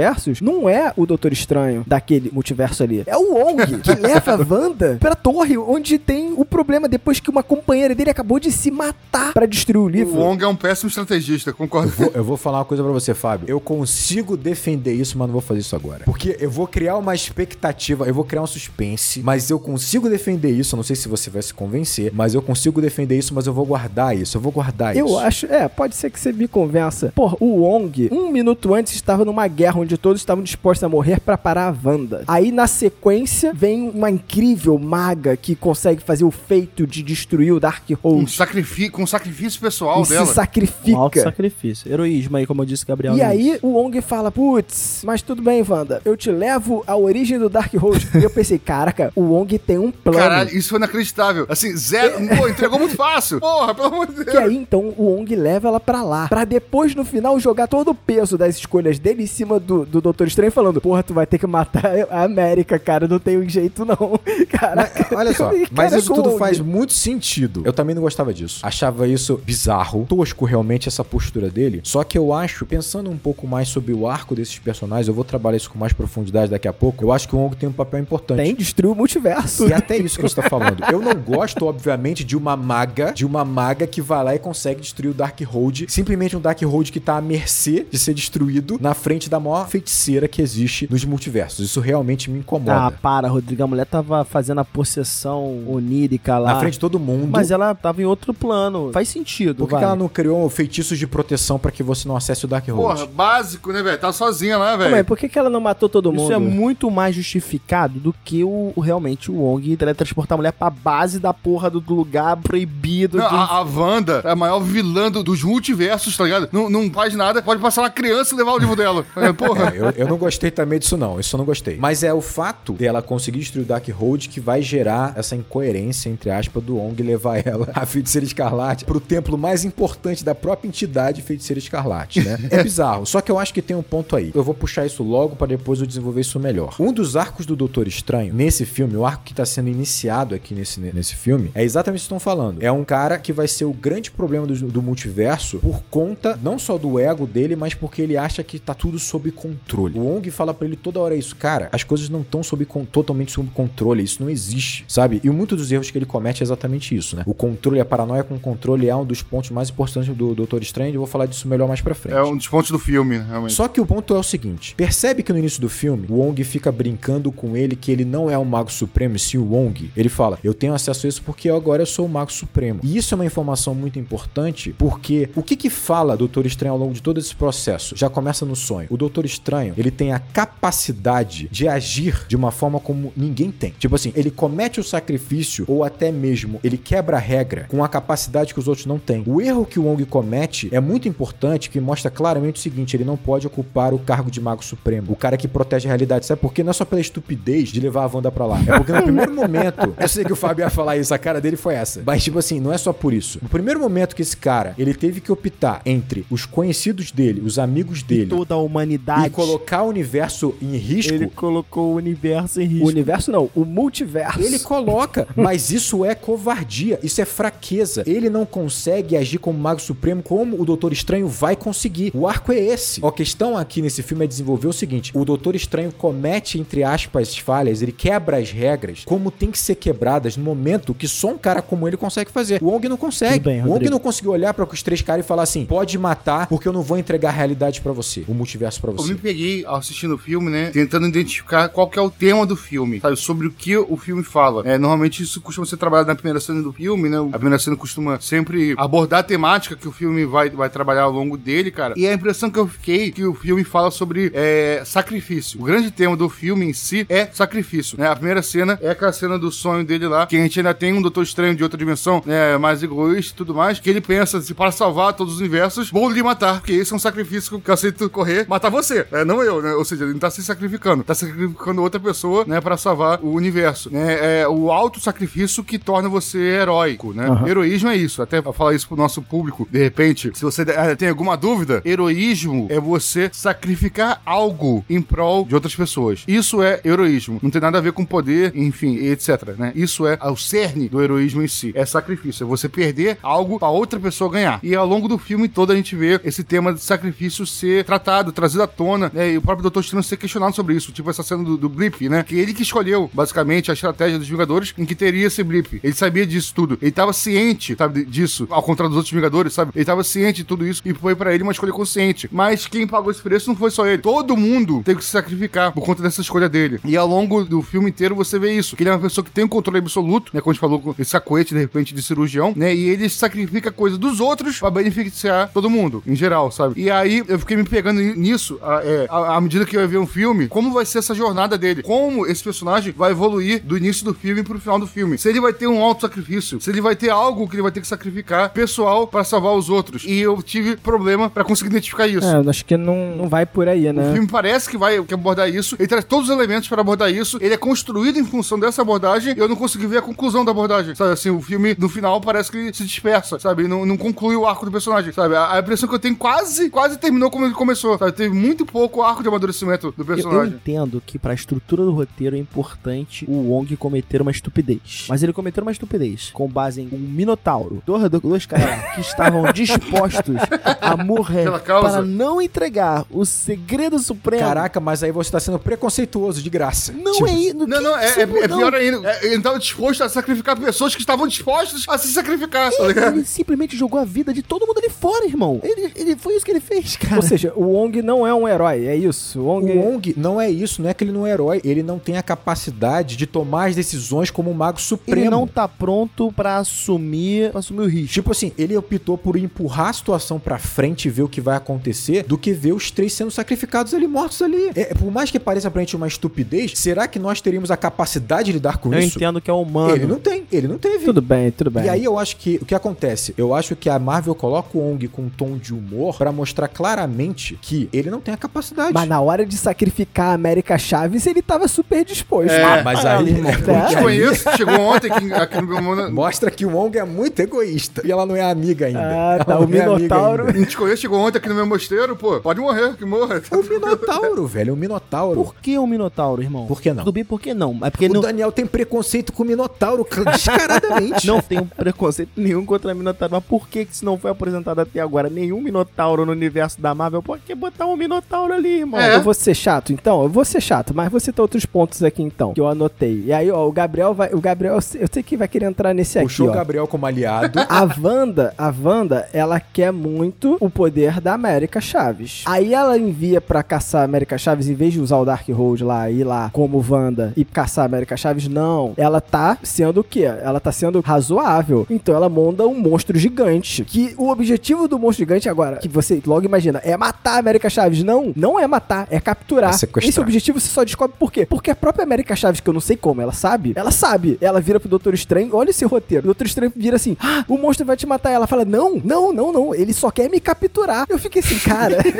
não é o Doutor Estranho daquele multiverso ali. É o Wong [LAUGHS] que leva a Wanda pra torre onde tem o problema depois que uma companheira dele acabou de se matar pra destruir o O livro. Wong é um péssimo estrategista, concordo. Vou- eu vou falar uma coisa pra você, Fábio. Eu consigo defender isso, mas não vou fazer isso agora. Porque eu vou criar uma expectativa, eu vou criar um suspense, mas eu consigo defender isso. Eu não sei se você vai se convencer, mas eu consigo defender isso, mas eu vou guardar isso. Eu vou guardar Eu isso. acho, é, pode ser que você me convença. Pô, o Wong, um minuto antes, estava numa guerra onde todos estavam dispostos a morrer pra parar a Wanda. Aí, na sequência, vem uma incrível maga que consegue fazer o feito de destruir o Um Darkhold sacrifício, com um sacrifício pessoal e se dela. Um sacrifica. alto sacrifício. Heroísmo aí, como eu disse Gabriel. E aí o Wong fala, putz, mas tudo bem, Wanda, eu te levo à origem do Darkhold. e eu pensei, caraca, o Wong tem um plano. Caralho, isso foi inacreditável. Assim, zero. [LAUGHS] Pô, entregou muito fácil. Porra, pelo amor de Que Deus. aí, então, o Wong leva ela pra lá. Pra depois, no final, jogar todo o peso das escolhas dele em cima do, do Doutor Estranho, falando: Porra, tu vai ter que matar a América, cara. Não tem um jeito, não. [LAUGHS] Caraca. Mas, olha só, mas isso tudo faz muito sentido. Eu também não gostava disso. Achava isso bizarro, tosco realmente essa postura dele. Só que eu acho, pensando um pouco mais sobre o arco desses personagens, eu vou trabalhar isso com mais profundidade daqui a pouco. Eu acho que o Wong tem um papel importante. Tem, destruiu o multiverso. E até isso que você tá falando. Eu não gosto, obviamente, de uma maga, de uma maga que vai lá e consegue destruir o Darkhold. Simplesmente um Darkhold que tá à mercê de ser destruído na frente da maior feiticeira que existe nos multiversos. Isso realmente me incomoda. Ah, para, Rodrigo. A mulher tava fazendo a possessão onírica lá. na frente de todo mundo. Mas ela tava em outro plano. Faz sentido, Por que, vai. que ela não criou feitiços de proteção pra que você não acesse o Darkhold? Porra, básico, né, velho? Tá sozinha lá, velho. por que, que ela não matou todo mundo? Isso é muito mais justificado do que o, o- realmente o Wong teletransportar a mulher pra base da porra do, do lugar proibido. Não, do- a, a Wanda é a maior vilã do- dos multiversos, tá ligado? Não, não faz nada, pode passar uma criança e levar o livro dela. É, porra. É, eu, eu não gostei também disso, não. Isso eu não gostei. Mas é o fato dela conseguir destruir o Darkhold que vai gerar essa incoerência, entre aspas, do Wong e levar ela, a Feiticeira Escarlate, pro templo mais importante da própria entidade Feiticeira Escarlate, né? É bizarro. Só que eu acho que tem um ponto aí. Eu vou puxar isso logo pra depois eu desenvolver isso melhor. Um dos arcos do Doutor Estranho, nesse filme, o arco que tá sendo iniciado aqui nesse, nesse filme, é exatamente isso que estão falando. É um cara que vai ser o grande problema do, do multiverso por conta não só do ego dele, mas porque ele acha que tá tudo sob controle. O Wong fala pra ele toda hora isso, cara, as coisas não estão sob totalmente sob controle, isso não existe, sabe? E muitos dos erros que ele comete é exatamente isso, né? O controle, a paranoia com o controle é um dos pontos mais importantes do Doutor Estranho, e eu vou falar disso melhor mais pra frente. É um dos pontos do filme, realmente. Só que o ponto é o seguinte: percebe que no início do filme, o Wong fica brincando com ele que ele não é o Mago Supremo, e sim o Wong. Ele fala: Eu tenho acesso a isso porque agora eu sou o Mago Supremo. E isso é uma informação muito importante porque o que que fala Doutor Estranho ao longo de todo esse processo? Já começa no sonho. O Doutor Estranho, ele tem a capacidade de agir de uma forma como ninguém tem. Tipo assim, ele comete o sacrifício ou até mesmo ele quebra a regra com a capacidade que os outros não têm. O erro que o Wong comete é muito importante, que mostra claramente o seguinte: ele não pode ocupar o cargo de Mago Supremo, o cara que protege a realidade. Sabe por quê? Não é só pela estupidez de levar a Wanda pra lá. É porque no primeiro momento, eu sei que o Fábio ia falar isso, a cara dele foi essa. Mas, tipo assim, não é só por isso. No primeiro momento que esse cara ele teve que optar entre os conhecidos dele, os amigos dele, toda a humanidade. E colocar o universo em risco. Ele colocou o universo em O risco. universo não, o multiverso. Ele coloca, [LAUGHS] mas isso é covardia, isso é fraqueza. Ele não consegue agir como Mago Supremo como o Doutor Estranho vai conseguir. O arco é esse. A questão aqui nesse filme é desenvolver o seguinte: o Doutor Estranho comete, entre aspas, falhas, ele quebra as regras como tem que ser quebradas no momento que só um cara como ele consegue fazer. O Wong não consegue. Bem, o Wong Rodrigo. não conseguiu olhar para os três caras e falar assim: pode matar, porque eu não vou entregar a realidade pra você, o multiverso pra Eu você. Me peguei assistindo o filme, né? Tentando identificar qual que é o tema do filme, sabe? Sobre o que o filme fala. É, normalmente isso costuma ser trabalhado na primeira cena do filme, né? A primeira cena costuma sempre abordar a temática que o filme vai, vai trabalhar ao longo dele, cara. E a impressão que eu fiquei é que o filme fala sobre é, sacrifício. O grande tema do filme em si é sacrifício, né? A primeira cena é aquela cena do sonho dele lá, que a gente ainda tem um Doutor Estranho de outra dimensão, né? Mais egoísta e tudo mais, que ele pensa, se para salvar todos os universos, vou lhe matar, porque esse é um sacrifício que eu aceito correr, matar matar você, né? não eu, né? Ou seja, ele não tá se sacrificando, tá sacrificando outra pessoa, né, pra salvar o universo, né? É o auto-sacrifício que torna você heróico, né? Aham. Heroísmo é isso, até pra falar isso pro nosso público, de repente, se você eh, tem alguma dúvida, heroísmo é você sacrificar algo em prol de outras pessoas. Isso é heroísmo. Não tem nada a ver com poder, enfim, etc, né? Isso é o cerne do heroísmo em si. É sacrifício, é você perder algo pra outra pessoa ganhar. E ao longo do filme todo a gente vê esse tema de sacrifício ser tratado, trazido à tona, né? E o próprio Dr. Strange ser questionado sobre isso, tipo essa cena do, do blip, né? Que ele que escolheu, basicamente, a estratégia dos Vingadores em que teria esse blip. Ele sabia disso tudo. Ele tava ciente, sabe, disso, ao contrário dos outros Vingadores, sabe? Ele tava ciente de tudo isso e foi pra ele uma escolha consciente. Mas quem pagou esse preço não foi só ele. Todo mundo teve que se sacrificar por conta dessa escolha dele. E ao longo do filme inteiro você vê isso. Que ele é uma pessoa que tem um controle absoluto, né? Como a gente falou com esse sacoete, de repente, de cirurgião, né? E ele sacrifica coisa dos outros pra beneficiar todo mundo, em geral, sabe? E aí eu fiquei me pegando nisso, é, à à medida que ia ver um filme, como vai ser essa jornada dele? Como esse personagem vai evoluir do início do filme pro final do filme? Se ele vai ter um auto-sacrifício, se ele vai ter algo que ele vai ter que sacrificar pessoal pra salvar os outros. E eu tive problema pra conseguir identificar isso. É, acho que não, não vai por aí, O né? filme parece que vai que abordar isso, ele traz todos os elementos para abordar isso, ele é construído em função dessa abordagem, e eu não consegui ver a conclusão da abordagem, sabe? Assim, o filme, no final, parece que se dispersa, sabe? Não, não conclui o arco do personagem, sabe? A, a impressão que eu tenho quase, quase terminou como ele começou, sabe? Teve muito pouco arco de amadurecimento do Eu, eu personagem. entendo que pra estrutura do roteiro é importante o Wong cometer uma estupidez. Mas ele cometeu uma estupidez com base em um minotauro. Dois, dois caras que estavam [LAUGHS] dispostos a morrer para não entregar o segredo supremo. Caraca, mas aí você tá sendo preconceituoso de graça. não Tipo, é isso. Não, não, é, é, é pior ainda. É, ele estava disposto a sacrificar pessoas que estavam dispostas a se sacrificar, tá ligado? Ele simplesmente jogou a vida de todo mundo ali fora, irmão. Ele, ele foi isso que ele fez, cara. Ou seja, o Wong não é um herói, é isso. O Wong... O Wong não é isso, não é que ele não é herói, ele não tem a capacidade de tomar as decisões como um mago supremo. ele não tá pronto pra assumir, pra assumir o risco. Tipo assim, ele optou por empurrar a situação pra frente e ver o que vai acontecer do que ver os três sendo sacrificados ali, mortos ali. É, por mais que pareça pra gente uma estupidez, será que nós teríamos a capacidade de lidar com Eu isso? entendo que é humano. Ele não tem, ele não teve. Tudo bem, tudo bem. E aí eu acho que o que acontece? Eu acho que a Marvel coloca o Wong com um tom de humor pra mostrar claramente que ele não tem a capacidade. Mas na hora de sacrificar a América Chaves, ele tava super disposto. É. Ah, mas aí irmão, é Te conheço, chegou ontem aqui, aqui no meu mundo. mostra que o Wong é muito egoísta e ela não é amiga ainda. Ah, Ela tá, o é Minotauro. Não te conheço, chegou ontem aqui no meu mosteiro, pô. Pode morrer, que morra. O Minotauro, velho, o Minotauro. Por que o Minotauro, irmão? Por que não? Tudo bem, por que não? É porque O não, Daniel tem preconceito com o Minotauro descaradamente. [LAUGHS] não tem um preconceito nenhum contra Minotauro. Mas por que que isso não foi apresentado até agora? Nenhum Minotauro no universo da Marvel. Por que botar um Minotauro ali, irmão? É. Eu vou ser chato, então? Eu vou ser chato, mas vou citar outros pontos aqui, então, que eu anotei. E aí, ó, o Gabriel vai. O Gabriel, eu sei- que vai querer entrar nesse aqui, Puxou o. Gabriel como aliado. [LAUGHS] A Wanda, a Wanda, ela quer muito o poder da América Chaves. Aí ela envia pra caçar a América Chaves, em vez de usar o Darkhold lá, ir lá como Wanda e caçar a América Chaves, não. Ela tá sendo o quê? Ela tá sendo razoável. Então ela monta um monstro gigante. Que o objetivo do monstro gigante agora, que você logo imagina, é matar a América Chaves. Não, não é matar, é capturar. É. Esse objetivo você só descobre por quê? Porque a própria América Chaves, que eu não sei como, ela sabe, ela sabe. Ela vira pro Doutor Estranho, olha esse roteiro. O Doutor Estranho vira assim: ah, o monstro vai te matar. Ela fala: não, não, não, não. Ele só quer me capturar. Eu fiquei assim, cara. [LAUGHS]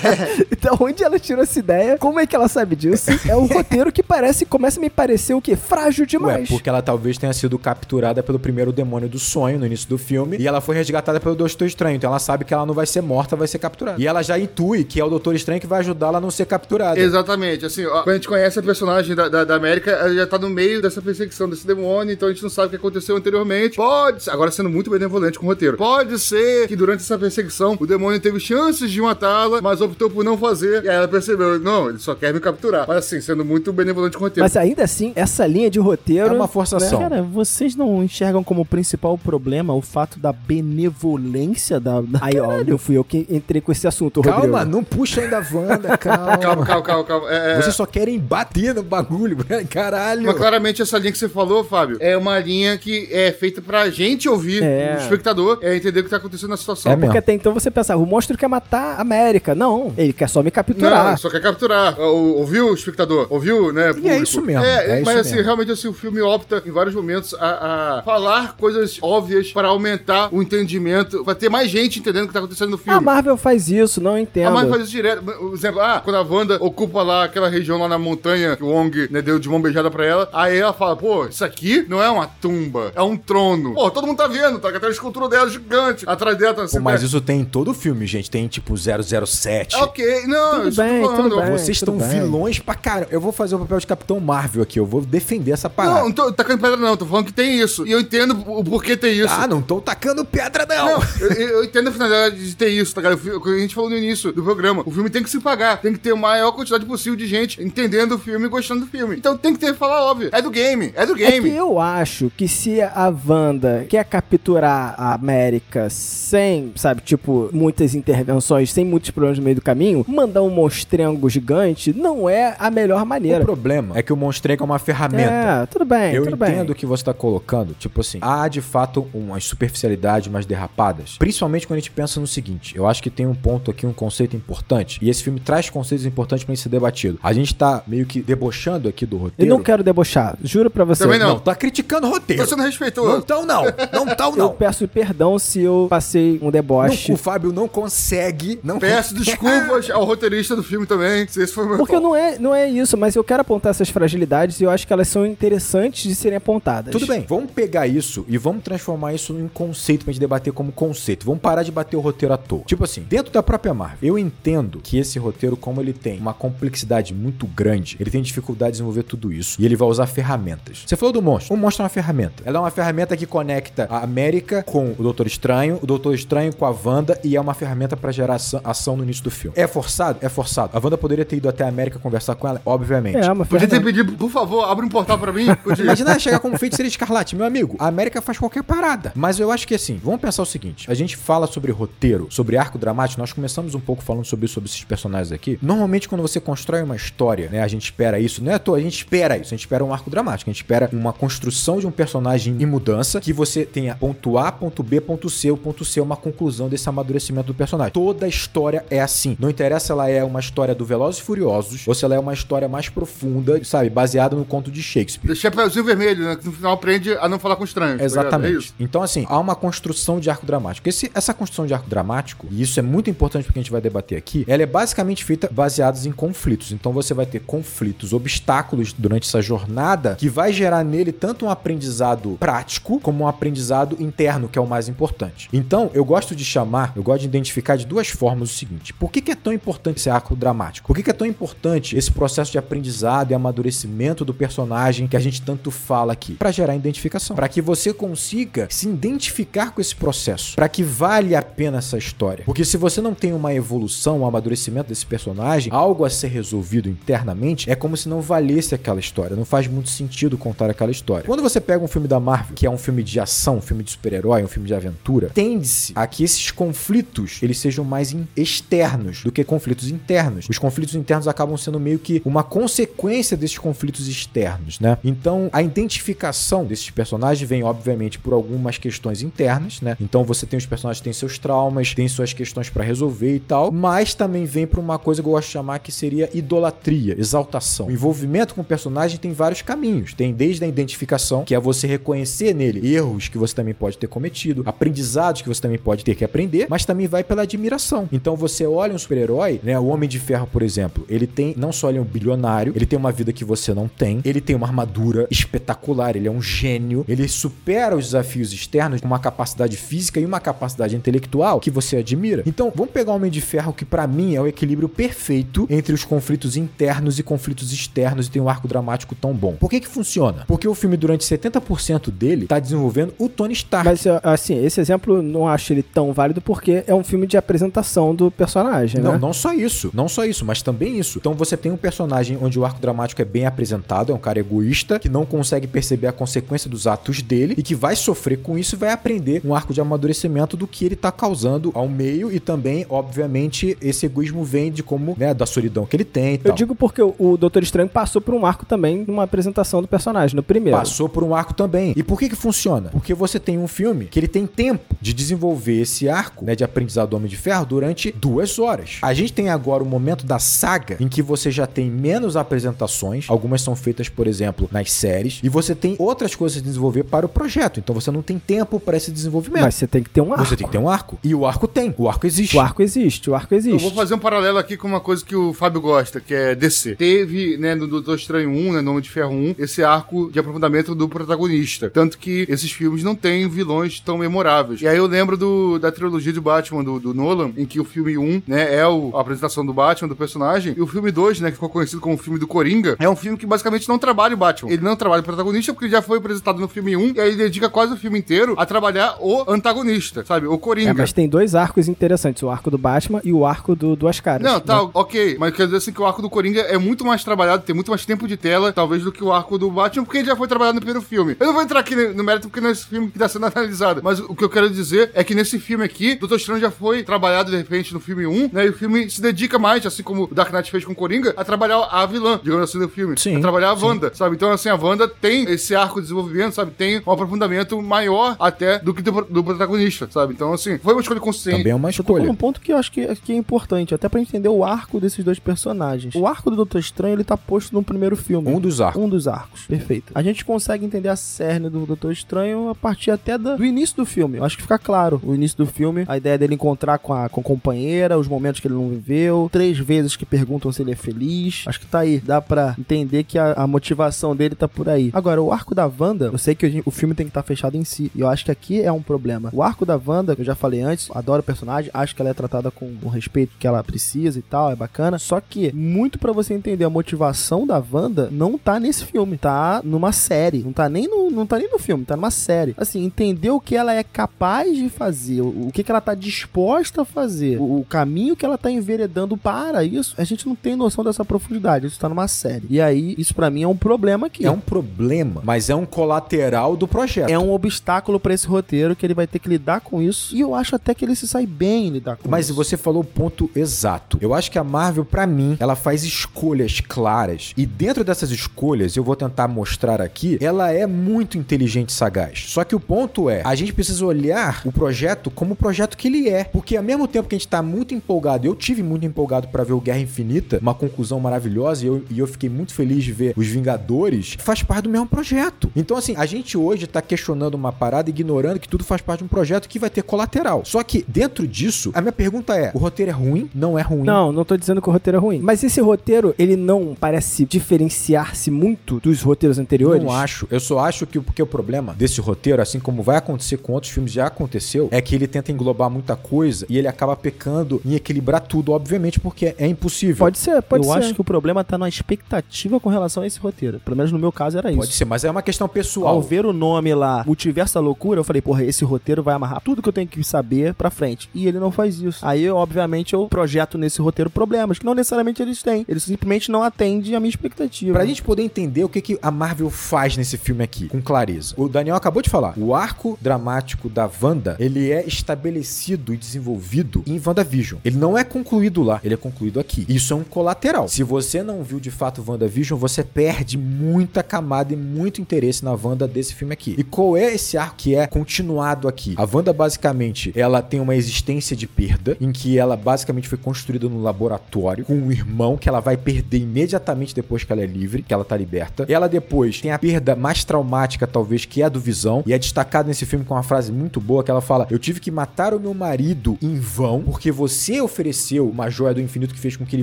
[LAUGHS] então, onde ela tirou essa ideia? Como é que ela sabe disso? É um roteiro que parece, começa a me parecer o quê? Frágil Ué, demais. porque ela talvez tenha sido capturada pelo primeiro demônio do sonho no início do filme e ela foi resgatada pelo Doutor Estranho. Então ela sabe que ela não vai ser morta, vai ser capturada. E ela já intui que é o Doutor Estranho que vai ajudá-la a não ser capturada. Exatamente, assim, ó, quando a gente conhece a personagem da, da, da América, ela já tá no meio dessa perseguição desse demônio, então a gente não sabe o que aconteceu anteriormente. Pode ser, agora sendo muito benevolente com o roteiro, pode ser que durante essa perseguição o demônio teve chances de matá-la, mas optou por não fazer, e aí ela percebeu, não, ele só quer me capturar. Mas assim, sendo muito benevolente com o roteiro. Mas ainda assim, essa linha de roteiro. É uma forçação. Cara, vocês não enxergam como principal problema o fato da benevolência da. da- Aí, ó, não fui eu que entrei com esse assunto, Calma, Rodrigo. não puxa ainda a Wanda, [LAUGHS] calma. Calma, calma, calma, calma. É, é, Vocês só querem bater no bagulho, [LAUGHS] caralho. Mas claramente essa linha que você falou, Fábio, é uma linha que é feita pra gente ouvir, É. o espectador, é entender o que tá acontecendo na situação. É mesmo. Porque até então você pensava, o monstro quer matar a América. Não, ele quer só me Não, capturar. ele só quer capturar. Ou- Ouviu, o espectador? Ouviu, né? E é isso mesmo, É, é mas isso assim, mesmo. realmente assim, o filme opta em vários momentos a, a falar coisas óbvias para aumentar o entendimento, pra ter mais gente entendendo o que tá acontecendo no A filme. Marvel faz isso, não entendo. A Marvel faz isso direto. Por exemplo, ah, quando a Wanda ocupa lá aquela região lá na montanha que o Wong né, deu de mão beijada pra ela, aí ela fala, pô, isso aqui não é uma tumba, é um trono. Pô, todo mundo tá vendo, tá? Tem a escultura dela gigante atrás dela. Tá, Pô, mas isso tem em todo filme, gente. Tem tipo 007. É ok, não, Tudo bem, tô falando. tudo bem. Vocês estão vilões pra caramba. Eu vou fazer o papel de Capitão Marvel aqui. Eu vou defender essa parada. Não, não tô tacando pedra, não. Tô falando que tem isso. E eu entendo o porquê tem isso. Ah, não tô tacando pedra, não. Não, eu, eu entendo a finalidade de ter isso, tá que a gente falou no início do programa. O filme tem que se pagar. Tem que ter a maior quantidade possível de gente entendendo o filme e gostando do filme. Então tem que ter falar óbvio. É do game. É do É que game. eu acho que se a Wanda quer capturar a América sem, sabe, tipo, muitas intervenções, sem muitos problemas no meio do caminho, mandar um monstrengo gigante não é a melhor O maneira. problema é que o monstrengo é uma ferramenta. É, tudo bem, Eu tudo entendo bem. o que você tá colocando. Tipo assim, há de fato umas superficialidades, umas derrapadas. Principalmente quando a gente pensa no seguinte: eu acho que tem um ponto aqui, um conceito importante. E esse filme traz conceitos importantes pra gente ser debatido. A gente tá meio que debochando aqui do Eu roteiro. não quero debochar, juro pra você. Também não. Não, tá criticando o roteiro. Você não respeitou. Não tão, não. Não tão, Eu não. peço perdão se eu passei um Não, deboche. o Fábio não consegue. Não Peço desculpas ao roteirista do filme também. Se esse foi o meu Porque não é, não é isso, mas eu quero apontar essas fragilidades e eu acho que elas são interessantes de serem apontadas. Tudo bem, vamos pegar isso e vamos transformar isso em conceito pra gente debater como conceito. Vamos parar de bater o roteiro à toa. Tipo assim, dentro da própria Marvel, eu entendo que esse roteiro, como ele tem uma complexidade muito grande, ele tem dificuldade de desenvolver tudo isso e ele vai usar ferramentas. Você falou do monstro. O monstro é uma ferramenta. Ela é uma ferramenta que conecta a América com o Doutor Estranho, o Doutor Estranho com a Wanda e é uma ferramenta pra gerar ação, ação no início do filme. É forçado? É forçado. A Wanda poderia ter ido até a América conversar com ela? Obviamente. É, uma Podia ter pedido, por favor, abre um portal pra mim. [LAUGHS] Podia. Imagina chegar como feiticeira escarlate, meu amigo. A América faz qualquer parada. Mas eu acho que assim, vamos pensar o seguinte: a gente fala sobre roteiro, sobre arco dramático. Nós começamos um pouco falando sobre isso, sobre esses personagens aqui. Normalmente, quando você constrói uma história, né, a gente espera isso. Não é à toa, a gente espera isso. A gente espera um arco dramático. A gente espera uma construção de um personagem em mudança que você tenha ponto A, ponto B, ponto C. O ponto C é uma conclusão desse amadurecimento do personagem. Toda história é assim. Não interessa se ela é uma história do Velozes e Furiosos ou se ela é uma história mais profunda, sabe, baseada no conto de Shakespeare. Chapeuzinho vermelho, né? Que no final aprende a não falar com estranhos. tá? É Exatamente. isso. então, assim, há uma construção de arco dramático. Esse- essa construção de arco dramático, e isso é muito importante porque a gente vai debater aqui, ela é basicamente feita baseados em conflitos. Então você vai ter conflitos, obstáculos durante essa jornada que vai gerar nele tanto um aprendizado prático como um aprendizado interno, que é o mais importante. Então, eu gosto de chamar, eu gosto de identificar de duas formas o seguinte: por que, que é tão importante esse arco dramático? Por que, que é tão importante esse processo de aprendizado e amadurecimento do personagem que a gente tanto fala aqui? Para gerar identificação, para que você consiga se identificar com esse processo, para que vale a pena essa história. Porque se você não tem uma evolução, um amadurecimento desse personagem, algo a ser resolvido internamente, é como se não valesse aquela história. Não faz muito sentido contar aquela história. Quando você pega um filme da Marvel, que é um filme de ação, um filme de super-herói, um filme de aventura, tende-se a que esses conflitos eles sejam mais externos do que conflitos internos. Os conflitos internos acabam sendo meio que uma consequência desses conflitos externos, né? Então, a identificação desses personagens vem, obviamente, por algumas questões internas, né? Então, você tem os personagens que têm seus traumas, têm suas questões pra resolver e tal, mas também vem por uma coisa que eu gosto de chamar que seria idolatria, exaltação. O envolvimento com o personagem tem vários caminhos. Tem desde a identificação, que é você reconhecer nele erros que você também pode ter cometido, aprendizados que você também pode ter que aprender, mas também vai pela admiração. Então você olha um super-herói, né? O Homem de Ferro, por exemplo, ele tem não só ele é um bilionário, ele tem uma vida que você não tem, ele tem uma armadura espetacular, ele é um gênio, ele supera os desafios externos com uma capacidade física e uma capacidade intelectual que você admira. Então, vamos pegar o Homem de Ferro, que pra mim é o equilíbrio perfeito entre os conflitos internos e conflitos externos e tem um arco dramático tão bom. Por que que funciona? Porque o filme, durante 70% dele, tá desenvolvendo o Tony Stark. Mas, assim, esse exemplo não acho ele tão válido porque é um filme de apresentação do personagem, Não, né? não só isso, não só isso, mas também isso. Então você tem um personagem onde o arco dramático é bem apresentado, é um cara egoísta que não consegue perceber a consequência dos atos dele e que vai sofrer com isso e vai aprender um arco de amadurecimento do que ele tá causando ao meio e também, obviamente, esse egoísmo vem de como, né, da solidão que ele tem Eu digo porque o Doutor Estranho passou por um arco também numa apresentação do personagem, no primeiro. Passou por um arco também. E por que que funciona? Porque você tem um filme que ele tem tempo de desenvolver esse arco, né, de aprendizado do Homem de Ferro durante duas horas. A gente tem agora o momento da saga em que você já tem menos apresentações, algumas são feitas, por exemplo, nas séries, e você tem outras coisas a desenvolver para o projeto. Então você não tem tempo para esse desenvolvimento. Mas você tem que ter um arco. Você tem que ter um arco. E o arco tem. O arco existe. O arco existe, o arco existe. Vou fazer um paralelo aqui com uma coisa que o Fábio gosta, que é DC. Teve, né, no Doutor Estranho 1, né, Nome de Ferro 1, esse arco de aprofundamento do protagonista. Tanto que esses filmes não têm vilões tão memoráveis. E aí eu lembro do, da trilogia de Batman do, do Nolan, em que o filme 1, né, é o- a apresentação do Batman, do personagem, e o filme 2, né, que ficou conhecido como o filme do Coringa, é um filme que basicamente não trabalha o Batman. Ele não trabalha o protagonista porque ele já foi apresentado no filme 1, e aí ele dedica quase o filme inteiro a trabalhar o antagonista, sabe? O Coringa. É, mas tem dois arcos interessantes, o arco do Batman e o arco do Duas Caras. Não, tá, né? ok. Mas quer dizer assim que o arco do Coringa é muito mais trabalhado, tem muito mais tempo de tela, talvez, do que o arco do Batman, porque ele já foi trabalhado no primeiro filme. Eu não vou entrar aqui no mérito porque não é esse filme que tá sendo [LAUGHS] analisado. Mas o que eu quero dizer é que nesse filme aqui, Doutor Estranho já foi trabalhado, de repente, no filme 1, né? E o filme se dedica mais, assim como o Dark Knight fez com o Coringa, a trabalhar a vilã, digamos assim, do filme. Sim, A trabalhar a Wanda, sabe? Então, assim, a Wanda tem esse arco de desenvolvimento, sabe? Tem um aprofundamento maior até do que do, do protagonista, sabe? Então, assim, foi uma escolha consciente. Também é uma escolha. num ponto que eu acho que, que é importante, até pra entender o arco desses dois personagens. O arco do Doutor Estranho, ele tá posto no primeiro filme. Um dos arcos. Um dos arcos, perfeito. A gente consegue entender a cerne do Doutor Estranho a partir até da- do início do filme. Eu acho que fica claro. O início do filme, a ideia dele encontrar com a, com a companheira, os momentos que ele não viveu, três vezes que perguntam se ele é feliz. Acho que tá aí. Dá pra entender que a, a motivação dele tá por aí. Agora, o arco da Wanda, eu sei que gente- o filme tem que estar fechado em si. E eu acho que aqui é um problema. O arco da Wanda, que eu já falei antes, adoro o personagem, acho que ela é tratada com o respeito que ela precisa e tal, é bacana. Só que, muito pra você entender a motivação da Wanda, não tá nesse filme, tá numa série. Não tá nem no, não tá nem no filme, tá numa série. Assim, entender o que ela é capaz de fazer, o, o que, que ela tá disposta a fazer, o, o caminho que ela tá enveredando para isso, a gente não tem noção dessa profundidade. Isso tá numa série. E aí, isso pra mim é um problema aqui. É um problema, mas é um colateral do projeto. É um obstáculo pra esse roteiro que ele vai ter que lidar com isso. E eu acho até que ele se sai bem em lidar com Mas isso. você falou o ponto exato. Eu acho que a Marvel, pra mim, ela faz escolhas claras. E dentro dessas escolhas, eu vou tentar mostrar aqui, ela é muito inteligente e sagaz. Só que o ponto é, a gente precisa olhar o projeto como o projeto que ele é. Porque ao mesmo tempo que a gente tá muito empolgado, eu tive muito empolgado pra ver o Guerra Infinita, uma conclusão maravilhosa, e eu, e eu fiquei muito feliz de ver os Vingadores, faz parte do mesmo projeto. Então, assim, a gente hoje tá questionando uma parada, ignorando que tudo faz parte de um projeto que vai ter colateral. Só que, dentro disso, a minha pergunta é: o roteiro é ruim? Não é ruim. Não, não tô dizendo que o roteiro é ruim. Mas esse roteiro, ele não parece diferenciar-se muito dos roteiros anteriores? Não acho. Eu só acho que porque o problema desse roteiro, assim como vai acontecer com outros filmes, já aconteceu, é que ele tenta englobar muita coisa e ele acaba pecando em equilibrar tudo, obviamente, porque é impossível. Pode ser, pode eu ser. acho que o problema tá na expectativa com relação a esse roteiro. Pelo menos no meu caso era Pode isso. ser, mas é uma questão pessoal. Ao ver o nome lá, Multiverso da Loucura, eu falei, porra, esse roteiro vai amarrar tudo que eu tenho que saber pra frente. E ele não faz isso. Aí, obviamente, eu projeto nesse roteiro problemas que não necessariamente eles têm. Ele simplesmente não atende a minha expectativa. Pra gente poder entender o que, que a Marvel faz nesse filme aqui, com clareza. O Daniel acabou de falar. O arco dramático da Wanda, ele é estabelecido e desenvolvido em WandaVision. Ele não é concluído lá, ele é concluído aqui. Isso é um colateral. Se você não viu de fato WandaVision, você perde muita camada e muito interesse na Wanda desse filme aqui. E qual é esse arco que é continuado aqui? A Wanda, basicamente, ela tem uma existência de perda, em que ela basicamente foi construída no laboratório com um irmão que ela vai perder imediatamente depois que ela é livre, que ela tá liberta. Ela depois tem a perda mais traumática, talvez, que é a do Visão, e é destacado nesse filme com uma frase muito boa que ela fala: Eu tive que matar o meu marido em vão, porque você ofereceu uma joia do infinito que fez com que ele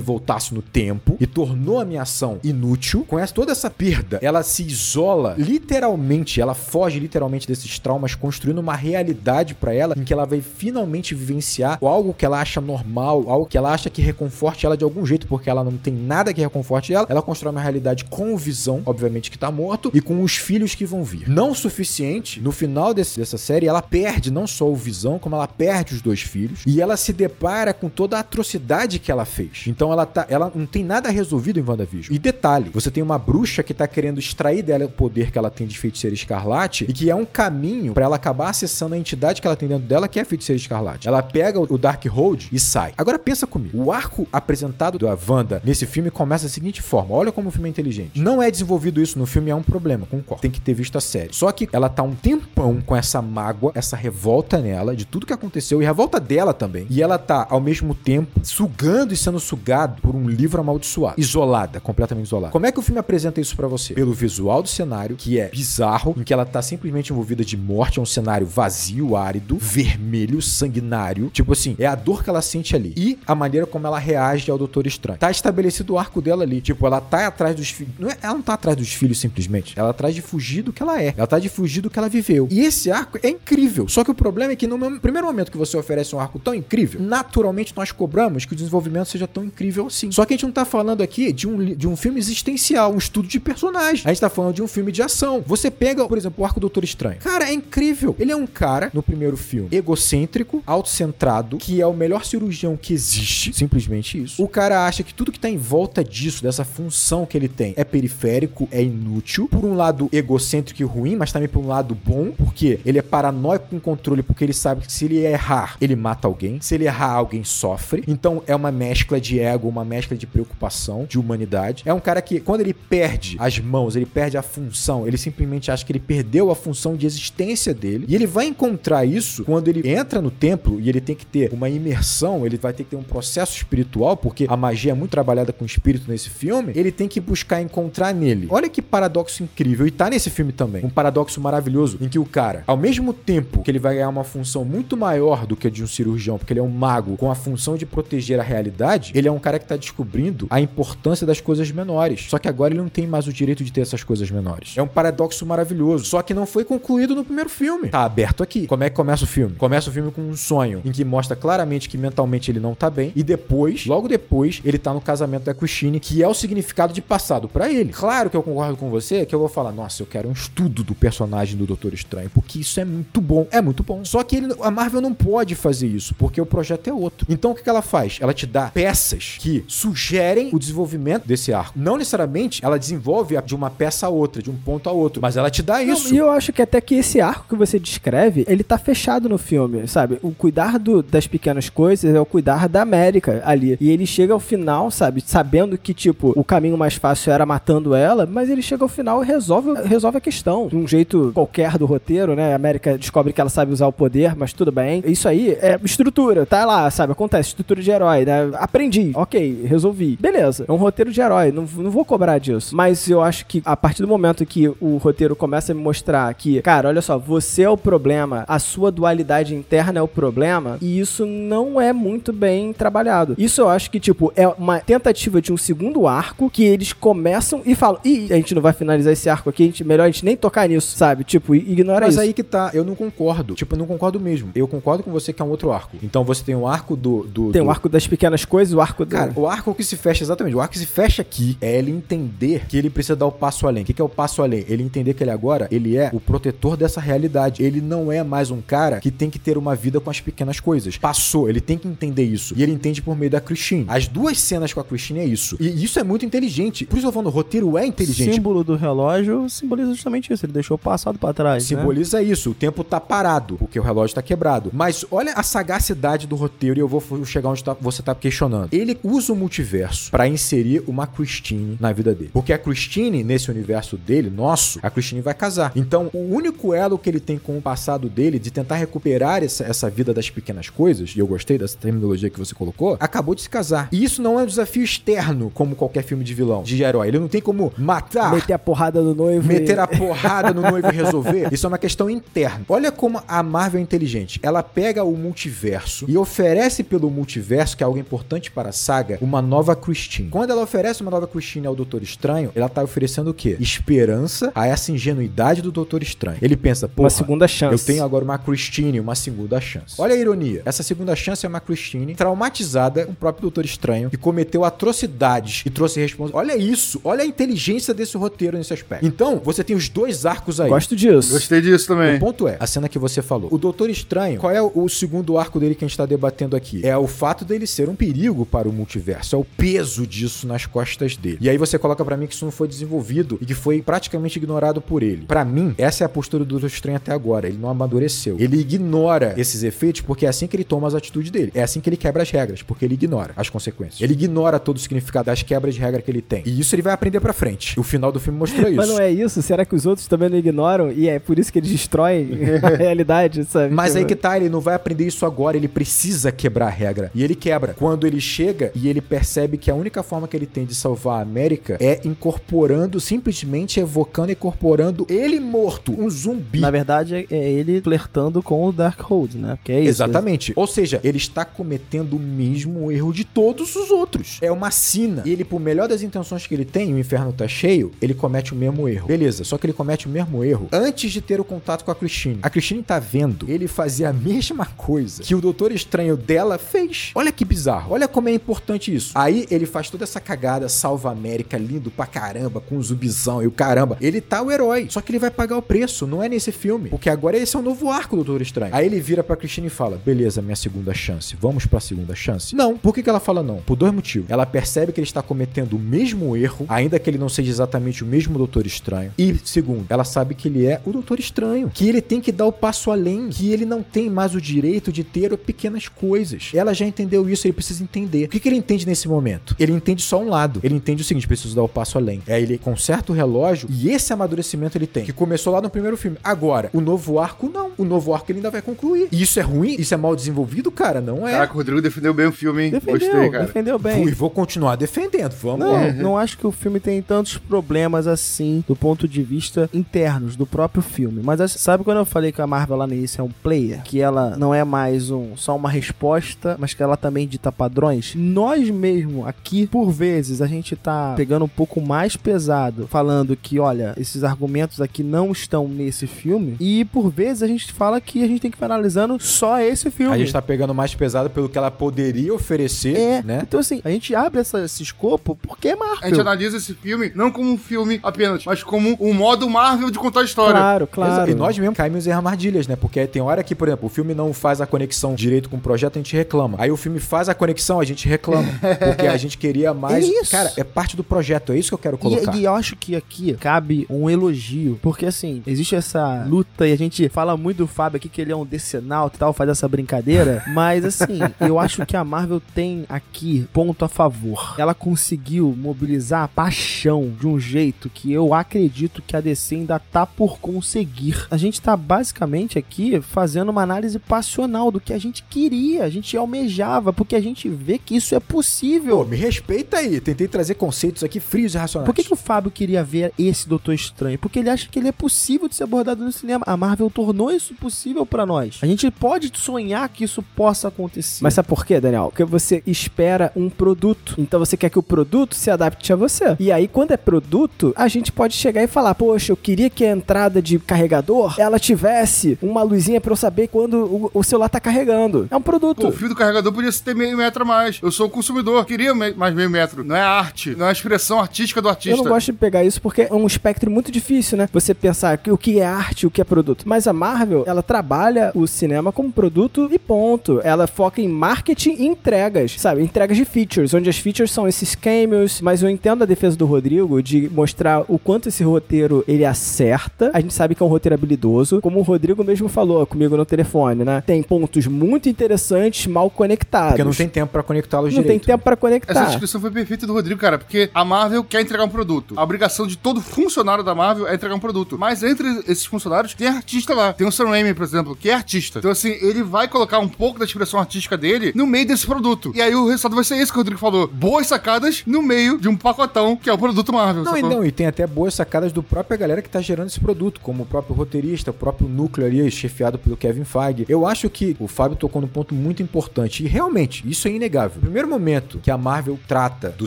voltasse no tempo e tornou a minha ação inútil. Com toda essa perda, ela se isola literalmente, ela foge literalmente desses traumas, construindo uma realidade pra ela em que ela vai finalmente vivenciar algo que ela acha normal, algo que ela acha que reconforte ela de algum jeito, porque ela não tem nada que reconforte ela. Ela constrói uma realidade com o Visão, obviamente que tá morto, e com os filhos que vão vir. Não o suficiente, no final desse- dessa série, ela perde não só o Visão, como ela perde os dois filhos, e ela se depara com toda a atrocidade que ela fez. Então ela tá, ela não tem nada resolvido em WandaVision. E detalhe, você tem uma bruxa que tá querendo extrair dela o poder que ela tem de feiticeira escarlate, e que é um caminho pra ela acabar acessando a entidade que ela tem dentro dela, que é a feiticeira escarlate. Ela pega o Darkhold e sai. Agora pensa comigo, o arco apresentado da Wanda nesse filme começa da seguinte forma, olha como o filme é inteligente. Não é desenvolvido isso no filme, é um problema, concordo. Tem que ter visto a série. Só que ela tá um tempão com essa mágoa, essa revolta nela, de tudo que aconteceu, e revolta dela também. E ela tá, ao mesmo tempo, sugando e sendo sugado por um livro amaldiçoado. Isolada, completamente isolada. Como é que o filme apresenta isso pra você? Pelo visual do cenário, que é bizarro, em que ela tá simplesmente envolvida de morte, é um cenário vazio, árido, vermelho, sanguinário. Tipo assim, é a dor que ela sente ali. E a maneira como ela reage ao Doutor Estranho. Tá estabelecido o arco dela ali. Tipo, ela tá atrás dos filhos. É, ela não tá atrás dos filhos simplesmente. Ela tá atrás de fugir do que ela é. Ela tá de fugir do que ela viveu. E esse arco é incrível. Só que o problema é que no primeiro momento que você oferece um arco tão incrível, naturalmente nós cobramos que o desenvolvimento seja tão incrível assim. Só que a gente não tá falando aqui de um, de um filme existencial, um estudo de personagem. A gente tá falando de um filme de ação. Você pega, por exemplo, o arco Doutor Estranho. Cara, é incrível. Ele é um cara, no primeiro filme, egocêntrico, autocentrado, que é o melhor cirurgião que existe. Simplesmente isso. O cara acha que tudo que tá em volta disso, dessa função que ele tem, é periférico, é inútil. Por um lado, egocêntrico e ruim, mas também por um lado bom, porque ele é paranoico com controle, porque ele sabe que se ele errar, ele mata alguém. Se ele errar, alguém sofre. Então é uma mescla de ego, uma mescla de preocupação, de humanidade. É um cara que, quando ele perde as mãos, ele perde a função, ele simplesmente acha que ele perdeu a função de existência dele. E ele vai encontrar isso quando ele entra no templo e ele tem que ter uma imersão, ele vai ter que ter um processo espiritual, porque a magia é muito trabalhada com o espírito nesse filme. Ele tem que buscar encontrar nele. Olha que paradoxo incrível. E tá nesse filme também. Um paradoxo maravilhoso em que o cara, ao mesmo tempo que ele vai ganhar uma função muito maior do que a de um cirurgião, porque ele é um mago com a função de proteger a realidade, ele é um cara que tá descobrindo a importância das coisas menores. Só que agora ele não tem mais o direito de ter essas coisas menores. É um paradoxo maravilhoso. Só que não foi concluído no primeiro filme. Tá aberto aqui. Como é que começa o filme? Começa o filme com um sonho em que mostra claramente que mentalmente ele não tá bem. E depois, logo depois, ele tá no casamento da Christine, que é o significado de passado pra ele. Claro que eu concordo com você, que eu vou falar, nossa, eu quero um estudo do personagem do Doutor Estranho, porque isso é muito bom. É muito bom. Só que ele- a Marvel não pode fazer isso, porque o projeto é outro. Então o que que ela faz? Ela te dá peças que sugerem o desenvolvimento desse arco. Não necessariamente ela desenvolve de uma peça a outra, de um ponto a outro, mas ela te dá Não, isso. E eu acho que até que esse arco que você descreve, ele tá fechado no filme, sabe? O cuidar do- das pequenas coisas é o cuidar da América ali. E ele chega ao final, sabe? Sabendo que, tipo, o caminho mais fácil era matando ela, mas ele chega ao final e resolve, resolve a questão. De um jeito qualquer do roteiro, né? A América descobre que ela sabe usar o poder, mas tudo bem. Isso aí é estrutura, tá lá, sabe? Acontece, estrutura de herói, né? Aprendi, ok, resolvi. Beleza, é um roteiro de herói, não, não vou cobrar disso. Mas eu acho que a partir do momento que o roteiro começa a me mostrar que, cara, olha só, você é o problema, a sua dualidade interna é o problema, e isso não é muito bem trabalhado. Isso eu acho que, tipo, é uma tentativa de um segundo arco que eles começam e falam, ih, a gente não vai finalizar esse arco aqui, a gente, melhor a gente nem tocar nisso, sabe? Tipo, ignora Mas isso. aí que tá, eu não concordo. Tipo, eu não concordo mesmo. Eu concordo com você que é um outro arco. Então você tem o arco do. do Tem do- o arco das pequenas coisas, o arco do... Cara, o arco que se fecha, exatamente, o arco que se fecha aqui é ele entender que ele precisa dar o passo além. O que que é o passo além? Ele entender que ele agora, ele é o protetor dessa realidade. Ele não é mais um cara que tem que ter uma vida com as pequenas coisas. Passou, ele tem que entender isso. E ele entende por meio da Christine. As duas cenas com a Christine é isso. E isso é muito inteligente. Por isso eu falando, o roteiro é O inteligente. símbolo do relógio simboliza justamente isso. Ele deixou o passado pra trás. né? Simboliza isso, o tempo tá parado, porque o relógio tá quebrado. Mas olha a sagacidade do roteiro e eu vou chegar onde tá- você tá questionando. Ele usa o multiverso pra inserir uma Christine na vida dele. Porque a Christine, nesse universo dele, nosso, a Christine vai casar. Então, o único elo que ele tem com o passado dele, de tentar recuperar essa, essa vida das pequenas coisas, e eu gostei dessa terminologia que você colocou, acabou de se casar. E isso não é um desafio externo, como qualquer filme de vilão, de herói. Ele não tem como matar Meter a porrada no noivo e- meter a porrada no noivo e [LAUGHS] resolver, isso é uma questão interna. Olha como a Marvel é inteligente. Ela pega o multiverso e oferece pelo multiverso, que é algo importante para a saga, uma nova Christine. Quando ela oferece uma nova Christine ao Doutor Estranho, ela tá oferecendo o quê? Esperança a essa ingenuidade do Doutor Estranho. Ele pensa, pô, Uma segunda chance. eu tenho agora uma Christine, uma segunda chance. Olha a ironia. Essa segunda chance é uma Christine traumatizada com o próprio Doutor Estranho, que cometeu atrocidades e trouxe responsabilidade. Olha isso. Olha a inteligência desse roteiro nesse aspecto. Então, você tem os dois arcos aí. Gosto disso. Gostei disso também. O ponto é, a cena que você falou. O Doutor Estranho, qual é o, segundo arco dele que a gente tá debatendo aqui? É o fato dele ser um perigo para o multiverso. É o peso disso nas costas dele. E aí você coloca pra mim que isso não foi desenvolvido e que foi praticamente ignorado por ele. Pra mim, essa é a postura do Doutor Estranho até agora. Ele não amadureceu. Ele ignora esses efeitos porque é assim que ele toma as atitudes dele. É assim que ele quebra as regras, porque ele ignora as consequências. Ele ignora todo o significado das quebras de regra que ele tem. E isso ele vai aprender pra frente. O final do filme mostrou isso. Mas não é isso? Será que os outros também não ignoram? E é por isso que eles destroem [LAUGHS] a realidade, sabe? Mas aí que tá, ele não vai aprender isso agora, ele precisa quebrar a regra. E ele quebra. Quando ele chega e ele percebe que a única forma que ele tem de salvar a América é incorporando, simplesmente evocando e incorporando ele morto, um zumbi. Na verdade, é- ele flertando com o Darkhold, né? Porque é isso. Exatamente. Ou seja, ele está está cometendo o mesmo erro de todos os outros. É uma sina. E ele, por melhor das intenções que ele tem, o inferno tá cheio, ele comete o mesmo erro. Beleza, só que ele comete o mesmo erro antes de ter o contato com a Christine. A Christine tá vendo ele fazer a [LAUGHS] mesma coisa que o Doutor Estranho dela fez. Olha que bizarro. Olha como é importante isso. Aí ele faz toda essa cagada, salva a América, lindo pra caramba, com o zubizão e o caramba. Ele tá o herói. Só que ele vai pagar o preço, não é nesse filme. Porque agora esse é o novo arco do Doutor Estranho. Aí ele vira pra Christine e fala: Beleza, minha segunda chance. Vamos pra segunda chance? Não. Por que, que ela fala não? Por dois motivos. Ela percebe que ele está cometendo o mesmo erro, ainda que ele não seja exatamente o mesmo Doutor Estranho. E, segundo, ela sabe que ele é o Doutor Estranho. Que ele tem que dar o passo além. Que ele não tem mais o direito de ter pequenas coisas. Ela já entendeu isso, ele precisa entender. O que, que ele entende nesse momento? Ele entende só um lado. Ele entende o seguinte: preciso dar o passo além. É ele conserta o relógio e esse amadurecimento ele tem. Que começou lá no primeiro filme. Agora, o novo arco não. O novo arco ele ainda vai concluir. E isso é ruim? Isso é mal desenvolvido, cara? Não é. Caraca, o Rodrigo defendeu bem o filme, hein? Defendeu, Gostei, cara. defendeu bem. Fui, vou continuar defendendo. Vamos Não, lá. não acho que o filme tem tantos problemas assim do ponto de vista internos do próprio filme. Mas assim, sabe quando eu falei que a Marvel lá no início é um player? Que ela não é mais um só uma resposta, mas que ela também dita padrões? Nós mesmo aqui, por vezes, a gente tá pegando um pouco mais pesado, falando que, olha, esses argumentos aqui não estão nesse filme. E por vezes a gente fala que a gente tem que ficar analisando só esse filme. A gente tá pegando mais pesado pelo que ela poderia oferecer, É, né? então assim, a gente abre essa- esse escopo porque é Marvel. A gente analisa esse filme não como um filme apenas, mas como um modo Marvel de contar a história. Claro, claro. E nós mesmo caímos em armadilhas, né? Porque tem hora que, por exemplo, o filme não faz a conexão direito com o projeto, a gente reclama. Aí o filme faz a conexão, a gente reclama. [LAUGHS] porque a gente queria mais. É isso. Cara, é parte do projeto, é isso que eu quero colocar. E, e eu acho que aqui cabe um elogio, porque assim, existe essa luta e a gente fala muito do Fábio aqui que ele é um decenalto e tal, faz essa brincadeira, [LAUGHS] mas assim, [LAUGHS] eu acho que a Marvel tem aqui ponto a favor. Ela conseguiu mobilizar a paixão de um jeito que eu acredito que a DC ainda tá por conseguir. A gente tá basicamente aqui fazendo uma análise passional do que a gente queria, a gente almejava, porque a gente vê que isso é possível. Pô, me respeita aí. Tentei trazer conceitos aqui frios e racionais. Por que, que o Fábio queria ver esse Doutor Estranho? Porque ele acha que ele é possível de ser abordado no cinema. A Marvel tornou isso possível pra nós. A gente pode sonhar que isso possa acontecer. Mas sabe por quê, Daniel? Porque você espera um produto. Então você quer que o produto se adapte a você. E aí, quando é produto, a gente pode chegar e falar: Poxa, eu queria que a entrada de carregador ela tivesse uma luzinha pra eu saber quando o, o celular tá carregando. É um produto. Pô, o fio do carregador podia ter meio metro a mais. Eu sou o consumidor, queria me- mais meio metro. Não é arte, não é a expressão artística do artista. Eu não gosto de pegar isso porque é um espectro muito difícil, né? Você pensar que o que é arte, o que é produto. Mas a Marvel, ela trabalha o cinema como produto e ponto. Ela foca em marketing e entregas, sabe? Entregas de features, onde as features são esses cameos. Mas eu entendo a defesa do Rodrigo de mostrar o quanto esse roteiro ele acerta. A gente sabe que é um roteiro habilidoso. Como o Rodrigo mesmo falou comigo no telefone, né? Tem pontos muito interessantes mal conectados. Porque não tem tempo pra conectá-los Não direito. tem tempo pra conectar. Essa descrição foi perfeita do Rodrigo, cara, porque a Marvel quer entregar um produto. A obrigação de todo funcionário da Marvel é entregar um produto. Mas entre esses funcionários tem artista lá. Tem o Sam Raimi, por exemplo, que é artista. Então, assim, ele vai colocar um pouco da expressão artística dele no meio desse produto. E aí o resultado vai ser esse que o Rodrigo falou. Boas sacadas no meio de um pacotão que é o produto Marvel. Não, e não, e tem até boas sacadas do própria galera que tá gerando esse produto, como o próprio roteirista, o próprio núcleo ali, chefiado pelo Kevin Feige. Eu acho que o Fábio tocou num ponto muito importante, e realmente, isso é inegável. No primeiro momento que a Marvel trata do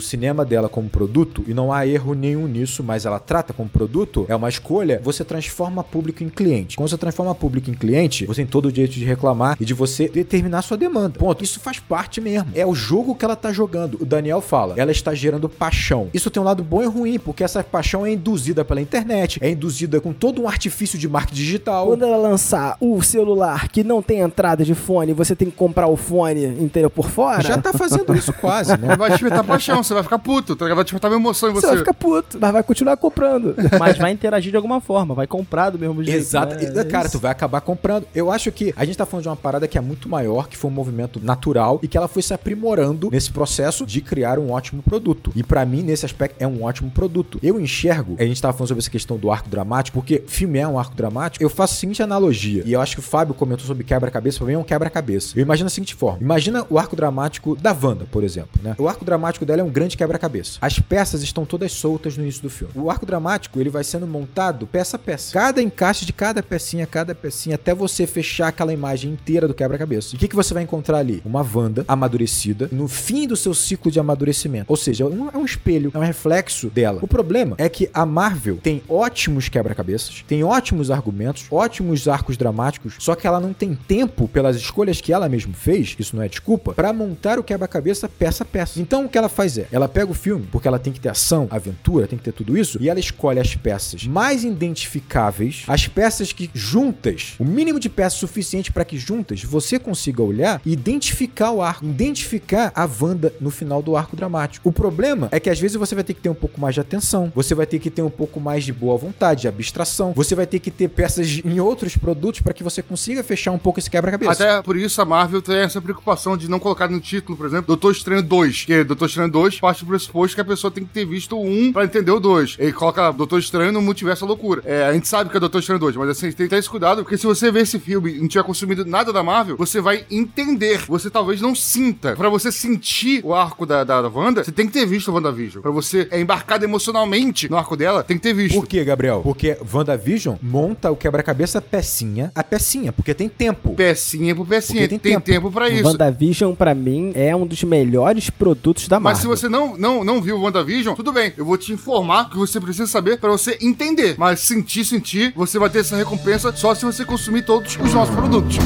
cinema dela como produto, e não há erro nenhum nisso, mas ela trata como produto, é uma escolha, você transforma público em cliente. Quando você transforma público em cliente, você tem todo o direito de reclamar e de você determinar sua demanda. Ponto. Isso faz parte mesmo. É o jogo que ela tá jogando. O Daniel fala, ela está gerando paixão. Isso tem um lado bom e ruim, porque essa paixão é induzida pela internet, é induzida com todo um artifício de marketing digital. Quando ela lançar o celular que não tem entrada de fone, você tem que comprar o fone inteiro por fora. Já tá fazendo isso quase, né? Vai despertar paixão, você vai ficar puto, tá vai despertar uma emoção em Você você. vai ficar puto, mas vai continuar comprando. [LAUGHS] Mas vai interagir de alguma forma, vai comprar do mesmo jeito. Exato. né? Cara, tu vai acabar comprando. Eu acho que a gente tá falando de uma parada que é muito maior, que foi um movimento natural e que ela foi se aprimorando nesse processo de criar um ótimo produto. E pra mim, nesse aspecto, é um ótimo produto. Eu enxergo, a gente tava falando sobre essa questão do arco dramático, porque filme é um arco dramático, eu faço a seguinte analogia, e eu acho que o Fábio comentou sobre quebra-cabeça, pra mim é um quebra-cabeça. Eu imagino da seguinte forma: imagina o arco dramático da Wanda, por exemplo, né? O arco dramático dela é um grande quebra-cabeça. As peças estão todas soltas no início do filme. O arco dramático, ele vai sendo montado peça a peça. Cada encaixe de cada pecinha, cada pecinha, até você fechar aquela imagem inteira do quebra-cabeça. E o que, que você vai vai encontrar ali uma Wanda amadurecida no fim do seu ciclo de amadurecimento. Ou seja, é um, é um espelho, é um reflexo dela. O problema é que a Marvel tem ótimos quebra-cabeças, tem ótimos argumentos, ótimos arcos dramáticos, só que ela não tem tempo pelas escolhas que ela mesma fez, isso não é desculpa, para montar o quebra-cabeça peça a peça. Então o que ela faz é, ela pega o filme, porque ela tem que ter ação, aventura, tem que ter tudo isso, e ela escolhe as peças mais identificáveis, as peças que juntas, o mínimo de peças suficiente para que juntas você consiga olhar e identificar o arco, identificar a Wanda no final do arco dramático. O problema é que às vezes você vai ter que ter um pouco mais de atenção, você vai ter que ter um pouco mais de boa vontade, de abstração, você vai ter que ter peças em outros produtos para que você consiga fechar um pouco esse quebra-cabeça. Até por isso a Marvel tem essa preocupação de não colocar no título, por exemplo, Doutor Estranho 2. Que Doutor Estranho 2 parte do pressuposto que a pessoa tem que ter visto o 1 pra entender o 2. Ele coloca Doutor Estranho no multiverso da loucura. É, a gente sabe que é Doutor Estranho 2, mas assim, tem que ter esse cuidado, porque se você ver esse filme e não tiver consumido nada da Marvel, você vai entender. Você talvez não sinta. Pra você sentir o arco da, da, da Wanda, você tem que ter visto o WandaVision. Pra você é embarcado emocionalmente no arco dela, tem que ter visto. Por quê, Gabriel? Porque WandaVision monta o quebra-cabeça pecinha a pecinha, porque tem tempo. Pecinha por pecinha. Porque Tem, tem tempo. tempo. pra isso. WandaVision, pra mim, é um dos melhores produtos da Mas Marvel. se você não, não, não viu o WandaVision, tudo bem. Eu vou te informar o que você precisa saber pra você entender. Mas sentir, sentir, você vai ter essa recompensa só se você consumir todos os nossos produtos.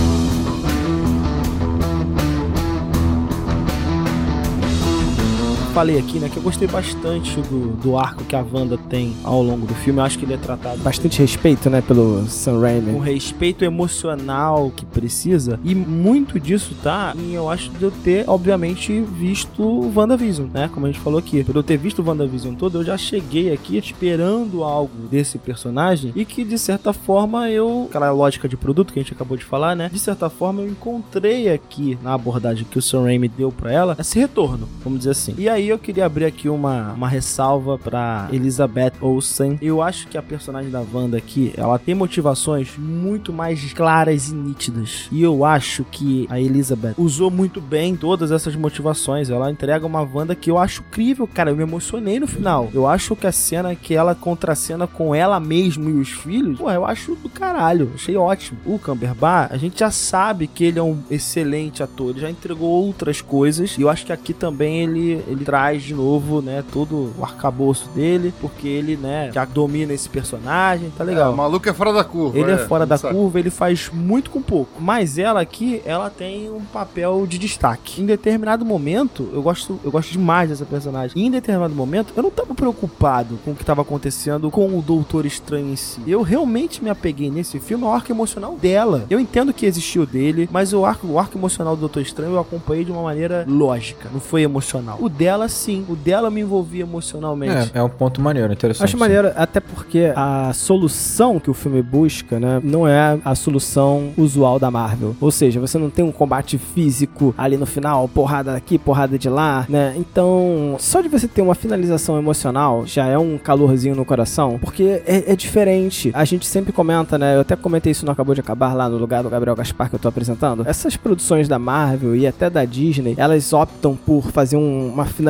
Falei aqui, né, que eu gostei bastante do, do arco que a Wanda tem ao longo do filme. Eu acho que ele é tratado Bastante respeito, né, pelo Sam Raimi. respeito emocional que precisa. E muito disso tá em eu acho de eu ter, obviamente, visto o WandaVision, né? Como a gente falou aqui. Por eu ter visto o WandaVision todo, eu já cheguei aqui esperando algo desse personagem e que, de certa forma, eu. Aquela lógica de produto que a gente acabou de falar, né? De certa forma, eu encontrei aqui na abordagem que o Sam Raimi deu pra ela esse retorno, vamos dizer assim. E aí eu queria abrir aqui uma, uma ressalva pra Elizabeth Olsen. Eu acho que a personagem da Wanda aqui, ela tem motivações muito mais claras e nítidas. E eu acho que a Elizabeth usou muito bem todas essas motivações. Ela entrega uma Wanda que eu acho incrível, cara. Eu me emocionei no final. Eu acho que a cena que ela contracena com ela mesma e os filhos, pô, eu acho do caralho. Achei ótimo. O Cumberbatch, a gente já sabe que ele é um excelente ator. Ele já entregou outras coisas. E eu acho que aqui também ele, ele traz de novo, né, todo o arcabouço dele, porque ele, né, já domina esse personagem, tá legal. É, o maluco é fora da curva. Ele é, fora da sabe? curva, ele faz muito com pouco. Mas ela aqui, ela tem um papel de destaque. Em determinado momento, eu gosto, eu gosto demais dessa personagem. E em determinado momento, eu não tava preocupado com o que tava acontecendo com o Doutor Estranho em si. Eu realmente me apeguei nesse filme ao arco emocional dela. Eu entendo que existiu dele, mas o arco, o arco emocional do Doutor Estranho eu acompanhei de uma maneira lógica, não foi emocional. O dela, sim. O dela me envolvia emocionalmente. É, é um ponto maneiro, interessante. Acho sim. maneiro, até porque a solução que o filme busca, né, não é a solução usual da Marvel. Ou seja, você não tem um combate físico ali no final, porrada aqui, porrada de lá, né? Então, só de você ter uma finalização emocional já é um calorzinho no coração, porque é, é diferente. A gente sempre comenta, né? Eu até comentei isso no Acabou de Acabar lá no lugar do Gabriel Gaspar que eu tô apresentando. Essas produções da Marvel e até da Disney, elas optam por fazer um- uma finalização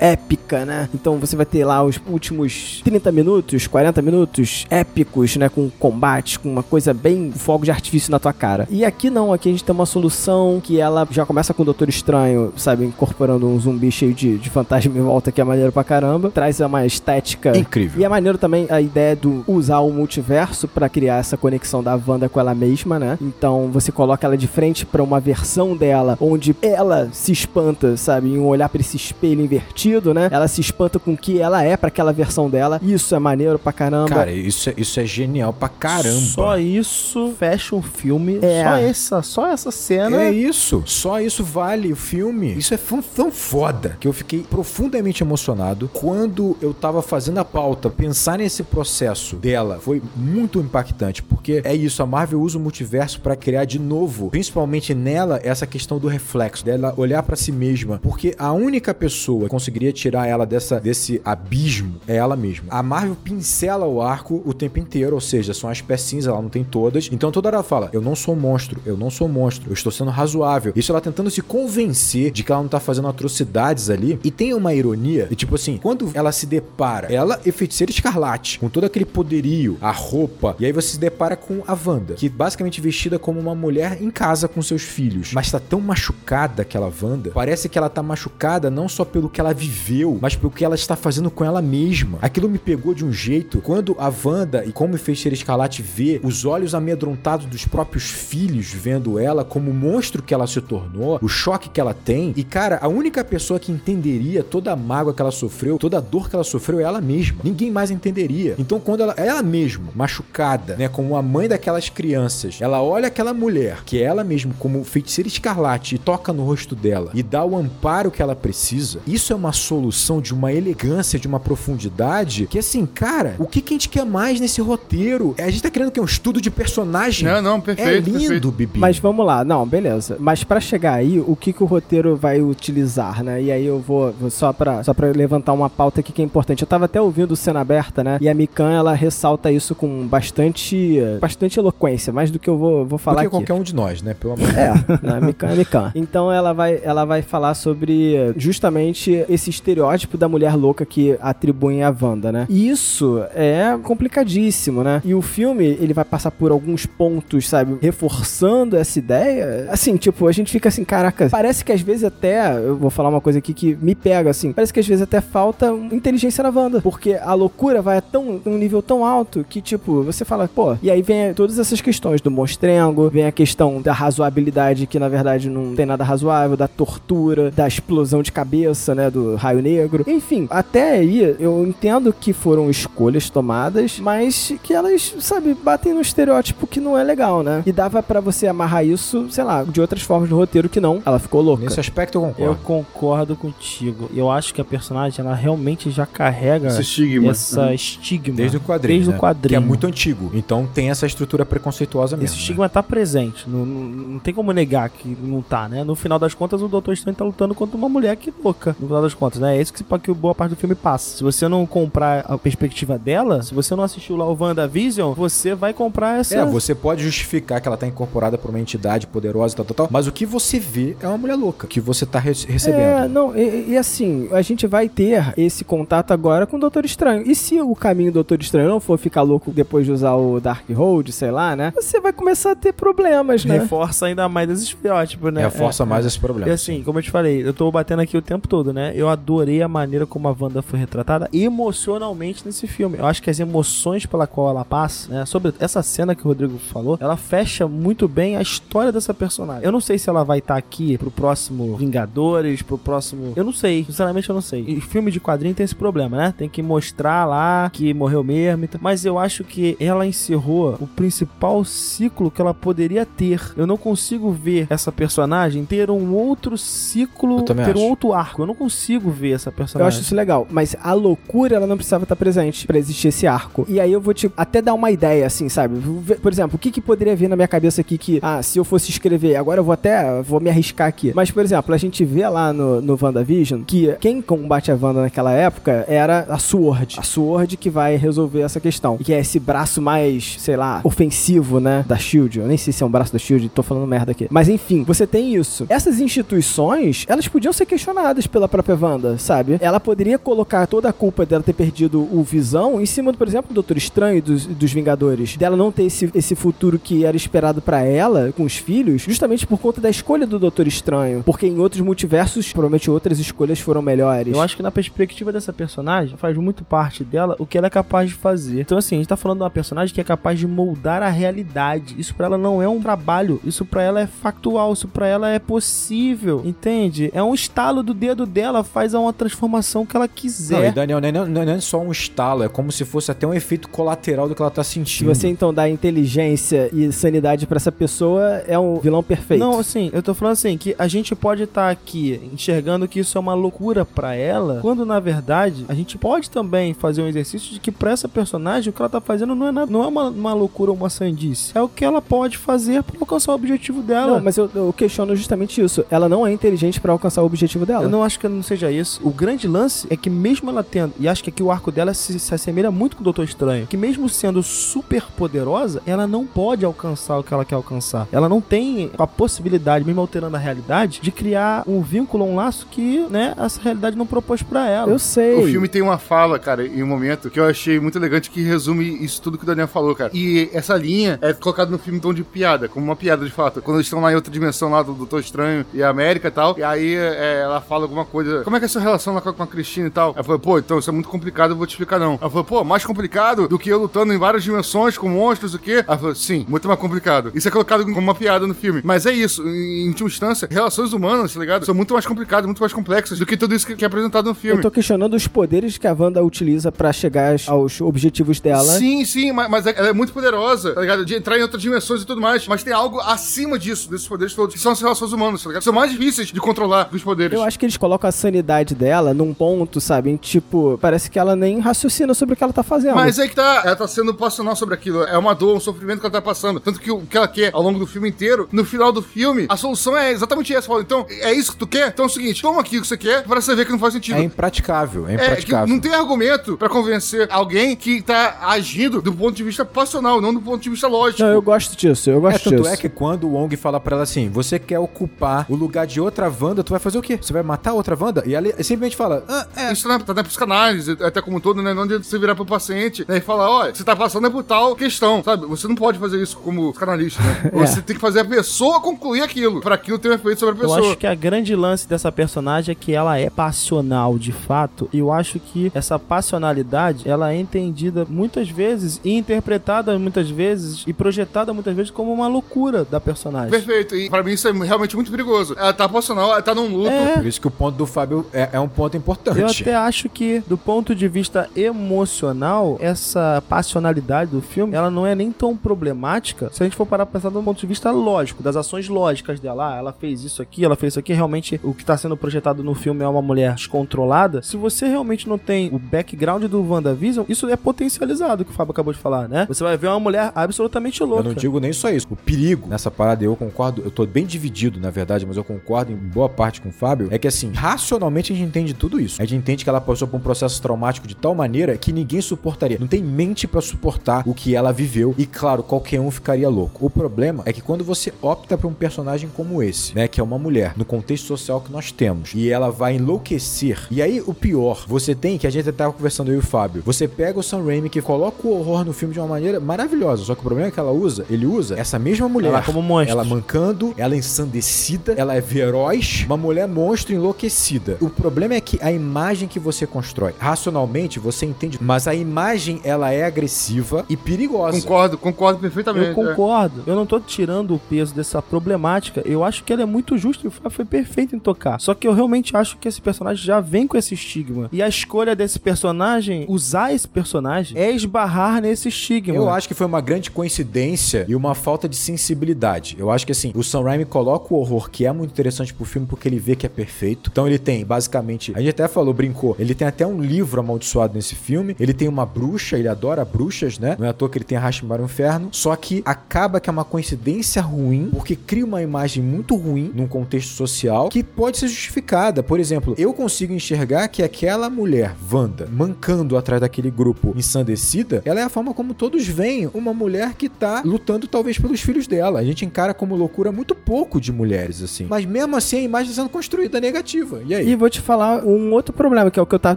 épica, né? Então você vai ter lá os últimos 30 minutos, 40 minutos épicos, né? Com combates, com uma coisa bem fogo de artifício na tua cara. E aqui não, aqui a gente tem uma solução que ela já começa com o Doutor Estranho, sabe? Incorporando um zumbi cheio de, de fantasma em volta que é maneiro pra caramba. Traz uma estética Incrível. e é maneiro também a ideia do usar o multiverso pra criar essa conexão da Wanda com ela mesma, né? Então você coloca ela de frente pra uma versão dela onde ela se espanta, sabe? Em um olhar pra esse espelho invertido, né? Ela se espanta com o que ela é pra aquela versão dela. Isso é maneiro pra caramba. Cara, isso é, isso é genial pra caramba. Só isso fecha um filme. É. Só essa, só essa cena. É isso, só isso vale o filme. Isso é tão, tão foda que eu fiquei profundamente emocionado quando eu tava fazendo a pauta. Pensar nesse processo dela foi muito impactante, porque é isso, a Marvel usa o multiverso pra criar de novo, principalmente nela, essa questão do reflexo, dela olhar pra si mesma, porque a única pessoa que conseguiria tirar ela dessa, desse abismo é ela mesma. A Marvel pincela o arco o tempo inteiro, ou seja, são as pecinhas, ela não tem todas. Então toda hora ela fala: Eu não sou um monstro, eu não sou um monstro, eu estou sendo razoável. Isso ela tentando se convencer de que ela não tá fazendo atrocidades ali. E tem uma ironia, e tipo assim, quando ela se depara, ela e feiticeira escarlate, com todo aquele poderio, a roupa, e aí você se depara com a Wanda, que basicamente vestida como uma mulher em casa com seus filhos, mas tá tão machucada aquela Wanda, parece que ela tá machucada não só pelo que ela viveu, mas pelo que ela está fazendo com ela mesma. Aquilo me pegou de um jeito, quando a Wanda e como feiticeira escarlate vê os olhos amedrontados dos próprios filhos vendo ela como o monstro que ela se tornou, o choque que ela tem, e cara, a única pessoa que entenderia toda a mágoa que ela sofreu, toda a dor que ela sofreu é ela mesma. Ninguém mais entenderia. Então quando ela, ela mesma, machucada, né, como a mãe daquelas crianças, ela olha aquela mulher, que é ela mesma como feiticeira escarlate e toca no rosto dela e dá o amparo que ela precisa. Isso é uma solução de uma elegância, de uma profundidade que assim, cara, o que, que a gente quer mais nesse roteiro? A gente tá querendo que é um estudo de personagem. Não, não, perfeito. É lindo, perfeito. Bibi. Mas vamos lá, não, beleza. Mas pra chegar aí, o que, que o roteiro vai utilizar, né? E aí eu vou, vou só pra só para levantar uma pauta aqui que é importante. Eu tava até ouvindo cena aberta, né? E a Mikan ela ressalta isso com bastante bastante eloquência, mais do que eu vou, vou falar Porque aqui. qualquer um de nós, né? Pelo amor de É, né? Mikan é Mikan. Então ela vai, ela vai falar sobre justamente esse estereótipo da mulher louca que atribuem a Wanda, né? E isso é complicadíssimo, né? E o filme, ele vai passar por alguns pontos, sabe, reforçando essa ideia. Assim, tipo, a gente fica assim, caraca, parece que às vezes até, eu vou falar uma coisa aqui que me pega, assim, parece que às vezes até falta inteligência na Wanda, porque a loucura vai a tão, um nível tão alto que, tipo, você fala, pô, e aí vem todas essas questões do monstrengo, vem a questão da razoabilidade, que na verdade não tem nada razoável, da tortura, da explosão de cabeça, né, do raio negro. Enfim, até aí eu entendo que foram escolhas tomadas, mas que elas, sabe, batem no estereótipo que não é legal, né? E dava pra você amarrar isso, sei lá, de outras formas do roteiro que não. Ela ficou louca. Nesse aspecto eu Eu concordo. concordo contigo. Eu acho que a personagem, ela realmente já carrega Esse estigma. essa Uhum. estigma. Desde o quadrinho. Desde né? o quadrinho. Que é muito antigo. Então tem essa estrutura preconceituosa mesmo. Esse né? estigma tá presente. Não, não, não tem como negar que não tá, né? No final das contas, o Doutor Estranho tá lutando contra uma mulher que louca. No final das contas, né? É isso que, que boa parte do filme passa. Se você não comprar a perspectiva dela, se você não assistiu lá o WandaVision, você vai comprar essa. É, você pode justificar que ela tá incorporada por uma entidade poderosa e tal, tal, tal, mas o que você vê é uma mulher louca, que você tá re- recebendo. É, não, e, e assim, a gente vai ter esse contato agora com o Doutor Estranho. E se o caminho do Doutor Estranho não for ficar louco depois de usar o Darkhold, sei lá, né? Você vai começar a ter problemas, né? Reforça ainda mais esse estereótipo, né? Reforça É, mais é. esse problema. E assim, como eu te falei, eu tô batendo aqui o tempo todo, né? Eu adorei a maneira como a Wanda foi retratada emocionalmente nesse filme. Eu acho que as emoções pela qual ela passa, né? Sobre essa cena que o Rodrigo falou, ela fecha muito bem a história dessa personagem. Eu não sei se ela vai estar aqui pro próximo Vingadores, pro próximo. Eu não sei, sinceramente eu não sei. E filme de quadrinho tem esse problema, né? Tem que mostrar lá que morreu mesmo. Mas eu acho que ela encerrou o principal ciclo que ela poderia ter. Eu não consigo ver essa personagem ter um outro ciclo, ter um acho. outro arco. Eu não consigo ver essa Eu personagem. acho isso legal, mas a loucura ela não precisava estar presente pra existir esse arco. E aí eu vou te até dar uma ideia, assim, sabe? Por exemplo, o que, que poderia vir na minha cabeça aqui que, ah, se eu fosse escrever, agora eu vou até, vou me arriscar aqui. Mas, por exemplo, a gente vê lá no, no WandaVision que quem combate a Wanda naquela época era a Sword. A Sword que vai resolver essa questão. Que é esse braço mais, sei lá, ofensivo, né, da SHIELD. Eu nem sei se é um braço da SHIELD, tô falando merda aqui. Mas enfim, você tem isso. Essas instituições, elas podiam ser questionadas pela própria Wanda, sabe? Ela poderia colocar toda a culpa dela ter perdido o Visão em cima, por exemplo, do Doutor Estranho e dos, dos Vingadores. Dela não ter esse, esse futuro que era esperado pra ela, com os filhos, justamente por conta da escolha do Doutor Estranho. Porque em outros multiversos, provavelmente outras escolhas foram melhores. Eu acho que na perspectiva dessa personagem, faz muito parte dela o que ela é capaz de fazer. Então, assim, a gente tá falando de uma personagem que é capaz de moldar a realidade. Isso pra ela não é um trabalho, isso pra ela é factual, isso pra ela é possível, entende? É um estalo do dedo dela, faz uma transformação que ela Não, quiser. e Daniel, não é, não é só um estalo, é como se fosse até um efeito colateral do que ela tá Se sentindo. você então dá inteligência e sanidade pra essa pessoa, é um vilão perfeito. Não, assim, eu tô falando assim, que a gente pode estar aqui enxergando que isso é uma loucura pra ela, quando na verdade a gente pode também fazer um exercício de que pra essa personagem o que ela tá fazendo não é, nada, não é uma, uma loucura ou uma sandice. É o que ela pode fazer pra alcançar o objetivo dela. Não, mas eu, eu questiono justamente isso. Ela não é inteligente pra alcançar o objetivo dela. Eu não acho que não seja isso. O grande lance é que mesmo ela tendo, e acho que aqui o arco dela se, se assemelha muito com o Doutor Estranho, que mesmo sendo super poderosa, ela não pode alcançar o que ela quer alcançar. Ela não tem a possibilidade, mesmo alterando a realidade, de criar um vínculo, um laço que, né, essa realidade não propôs pra ela. Eu sei. O filme tem uma fala, cara, em um momento que eu achei muito elegante que resume isso tudo que o Daniel falou, cara. E essa linha é colocada no filme em tom de piada, como uma piada de fato. Quando eles estão lá em outra dimensão lá do Doutor Estranho e a América e tal, e aí é, ela fala alguma coisa. Como é que é a sua relação lá com a, Cristina e tal? Ela falou, pô, então isso é muito complicado, eu vou te explicar não. Ela falou, pô, mais complicado do que eu lutando em várias dimensões com monstros, o quê? Ela falou, sim, muito mais complicado. Isso é colocado como uma piada no filme. Mas é isso, em, última instância, relações humanas, tá ligado? São muito mais complicadas, muito mais complexas do que tudo isso que, é apresentado no filme. Eu tô questionando os poderes que a Wanda utiliza pra chegar aos objetivos dela. Sim, sim, mas, mas ela é muito poderosa, tá ligado? De entrar em outras dimensões e tudo mais. Mas tem algo acima disso, desses poderes todos, que são as relações humanas, tá ligado? São mais difíceis de controlar os poderes. Eu acho que eles colocam a sanidade dela num ponto, sabe? Em, tipo, parece que ela nem raciocina sobre o que ela tá fazendo. Mas aí que tá, ela tá sendo passional sobre aquilo. É uma dor, um sofrimento que ela tá passando. Tanto que o que ela quer ao longo do filme inteiro, no final do filme, a solução é exatamente essa. Fala, Então, é isso que tu quer? Então é o seguinte, toma aqui o que você quer pra você ver que não faz sentido. É impraticável, é É, que impraticável. não tem argumento pra convencer alguém que tá agindo do ponto de vista passional, não do ponto de vista lógico. Não, eu gosto disso, eu É, gosto tanto disso. é que quando o Wong fala pra ela assim, você quer ocupar o lugar de outra Wanda, tu vai fazer o quê? Você vai matar outra Wanda? E ela simplesmente fala, ah, é. Isso tá na, tá na psicanálise, até como um todo, né? Não adianta você virar pro paciente né, e falar, olha, você tá passando é por tal questão, sabe? Você não pode fazer isso como psicanalista, né? [LAUGHS] Você tem que fazer a pessoa concluir aquilo, pra aquilo ter um efeito sobre a Eu pessoa. acho que a grande lance dessa personagem é que ela é passional de fato. E eu acho que essa passionalidade ela é entendida muitas vezes e interpretada muitas vezes e projetada muitas vezes como uma loucura da personagem. Perfeito, e pra mim isso é realmente muito perigoso. Ela tá passional, ela tá num luto. É. Por isso que o ponto do Fábio é, é um ponto importante. Eu até acho que, do ponto de vista emocional, essa passionalidade do filme, ela não é nem tão problemática se a gente for parar pra pensar do ponto de vista lógico, das ações lógicas dela. Ah, ela fez isso aqui, ela fez isso aqui. Realmente, o que tá sendo projetado no filme é uma mulher descontrolada. Se você realmente não tem o background do WandaVision, isso é potencializado, que o Fábio acabou de falar, né? Você vai ver uma mulher absolutamente Eu louca. não digo nem só isso. O perigo nessa parada, eu concordo, eu tô bem dividido, na verdade, mas eu concordo em boa parte com o Fábio, é que assim, racionalmente a gente entende tudo isso. A gente entende que ela passou por um processo traumático de tal maneira que ninguém suportaria. Não tem mente pra suportar o que ela viveu e, claro, qualquer um ficaria louco. O problema é que quando você opta pra um personagem como esse, né, que é uma mulher, no contexto social que nós temos, e ela vai enlouquecer, e aí o pior, você tem, que a gente até tava conversando eu e o Fábio, você pega o Sam Raimi que coloca o horror no filme de uma maneira maravilhosa, só que o problema é que ela usa, ele usa essa mesma mulher, Ela como monstro. ela mancando, ela ensandecida, ela é veroz, uma mulher monstro enlouquecida. O problema é que a imagem que você constrói, racionalmente você entende, mas a imagem ela é agressiva e perigosa. Concordo, concordo perfeitamente. Eu concordo. Eu não tô tirando o peso dessa problemática. Eu acho que ela é muito justa e foi perfeito em tocar. Só que eu realmente acho que esse personagem já vem com esse estigma. E a escolha desse personagem, usar esse personagem, é esbarrar nesse estigma. Eu acho que foi uma grande coincidência e uma falta de sensibilidade. Eu acho que assim, o Sam Raimi coloca o horror que é muito interessante pro filme porque ele vê que é perfeito. Então ele tem, basicamente, a gente até falou, brincou, ele tem até um livro amaldiçoado nesse filme, ele tem uma bruxa, ele adora bruxas, né? Não é à toa que ele tem Hashimara Inferno, só que acaba que é uma coincidência ruim, porque cria uma imagem muito ruim num contexto social que pode ser justificada. Por exemplo, eu consigo enxergar que aquela mulher, Wanda, mancando atrás daquele grupo ensandecida, ela é a forma como todos veem uma mulher que tá lutando talvez pelos filhos dela. A gente encara como loucura muito pouco de mulheres, assim. Mas mesmo assim a imagem está sendo construída negativa. E aí? E vou te falar um outro problema, que é o que eu tava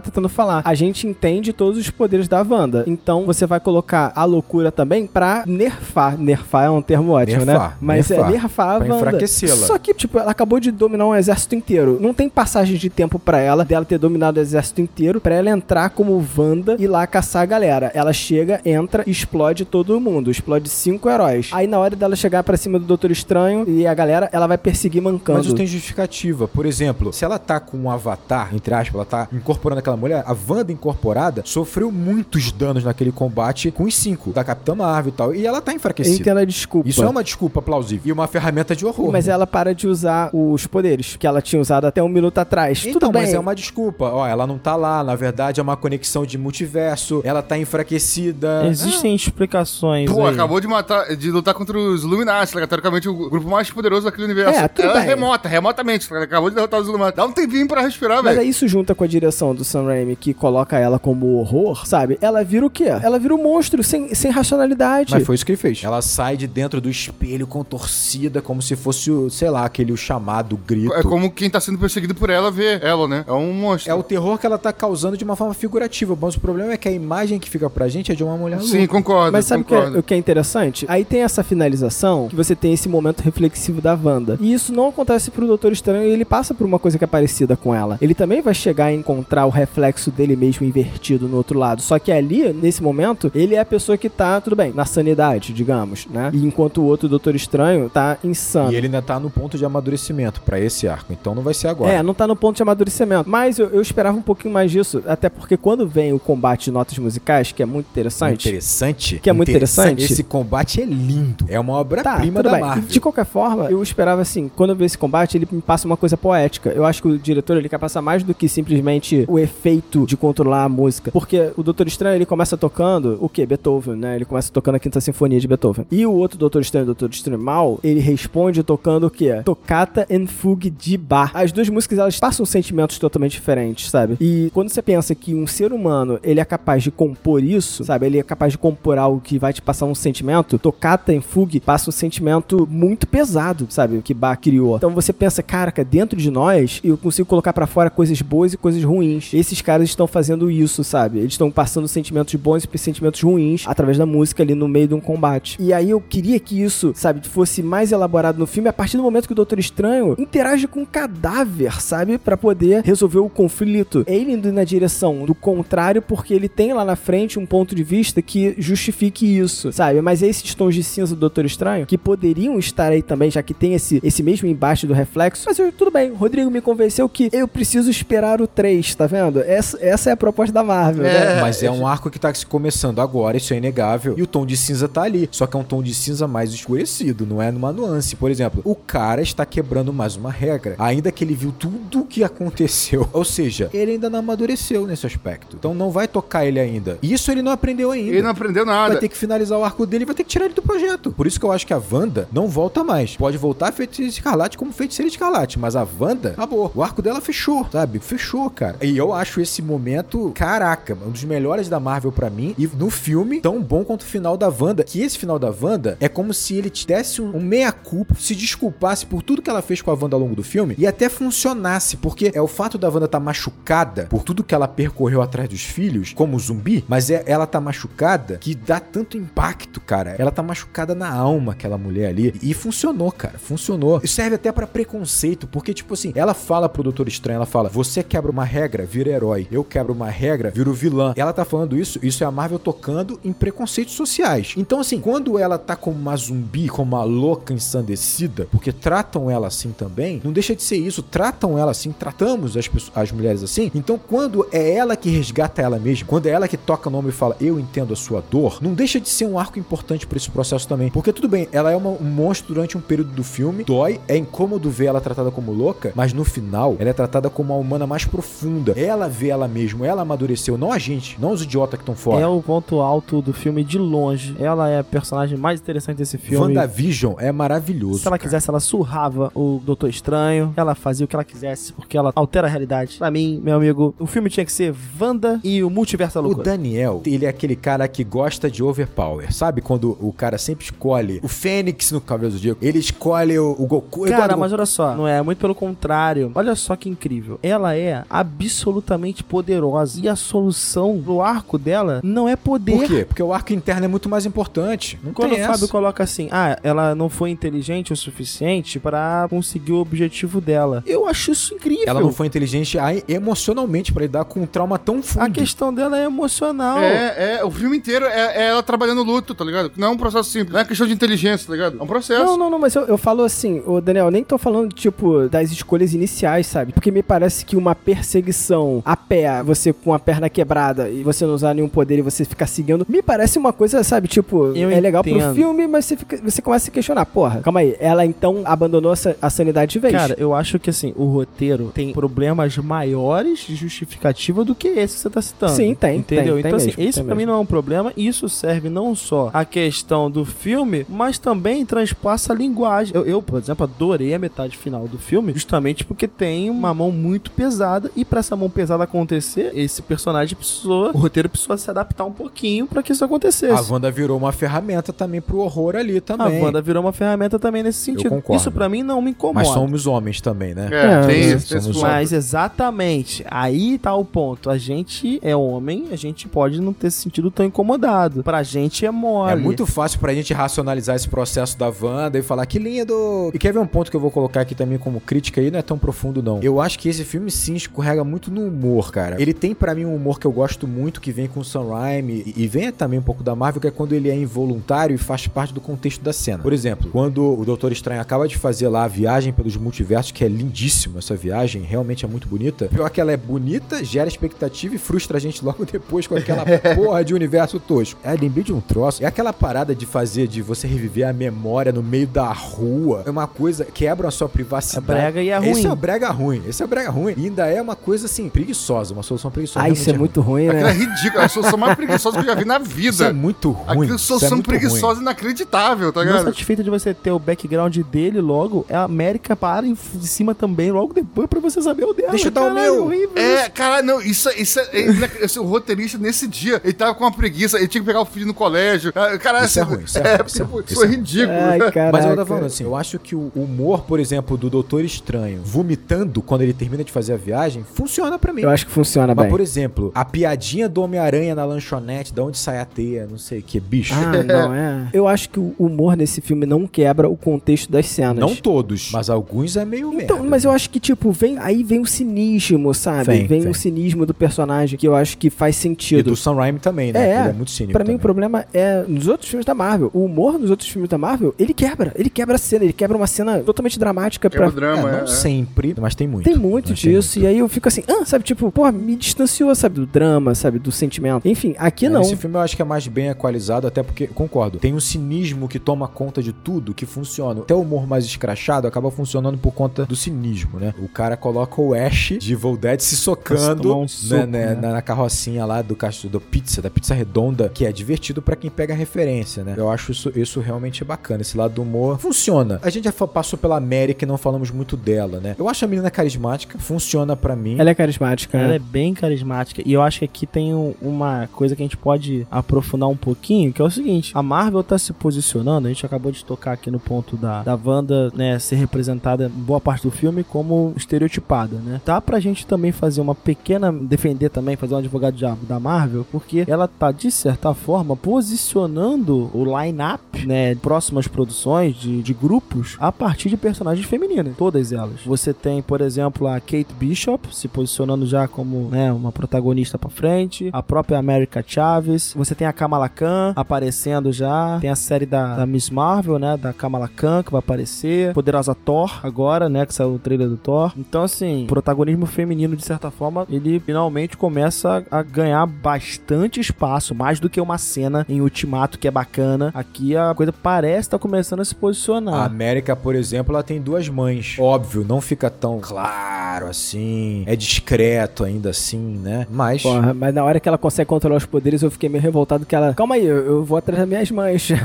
tentando falar. A gente entende todos os poderes da Wanda. Então você vai colocar a loucura também pra nerfar. Nerfar é um termo ótimo, Nerfar, né? Mas nerfar. é nerfar a Wanda. enfraquecê-la. Só que, tipo, ela acabou de dominar um exército inteiro. Não tem passagem de tempo pra ela, dela ter dominado o exército inteiro, pra ela entrar como Wanda e lá caçar a galera. Ela chega, entra, explode todo mundo. Explode cinco heróis. Aí na hora dela chegar pra cima do Doutor Estranho e a galera, ela vai perseguir mancando. Mas isso tem justificativa. Por exemplo, se ela tá com um avatar, entre aspas, ela tá incorporando aquela mulher, a Wanda incorporada sofreu muitos danos naquele combate com os cinco, da Capitã Marvel e tal, e ela tá enfraquecida. entendo a desculpa. Isso é uma desculpa plausível. E uma ferramenta de horror. Mas ela para de usar os poderes que ela tinha usado até um minuto atrás. Então, Tudo bem. mas é uma desculpa. Ó, ela não tá lá. Na verdade, é uma conexão de multiverso. Ela tá enfraquecida. Existem explicações Pô, aí. acabou de matar, de lutar contra os Illuminati, né? teoricamente o grupo mais poderoso daquele universo. É, tudo Ela bem. remota, remotamente, ela acabou de derrotar os Illuminati. Dá um tempinho pra respirar, Mas Mas aí isso junta com a direção do Sam Raimi, que coloca ela como horror, sabe? Ela vira o quê? Ela vira um monstro sem, sem racionalidade. Mas foi isso que ele fez. Ela sai de dentro do espelho contorcida, como se fosse, o, sei lá, aquele o chamado grito. É como quem tá sendo perseguido por ela vê ela, né? É um monstro. É o terror que ela tá causando de uma forma figurativa. Mas o problema é que a imagem que fica pra gente é de uma mulher Sim, louca. concordo. Mas sabe o que, é, concordo. o que é interessante? Aí tem essa finalização, que você tem esse momento reflexivo da Wanda. E isso não acontece pro Doutor Estranho, e ele passa por uma coisa que é parecida com ela. Ele também vai chegar a encontrar o reflexo dele mesmo invertido no outro lado. Só que ali, nesse momento, ele é a pessoa que tá, tudo bem, na sanidade, digamos, né? E enquanto o outro Doutor Estranho tá insano. E ele ainda tá no ponto de amadurecimento pra esse arco. Então não vai ser agora. É, não tá no ponto de amadurecimento. Mas eu, eu esperava um pouquinho mais disso. Até porque quando vem o combate de notas musicais, que é muito interessante. Interessante. Que é muito interessante. Esse combate é lindo. É uma Tá, obra-prima tudo da bem. Marvel. De qualquer forma, eu esperava assim, quando eu ver esse combate, ele me passa uma coisa poética. Eu acho que o diretor ele quer passar mais do que simplesmente o efeito de controlar a música. Porque o Doutor Estranho ele começa tocando o que? Beethoven, né? Ele começa tocando a Quinta Sinfonia de Beethoven. E o outro Doutor Estranho, Doutor Estranho Mal, ele responde tocando o que? Tocata and Fugue de Bach. As duas músicas elas passam sentimentos totalmente diferentes, sabe? E quando você pensa que um ser humano ele é capaz de compor isso, sabe? Ele é capaz de compor algo que vai te passar um sentimento. Tocata and Fugue passa um sentimento muito pesado, sabe? Que Bach criou. Então você pensa, caraca, dentro de nós eu consigo colocar pra fora coisas boas e coisas ruins. Esses caras estão fazendo isso, sabe? Eles estão passando sentimentos bons e sentimentos ruins através da música ali no meio de um combate. E aí eu queria que isso, sabe, fosse mais elaborado no filme a partir do momento que o Doutor Estranho interage com um cadáver, sabe? Pra poder resolver o conflito. Ele indo na direção do contrário porque ele tem lá na frente um ponto de vista que justifique isso, sabe? Mas esses tons de cinza do Doutor Estranho, que poderiam estar aí também, já que tem esse, esse mesmo embate do reflexo, mas eu, tudo bem, Rodrigo me convenceu que eu preciso esperar o 3, tá vendo? Essa, essa é a proposta da Marvel, né? Mas é um arco que tá se começando agora, isso é inegável. E o tom de cinza tá ali. Só que é um tom de cinza mais escurecido, não é numa nuance. Por exemplo, o cara está quebrando mais uma regra. Ainda que ele viu tudo o que aconteceu. [LAUGHS] Ou seja, ele ainda não amadureceu nesse aspecto. Então não vai tocar ele ainda. Isso ele não aprendeu ainda. Ele não aprendeu nada. Vai ter que finalizar o arco dele e vai ter que tirar ele do projeto. Por isso que eu acho que a Wanda não volta mais. Pode voltar a Feiticeira Escarlate como Feiticeira Escarlate, mas a Wanda acabou. O arco dela fechou, sabe? Fechou, cara. E eu acho esse momento, caraca, um dos melhores da Marvel pra mim. E no filme, tão bom quanto o final da Wanda. Que esse final da Wanda é como se ele te desse um, meia-culpa, se desculpasse por tudo que ela fez com a Wanda ao longo do filme e até funcionasse. Porque é o fato da Wanda estar tá machucada por tudo que ela percorreu atrás dos filhos, como zumbi, mas é, ela tá machucada que dá tanto impacto, cara. Ela tá machucada na alma, aquela mulher ali. E funcionou, cara. Funcionou. Isso serve até pra preconceito, porque, tipo assim, ela fala pro Doutor Estranho, ela fala: Você quebra uma regra, vira herói. Eu quebro uma regra, viro vilã. Ela tá falando isso, isso é a Marvel tocando em preconceitos sociais. Então, assim, quando ela tá como uma zumbi, como uma louca ensandecida, porque tratam ela assim também, não deixa de ser isso. Tratam ela assim, tratamos as, pessoas, as mulheres assim. Então, quando é ela que resgata ela mesma, quando é ela que toca no ombro e fala, eu entendo a sua dor, não deixa de ser um arco importante pra esse processo também. Porque tudo bem, ela é uma- um monstro durante um período do filme, dói, é incômodo ver ela tratada como louca, mas no final, ela é tratada como uma humana mais profunda. Ela vê ela mesma, ela amadureceu, não a gente, não os idiotas que estão fora. É o ponto alto do filme de longe. Ela é a personagem mais interessante desse filme. WandaVision é maravilhoso. Se ela cara. quisesse, ela surrava o Doutor Estranho. Ela fazia o que ela quisesse, porque ela altera a realidade. Pra mim, meu amigo, o filme tinha que ser Wanda e o Multiverso da O Loucura. Daniel, ele é aquele cara que gosta de overpower. Sabe quando o cara sempre escolhe o Fênix no Cavaleiro do Zodíaco? Ele escolhe o, o Goku. Cara, mas olha só, não é, muito pelo contrário. Olha só que incrível. Ela é absolutamente poderosa e a solução pro arco dela não é poder. Por quê? Porque o arco interno é muito mais importante. Não Quando o essa. Fábio coloca assim, ah, ela não foi inteligente o suficiente pra conseguir o objetivo dela. Eu acho isso incrível. Ela não foi inteligente ai, emocionalmente pra lidar com um trauma tão fundo. A questão dela é emocional. É, é, o filme inteiro é, é ela trabalhando luto, tá ligado? Não é um processo simples, não é questão de inteligência, tá ligado? É um processo. Não, não, não, mas eu, eu falo assim, ô Daniel, eu nem tô falando, tipo, das escolhas iniciais, sabe? Porque me parece que uma perseguição a pé, você com a perna quebrada e você não usar nenhum poder e você ficar seguindo, me parece uma coisa, sabe? Tipo, Eu é legal pro filme, mas você, fica- você começa a se questionar, porra, calma aí, ela então abandonou a sanidade de vez. Cara, eu acho que assim, o roteiro tem problemas maiores de justificativa do que esse que você tá citando. Sim, tem, Entendeu? tem, tem então, assim, mesmo, esse tem pra mim não é um problema. e Isso serve não só a questão do filme, mas também transpassa a linguagem. Eu, eu, por exemplo, adorei a metade final do filme, justamente porque tem uma mão muito muito pesada e pra essa mão pesada acontecer, esse personagem precisou, o roteiro precisou se adaptar um pouquinho pra que isso acontecesse. A Wanda virou uma ferramenta também pro horror ali também. A Wanda virou uma ferramenta também nesse sentido. concordo. Isso pra mim não me incomoda. Mas somos homens também, né? É, É, tem ponto. Mas exatamente, aí tá o ponto. A gente é homem, a gente pode não ter se sentido tão incomodado. Pra gente é mole. É muito fácil pra gente racionalizar esse processo da Wanda e falar que lindo. E quer ver um ponto que eu vou colocar aqui também como crítica aí, não é tão profundo não. Eu acho que esse filme sim escorrega muito no humor, cara. Ele tem pra mim um humor que eu gosto muito, que vem com o Sam Raimi e, e vem também um pouco da Marvel, que é quando ele é involuntário e faz parte do contexto da cena. Por exemplo, quando o Doutor Estranho acaba de fazer lá a viagem pelos multiversos, que é lindíssimo essa viagem, realmente é muito bonita. Pior que ela é bonita, gera expectativa e frustra a gente logo [LAUGHS] depois com aquela [LAUGHS] porra de universo tosco. É, lembrei de um troço. É aquela parada de fazer, de você reviver a memória no meio da rua. É uma coisa, quebra a sua privacidade. É brega e é ruim. Esse é brega ruim. Esse é brega ruim. E ainda é uma coisa assim, preguiçosa, uma solução preguiçosa. Ah, isso é Realmente muito ruim, Aquilo é né? ridículo. É a solução mais preguiçosa que eu já vi na vida. Isso é muito ruim. Aquilo é Isso é solução muito ruim. preguiçosa inacreditável, tá Não ligado? satisfeito de você ter o background dele logo, a América para em cima também, logo depois, pra você saber o dela. Deixa eu dar o Caralho, meu. horrível É, cara, não, isso, isso é. [LAUGHS] esse, o roteirista nesse dia, ele tava com uma preguiça, ele tinha que pegar o filho no colégio. Ah, Cara, Isso é assim, ruim, isso é ruim, isso é tipo, ruim, isso isso é é ruim. ridículo. Ai. Mas eu tava falando assim, eu acho que o humor, por exemplo, do Doutor Estranho vomitando quando ele termina de fazer a viagem, funciona pra mim. Eu acho que funciona Mas, bem. por exemplo, a piadinha do Homem-Aranha na lanchonete, da onde sai a teia, não sei o que, bicho. Ah, [LAUGHS] não, é. Eu acho que o humor nesse filme não quebra o contexto das cenas. não todos, mas alguns é meio Então, merda. mas eu acho que, tipo, vem, aí vem o cinismo, sabe? Vem, Vem, vem. o cinismo do personagem, que eu acho que faz E sentido. do Sam Raimi também, né? É, Ele é muito cínico Pra mim, o também. problema é nos outros filmes da Marvel. O humor nos outros filmes da Marvel, ele quebra. Ele quebra a cena, ele quebra uma cena totalmente dramática É pra. o drama, É, é. não sempre, mas tem muito. Tem muito Mas disso, e aí eu fico assim, ah, sabe, tipo, pô, me distanciou, sabe, do drama, sabe, do sentimento. Enfim, aqui É, não. Esse filme eu acho que é mais bem equalizado, até porque, concordo, tem um cinismo que toma conta de tudo, que funciona. Até o humor mais escrachado acaba funcionando por conta do cinismo, né? O cara coloca o Ash de Evil Dead se socando um né, soco, né, né? na, na carrocinha lá do cachorro do pizza, da pizza redonda, que é divertido pra quem pega a referência, né? Eu acho isso, isso realmente é bacana. Esse lado do humor funciona. A gente já passou pela América e não falamos muito dela, né? Eu acho a menina carismática, funciona pra mim. Ela é carismática, Ela né? é bem carismática. E eu acho que aqui tem um- uma coisa que a gente pode aprofundar um pouquinho, que é o seguinte: a Marvel tá se posicionando, a gente acabou de tocar aqui no ponto da, da Wanda, né, ser representada boa parte do filme como estereotipada, né? Dá pra gente também fazer uma pequena. defender também, fazer um advogado diabo da Marvel, porque ela tá, de certa forma, posicionando o line-up, né, próximas produções de, de grupos a partir de personagens femininas, todas elas. Você tem, por exemplo, a Kate Bishop se posicionando já como né, uma protagonista pra frente, a própria America Chaves, você tem a Kamala Khan aparecendo já, tem a série da, da Miss Marvel, né, da Kamala Khan que vai aparecer, Poderosa Thor agora, né, que saiu o trailer do Thor. Então, assim, o protagonismo feminino, de certa forma, ele finalmente começa a ganhar bastante espaço, mais do que uma cena em Ultimato que é bacana. Aqui a coisa parece estar começando a se A posicionar. América, por exemplo, ela tem duas mães. Óbvio, não fica tão claro assim. É discreto ainda assim, né? Mas. Porra, mas na hora que ela consegue controlar os poderes, eu fiquei meio revoltado que ela. Calma aí, eu, eu vou atrás das minhas mães. [LAUGHS]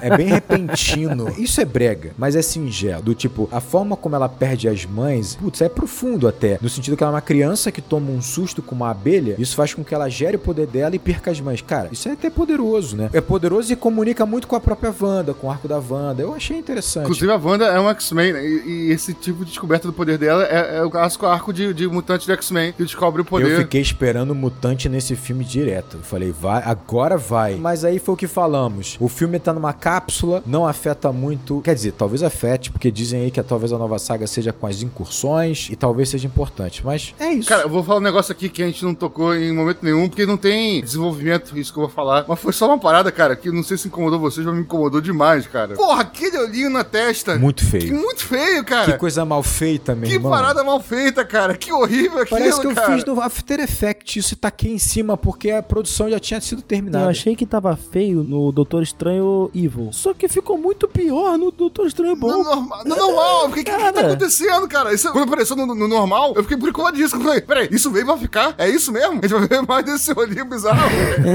É bem repentino. [LAUGHS] Isso é brega, mas é singelo. Do tipo, a forma como ela perde as mães, putz, é profundo até. No sentido que ela é uma criança que toma um susto com uma abelha, isso faz com que ela gere o poder dela e perca as mães. Cara, isso é até poderoso, né? É poderoso e comunica muito com a própria Wanda, com o arco da Wanda. Eu achei interessante. Inclusive, a Wanda é um X-Men, né? e, e esse tipo de descoberta do poder dela é, é o clássico arco de, de mutante do X-Men, que descobre o poder. Eu fiquei esperando o mutante nesse filme direto. Eu falei, vai, agora vai. Mas aí foi o que falamos. O filme tá numa cápsula, não afeta muito. Quer dizer, talvez afete, porque dizem aí que talvez a nova saga seja com as incursões e talvez seja importante. Mas é isso. Cara, eu vou falar um negócio aqui que a gente não tocou em momento nenhum, porque não tem desenvolvimento, isso que eu vou falar. Mas foi só uma parada, cara, que não sei se incomodou vocês, mas me incomodou demais, cara. Porra, aquele olhinho na testa. muito Que feio. muito feio, cara. Que coisa mal feita, meu Que irmão. parada mal feita, cara. Que horrível aquilo, Parece que eu cara. fiz no After Effects isso e taquei em cima porque a produção já tinha sido terminada. Eu achei que tava feio no Doutor Estranho Evil. Só que ficou muito pior no Doutor Estranho Bom. No normal, no normal, o que, que, que tá acontecendo, cara? Isso, quando apareceu no, no normal, eu fiquei brincadíssimo. Eu falei, peraí, isso veio pra ficar? É isso mesmo? [LAUGHS] A gente vai ver mais desse olhinho bizarro.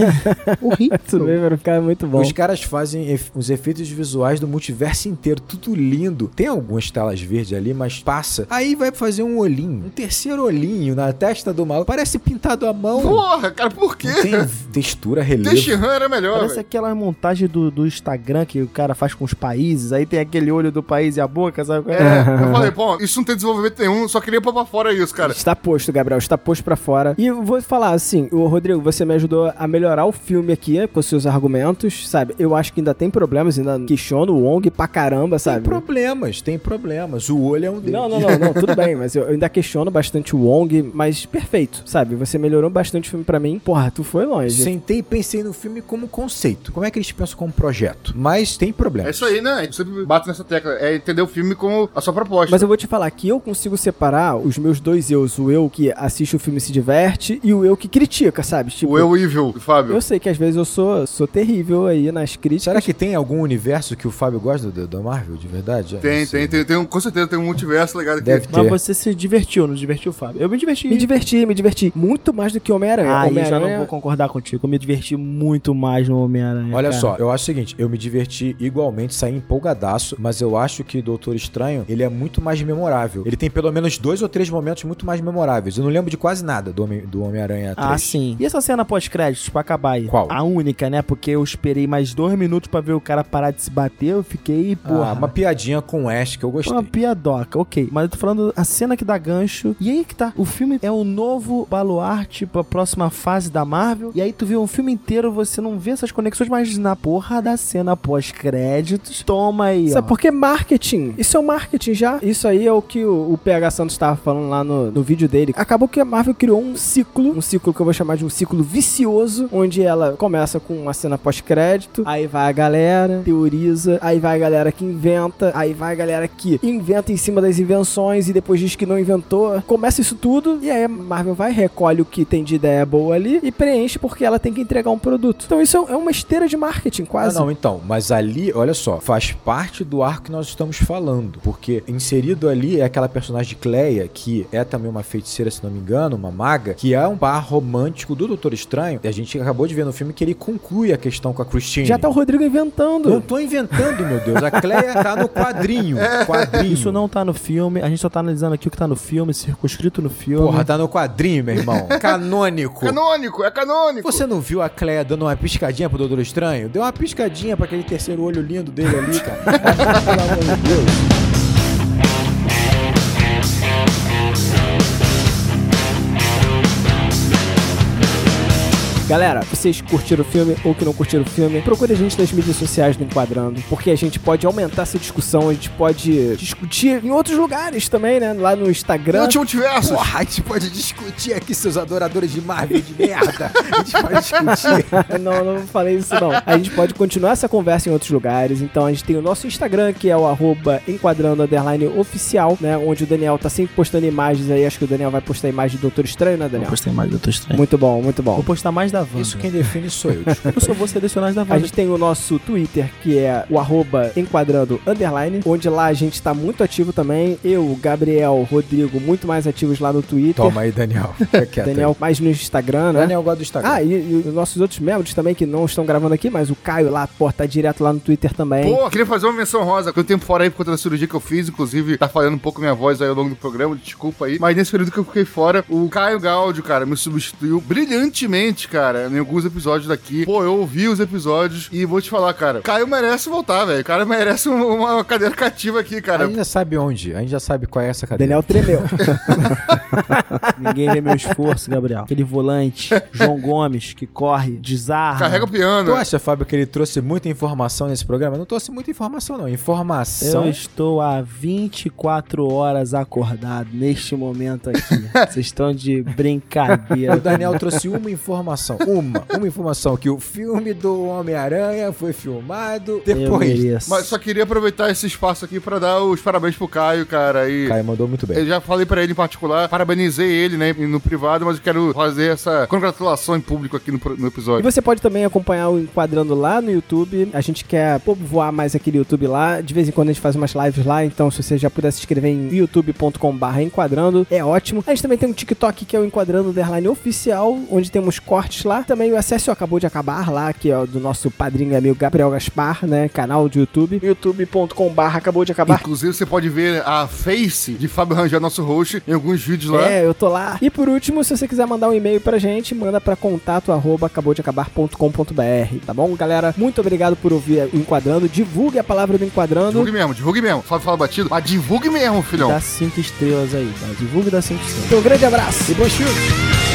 [LAUGHS] Horrível. Isso mesmo, vai ficar muito bom. Os caras fazem ef- os efeitos visuais do multiverso inteiro, tudo lindo. Tem algumas telas verdes ali, mas passa. Aí vai fazer um olhinho olhinho. Um terceiro olhinho na testa do maluco. Parece pintado à mão. Porra, cara, por quê? Não tem textura, relevo. Tenshinhan era melhor, Parece velho. aquela montagem do, do Instagram que o cara faz com os países, aí tem aquele olho do país e a boca, sabe? qual É, [LAUGHS] eu falei, pô, isso não tem desenvolvimento nenhum, só queria pôr pra fora isso, cara. Está posto, Gabriel, está posto pra fora. E eu vou falar assim, o Rodrigo, você me ajudou a melhorar o filme aqui com seus argumentos, sabe? Eu acho que ainda tem problemas, ainda questiono o Wong pra caramba, Tem sabe? problemas, tem problemas. O olho é um deles. Não, não, não, não, tudo bem, mas eu ainda questiono bastante o Wong, mas perfeito, sabe? Você melhorou bastante o filme pra mim. Porra, tu foi longe. Sentei e pensei no filme como conceito. Como é que eles pensam como projeto? Mas tem É problemas. isso aí, né? Eu sempre bato nessa tecla. É entender o filme como a sua proposta. Mas eu vou te falar que eu consigo separar os meus dois eus, o eu que assiste o filme e se diverte e o eu que critica, sabe? Tipo, O Eu Evil, Fábio. eu sei que às vezes eu sou, sou terrível aí nas críticas. Será que tem algum universo que o Fábio gosta do, da Marvel, de verdade? Tem, tem, tem, tem com certeza tem um multiverso ligado aqui. Deve Mas ter. você se divertiu, não divertiu, Fábio? Eu me diverti. Me diverti, me diverti. Muito mais do que Homem-Aranha. Ah, eu já não vou concordar contigo. Eu me diverti muito mais no Homem-Aranha. Olha cara. só, eu acho o seguinte, eu me diverti igualmente, saí empolgadaço, mas eu acho que Doutor Estranho, ele é muito mais memorável. Ele tem pelo menos dois ou três momentos muito mais memoráveis. Eu não lembro de quase nada do Homem- do Homem-Aranha 3. Ah, sim. E essa cena pós-créditos, pra acabar aí? Qual? A única, né? Porque eu esperei mais dois minutos pra ver o cara parar de se bater. Eu fiquei, porra. Ah, uma piadinha com o Ash que eu gostei. Uma piadoca, ok. Mas eu tô falando a cena que dá gancho. E aí que tá. O filme é o novo baluarte pra próxima fase da Marvel. E aí tu vê um filme inteiro, você não vê essas conexões, mas na porra da cena pós-créditos, toma aí, ó. Sabe por que marketing? Isso é o marketing já. Isso aí é o que o, o PH Santos estava falando lá no, no vídeo dele. Acabou que a Marvel criou um ciclo, um ciclo que eu vou chamar de um ciclo vicioso, onde ela começa com uma cena pós-crédito, aí vai a galera, teoriza, aí vai a galera que inventa, aí vai a galera que inventa em cima das invenções e depois diz que não inventou. Começa isso tudo e aí a Marvel vai, recolhe o que tem de ideia boa ali e preenche porque ela tem que entregar um produto. Então isso é uma esteira de marketing, Ah, quase. não, então, mas ali, olha só, faz parte do arco que nós estamos falando, porque inserido ali é aquela personagem Cleia, que é também uma feiticeira, se não me engano, uma maga, que é um par romântico do Doutor Estranho, e a gente acabou de ver no filme que ele conclui a questão com a Christine. Já tá o Rodrigo inventando. Não tô inventando, meu Deus, a Cleia tá no quadrinho, [LAUGHS] quadrinho. Isso não tá no filme, a gente só tá analisando aqui o que tá no filme, circunscrito no filme. Porra, tá no quadrinho, meu irmão. [LAUGHS] Canônico. Canônico, é canônico. Você não viu a Cleia dando uma piscadinha pro Doutor Estranho? Deu uma piscadinha pra aquele terceiro olho lindo dele ali, cara. [LAUGHS] Pelo amor de Deus. Galera, vocês curtiram o filme ou que não curtiram o filme, procure a gente nas mídias sociais do Enquadrando, porque a gente pode aumentar essa discussão, a gente pode discutir em outros lugares também, né? Lá no Instagram. Não multiverso. Porra, a gente pode discutir aqui, seus adoradores de Marvel de merda. A gente pode discutir. [LAUGHS] não, não falei isso não. A gente pode continuar essa conversa em outros lugares. Então a gente tem o nosso Instagram, que é o arroba enquadrando underline oficial, né? Onde o Daniel tá sempre postando imagens aí. Acho que o Daniel vai postar imagem do Doutor Estranho, né, Vou Daniel? postar mais do Doutor Estranho. Muito bom, muito bom. Vou postar mais da Wanda. Isso quem define sou eu. desculpa. Eu só vou selecionar as da A Wanda. gente tem o nosso Twitter, que é o arroba enquadrando underline, onde lá a gente tá muito ativo também. Eu, Gabriel, Rodrigo, muito mais ativos lá no Twitter. Toma aí, Daniel. [LAUGHS] Daniel mais no Instagram, né? Daniel gosta do Instagram. Ah, e, e os nossos outros membros também que não estão gravando aqui, mas o Caio lá, pô, tá direto lá no Twitter também. Pô, queria fazer uma menção rosa. Foi um tempo fora aí por conta da cirurgia que eu fiz, inclusive tá falhando um pouco minha voz aí ao longo do programa, desculpa aí. Mas nesse período que eu fiquei fora, o Caio Gaudio, cara, me substituiu brilhantemente, cara, em alguns episódios daqui. Pô, eu ouvi os episódios e vou te falar, cara, Caio merece voltar, velho. O cara merece um- uma cadeira cativa aqui, A cara. gente já sabe onde. A gente já sabe qual é essa cadeira. Daniel tremeu. [LAUGHS] Ninguém vê meu esforço, Gabriel. Aquele volante, João Gomes, que corre, desarma. Carrega o piano. Tu acha, Fábio, que ele trouxe muita informação nesse programa? Não trouxe muita informação, não. Informação. Eu estou há 24 horas acordado neste momento aqui. [LAUGHS] Vocês estão de brincadeira. O Daniel trouxe uma informação. Uma. Uma informação. Que o filme do Homem-Aranha foi filmado depois. Mas só queria aproveitar esse espaço aqui pra dar os parabéns pro Caio, cara. E Caio mandou muito bem. Eu já falei pra ele em particular, parabenizei ele, né, no privado, mas eu quero fazer essa congratulação em público aqui no, no E episódio. você pode também acompanhar o Enquadrando lá no YouTube. A gente quer povoar mais aquele YouTube lá. De vez em quando a gente faz umas lives lá. Então, se você já puder se inscrever em youtube.com.br Enquadrando, é ótimo. A gente também tem um TikTok que é o Enquadrando Underline Oficial, onde temos cortes lá. Também o acesso acabou de acabar lá, que é do nosso padrinho e amigo Gabriel Gaspar, né? Canal do YouTube, youtube.com.br acabou de acabar. Inclusive, você pode ver a face de Fábio Rangel, nosso host, em alguns vídeos lá. É, eu tô lá. E por último, se você quiser mandar um e-mail pra gente, manda pra contato arroba acabodeacabar.com.br, tá bom, galera? Muito obrigado por ouvir o Enquadrando. Divulgue a palavra do Enquadrando. Divulgue mesmo, divulgue mesmo. Fábio fala batido, mas divulgue mesmo, filhão. Dá cinco estrelas aí, tá? Divulgue dá cinco estrelas. Então, um grande abraço e bom chute.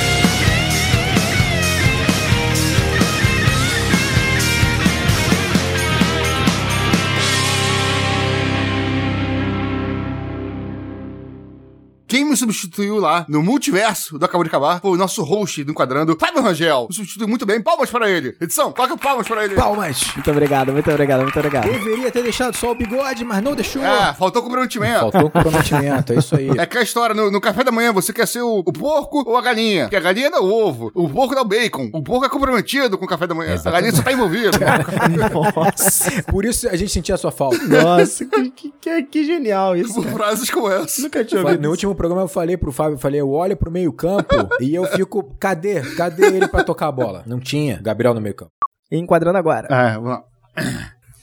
Quem me substituiu lá no multiverso do Acabou de Acabar foi o nosso host do Enquadrando, Fábio Rangel. Me substituiu muito bem. Palmas para ele. Edição, coloca palmas para ele. Palmas! Muito obrigado, muito obrigado, muito obrigado. Deveria ter deixado só o bigode, mas não deixou. É, faltou comprometimento. Faltou [LAUGHS] comprometimento, é isso aí. É aquela história, no, no café da manhã, você quer ser o, o porco ou a galinha? Porque a galinha dá o ovo, o porco dá o bacon. O porco é comprometido com o café da manhã. A galinha só tá envolvida. Nossa, [LAUGHS] Por isso a gente sentia a sua falta. nossa, que, que, que, que genial isso. Por cara. frases como essa. Nunca tinha ouvido No último programa eu falei pro Fábio, eu falei, eu olho pro meio campo [LAUGHS] e eu fico, cadê? Cadê ele pra tocar a bola? Não tinha. Gabriel no meio campo. E enquadrando agora. É, vamos lá.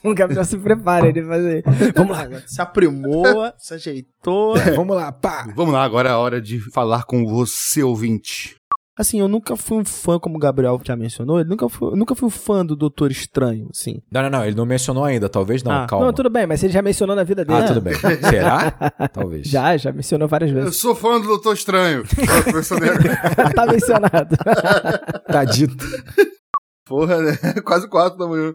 O Gabriel se prepara, ele vai fazer. Vamos lá, se aprimoa, se ajeitou. Vamos lá, pá! Vamos lá, agora é a hora de falar com você, ouvinte. Assim, eu nunca fui um fã, como o Gabriel já mencionou, eu nunca fui, eu nunca fui um fã do Doutor Estranho, assim. Não, não, não, ele não mencionou ainda, talvez não, Ah, calma. Não, tudo bem, mas ele já mencionou na vida dele. Ah, tudo bem. Será? [LAUGHS] Talvez. Já, já mencionou várias Eu vezes. sou fã do Doutor Estranho. Eu [LAUGHS] tá mencionado. Tá dito. Porra, né? Quase quatro da manhã.